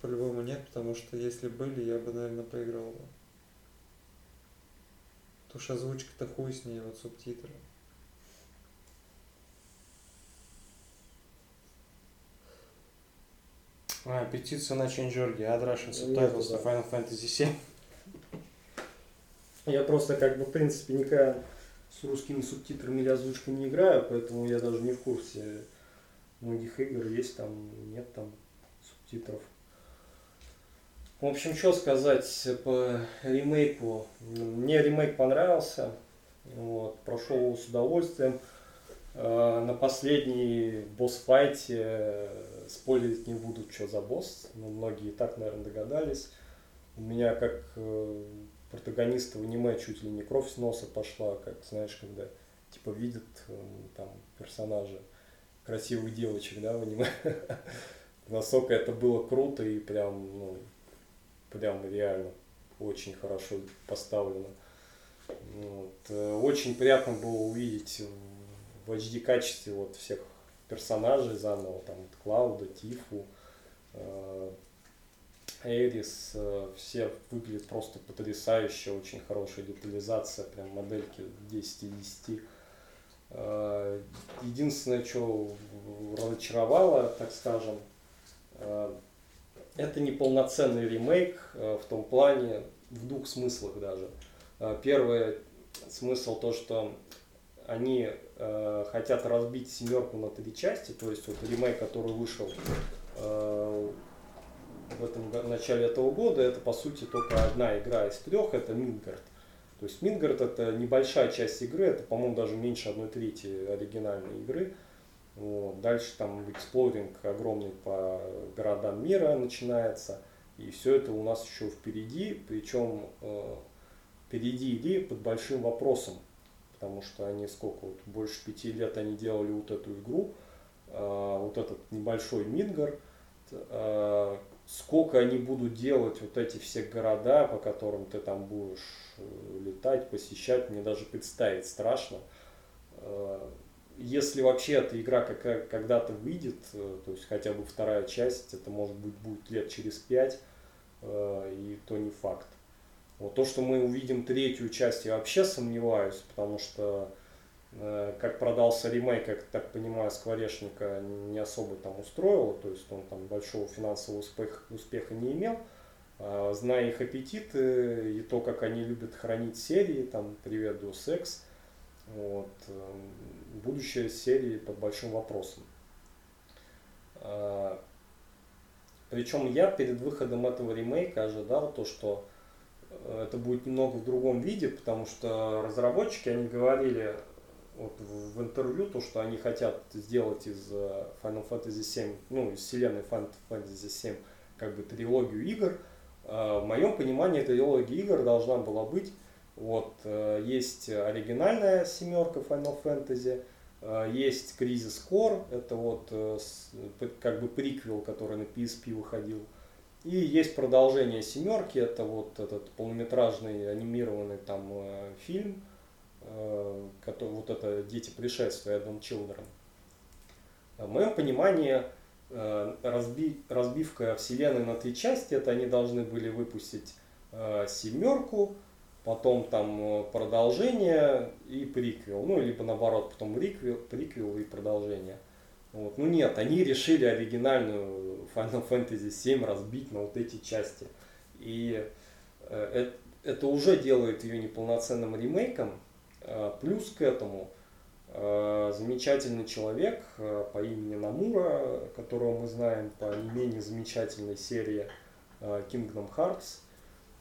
По-любому нет, потому что если были, я бы, наверное, поиграл бы. Потому что озвучка-то хуй с ней, вот субтитры. А, петиция на Change.org. Add Russian subtitles да. Final Fantasy 7. Я просто как бы в принципе никогда с русскими субтитрами или озвучкой не играю, поэтому я даже не в курсе многих игр, есть там, нет там субтитров. В общем, что сказать по ремейку. Мне ремейк понравился, вот, прошел его с удовольствием. Э, На последней босс-файте спойлерить не буду, что за босс, но многие и так, наверное, догадались. У меня как э, протагониста в аниме чуть ли не кровь с носа пошла, как знаешь, когда типа видят э, там персонажа красивых девочек, да, в аниме. Насколько это было круто и прям, ну, прям реально очень хорошо поставлено. Вот. Э, Очень приятно было увидеть в HD качестве вот всех персонажей заново, там Клауда, Тифу, э, Эрис, э, все выглядят просто потрясающе, очень хорошая детализация, прям модельки 10 из 10. Э, Единственное, что разочаровало, так скажем, это не полноценный ремейк в том плане, в двух смыслах даже. Первый смысл то, что они э, хотят разбить семерку на три части, то есть вот ремейк, который вышел э, в этом го- начале этого года, это по сути только одна игра из трех, это Мидгард. То есть Мидгард это небольшая часть игры, это, по-моему, даже меньше одной трети оригинальной игры. Вот. Дальше там эксплоринг огромный по городам мира начинается. И все это у нас еще впереди, причем э, впереди или под большим вопросом. Потому что они сколько, вот больше пяти лет они делали вот эту игру, а, вот этот небольшой Мидгар, а, сколько они будут делать вот эти все города, по которым ты там будешь э, летать, посещать, мне даже представить страшно. А, если вообще эта игра когда-то выйдет, э, то есть хотя бы вторая часть, это может быть будет лет через пять, э, и то не факт. Вот то, что мы увидим третью часть, я вообще сомневаюсь, потому что э, как продался ремейк, я так понимаю, Скворечника не особо там устроило, то есть он там большого финансового успеха, успеха не имел. А, зная их аппетиты и то, как они любят хранить серии, там «Привет, Deus Ex», вот, будущее серии под большим вопросом. А, Причем я перед выходом этого ремейка ожидал то, что э, это будет немного в другом виде, потому что разработчики, они говорили вот в интервью, то, что они хотят сделать из э, Final Fantasy VII, ну, из вселенной Final Fantasy VII, как бы трилогию игр. А, в моем понимании трилогия игр должна была быть вот, э, есть оригинальная семерка Final Fantasy, Э, есть Кризис Core, это вот э, как бы приквел, который на PSP выходил. И есть продолжение семерки, это вот этот полнометражный анимированный там э, фильм, который, вот это «Дети пришествия» Adam Children. В моем понимании разби, разбивка вселенной на три части, это они должны были выпустить семерку, потом там э, продолжение и приквел, ну, либо наоборот, потом приквел, приквел и продолжение. Вот. Ну нет, они решили оригинальную Final Fantasy VII разбить на вот эти части. И э, это уже делает ее неполноценным ремейком. Э, плюс к этому э, замечательный человек по имени Намура, которого мы знаем по не менее замечательной серии Kingdom Hearts,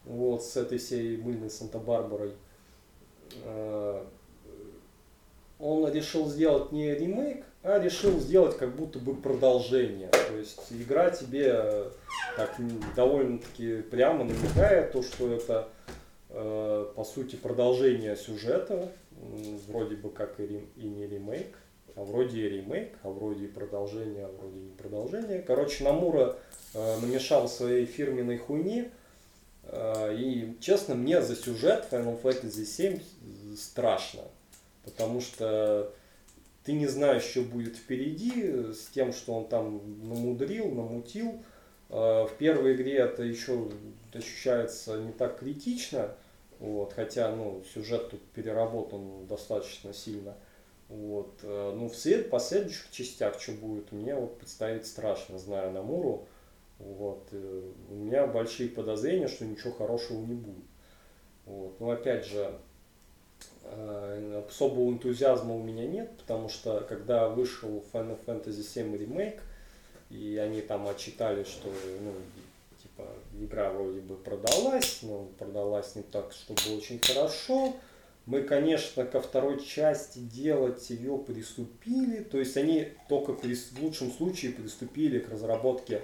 вот, с этой всей мыльной Санта-Барбарой. Он решил сделать не ремейк, а решил сделать как будто бы продолжение. То есть игра тебе так довольно-таки прямо намекает то, что это э, по сути продолжение сюжета, вроде бы как и, и не ремейк, а вроде и ремейк, а вроде и продолжение, а вроде и не продолжение. Короче, Намура э, намешал своей фирменной хуйни, а, и, честно, мне за сюжет Final Fantasy 7 страшно, потому что ты не знаешь, что будет впереди, с тем, что он там намудрил, намутил. А, в первой игре это еще ощущается не так критично, вот, хотя ну, сюжет тут переработан достаточно сильно. Вот. А, ну, в след, последующих частях, что будет, мне вот представить страшно, зная Намуру. Вот. Э, у меня большие подозрения, что ничего хорошего не будет. Вот. Но опять же, э, особого энтузиазма у меня нет, потому что когда вышел Final Fantasy VII ремейк, и они там отчитали, что ну, типа, игра вроде бы продалась, но продалась не так, чтобы очень хорошо. Мы, конечно, ко второй части делать ее приступили, то есть они только в лучшем случае приступили к разработке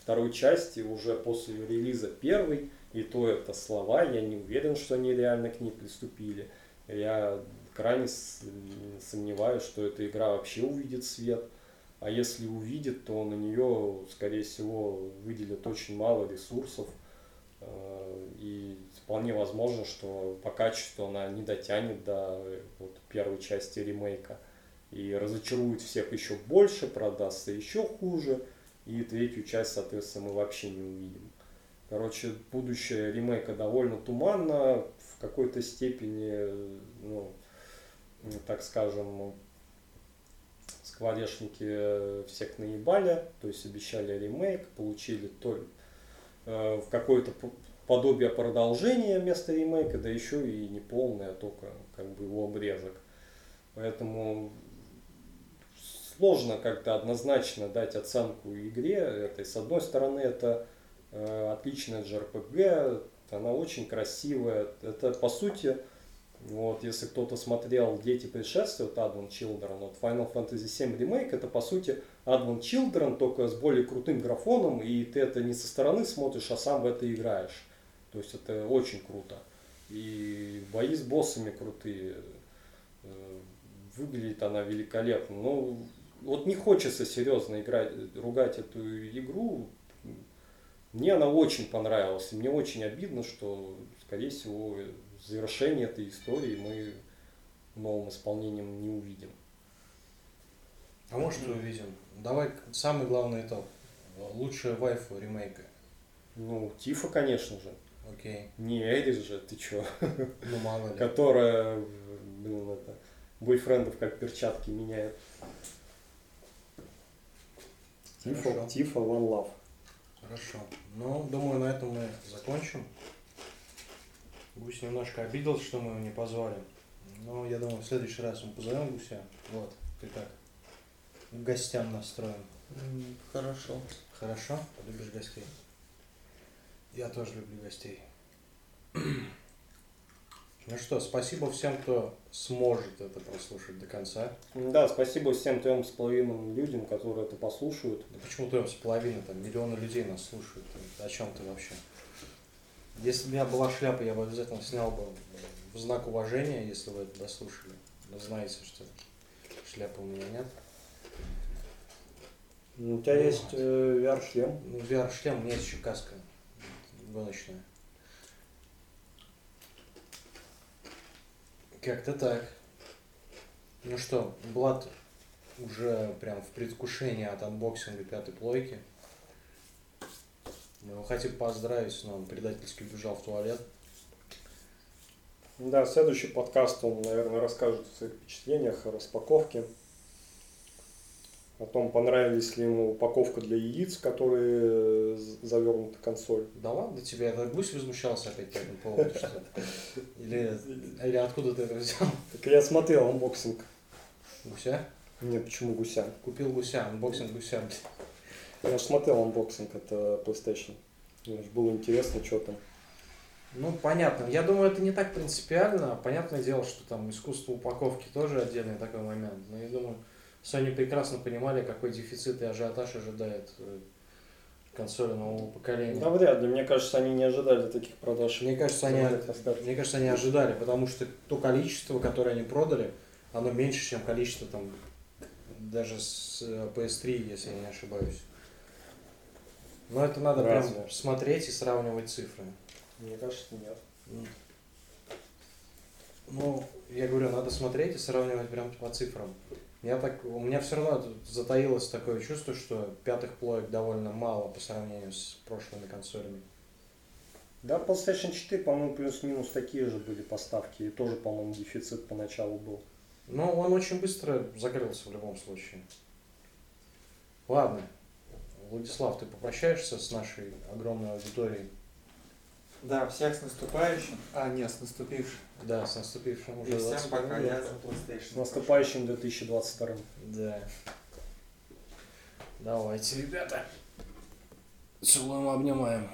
второй части уже после релиза первой, и то это слова, я не уверен, что они реально к ней приступили. Я крайне сомневаюсь, что эта игра вообще увидит свет. А если увидит, то на нее, скорее всего, выделят очень мало ресурсов. Э, и вполне возможно, что по качеству она не дотянет до вот, первой части ремейка. И разочарует всех еще больше, продастся еще хуже. И третью часть, соответственно, мы вообще не увидим. Короче, будущее ремейка довольно туманно, в какой-то степени, ну, так скажем, скворечники всех наебали, то есть обещали ремейк, получили то, э, в какое-то подобие продолжения вместо ремейка, да еще и не полное, а только как бы его обрезок. Поэтому сложно как-то однозначно дать оценку игре этой. С одной стороны, это э, отличная JRPG, она очень красивая. Это, по сути, вот, если кто-то смотрел «Дети пришествия», вот Advent Children, вот Final Fantasy VII Remake, это, по сути, Advent Children, только с более крутым графоном, и ты это не со стороны смотришь, а сам в это играешь. То есть это очень круто. И бои с боссами крутые. выглядит она великолепно. Ну, вот не хочется серьезно играть, ругать эту игру. Мне она очень понравилась. И мне очень обидно, что, скорее всего, завершение этой истории мы новым исполнением не увидим. А может увидим. Давай самый главный этап. Лучшая вайфу ремейка. Ну, Тифа, конечно же. Окей. Не Эрис же, ты чё? Ну мало ли. Которая, блин, это, бойфрендов как перчатки меняет. Тифа. Тифа, One Love. Хорошо. Ну, думаю, на этом мы закончим. Гусь немножко обиделся, что мы его не позвали. Но я думаю, в следующий раз мы позовем гуся. Вот, ты как? К гостям настроен. Хорошо. Хорошо? Любишь гостей? Я тоже люблю гостей. Ну что, спасибо всем, кто сможет это прослушать до конца. Да, спасибо всем трем с половиной людям, которые это послушают. Да почему трем с половиной, там миллионы людей нас слушают. О чем ты вообще? Если бы у меня была шляпа, я бы обязательно снял бы в знак уважения, если вы это дослушали. Но знаете, что шляпы у меня нет. У тебя есть э, VR-шлем. Ну, VR-шлем, у меня есть еще каска гоночная. Как-то так. Ну что, Влад уже прям в предвкушении от unboxing а пятой плойки. Мы его хотим поздравить, но он предательски убежал в туалет. Да, следующий подкаст он, наверное, расскажет о своих впечатлениях, о распаковке. О том, понравились ли ему упаковка для яиц, которые завернуты в консоль. Да ладно тебе, это гусь возмущался опять по этому поводу, что? Или, или откуда ты это взял? Так я смотрел unboxing. Гуся? Нет, почему гуся? Купил гуся, unboxing гуся. Я же смотрел unboxing это PlayStation. Мне же было интересно, что там. Ну, понятно. Я думаю, это не так принципиально. Понятное дело, что там искусство упаковки тоже отдельный такой момент. Но я думаю, Sony прекрасно понимали, какой дефицит и ажиотаж ожидает э, консоли нового поколения. Да вряд ли, мне кажется, они не ожидали таких продаж. Мне кажется, они, мне кажется, они ожидали, потому что то количество, которое они продали, оно меньше, чем количество там даже с э, PS3, если я не ошибаюсь. Но это надо Разве? прям смотреть и сравнивать цифры. Мне кажется, нет. Ну, я говорю, надо смотреть и сравнивать прям по цифрам. Я так, у меня все равно затаилось такое чувство, что пятых плоек довольно мало по сравнению с прошлыми консолями. Да, PlayStation 4, по-моему, плюс-минус такие же были поставки. И тоже, по-моему, дефицит поначалу был. Но он очень быстро закрылся в любом случае. Ладно. Владислав, ты попрощаешься с нашей огромной аудиторией? Да, всех с наступающим. А, нет, с наступившим. Да, с наступившим уже И всем 21 пока, я за С PlayStation. наступающим 2022. Да. Давайте, ребята. Целуем, обнимаем.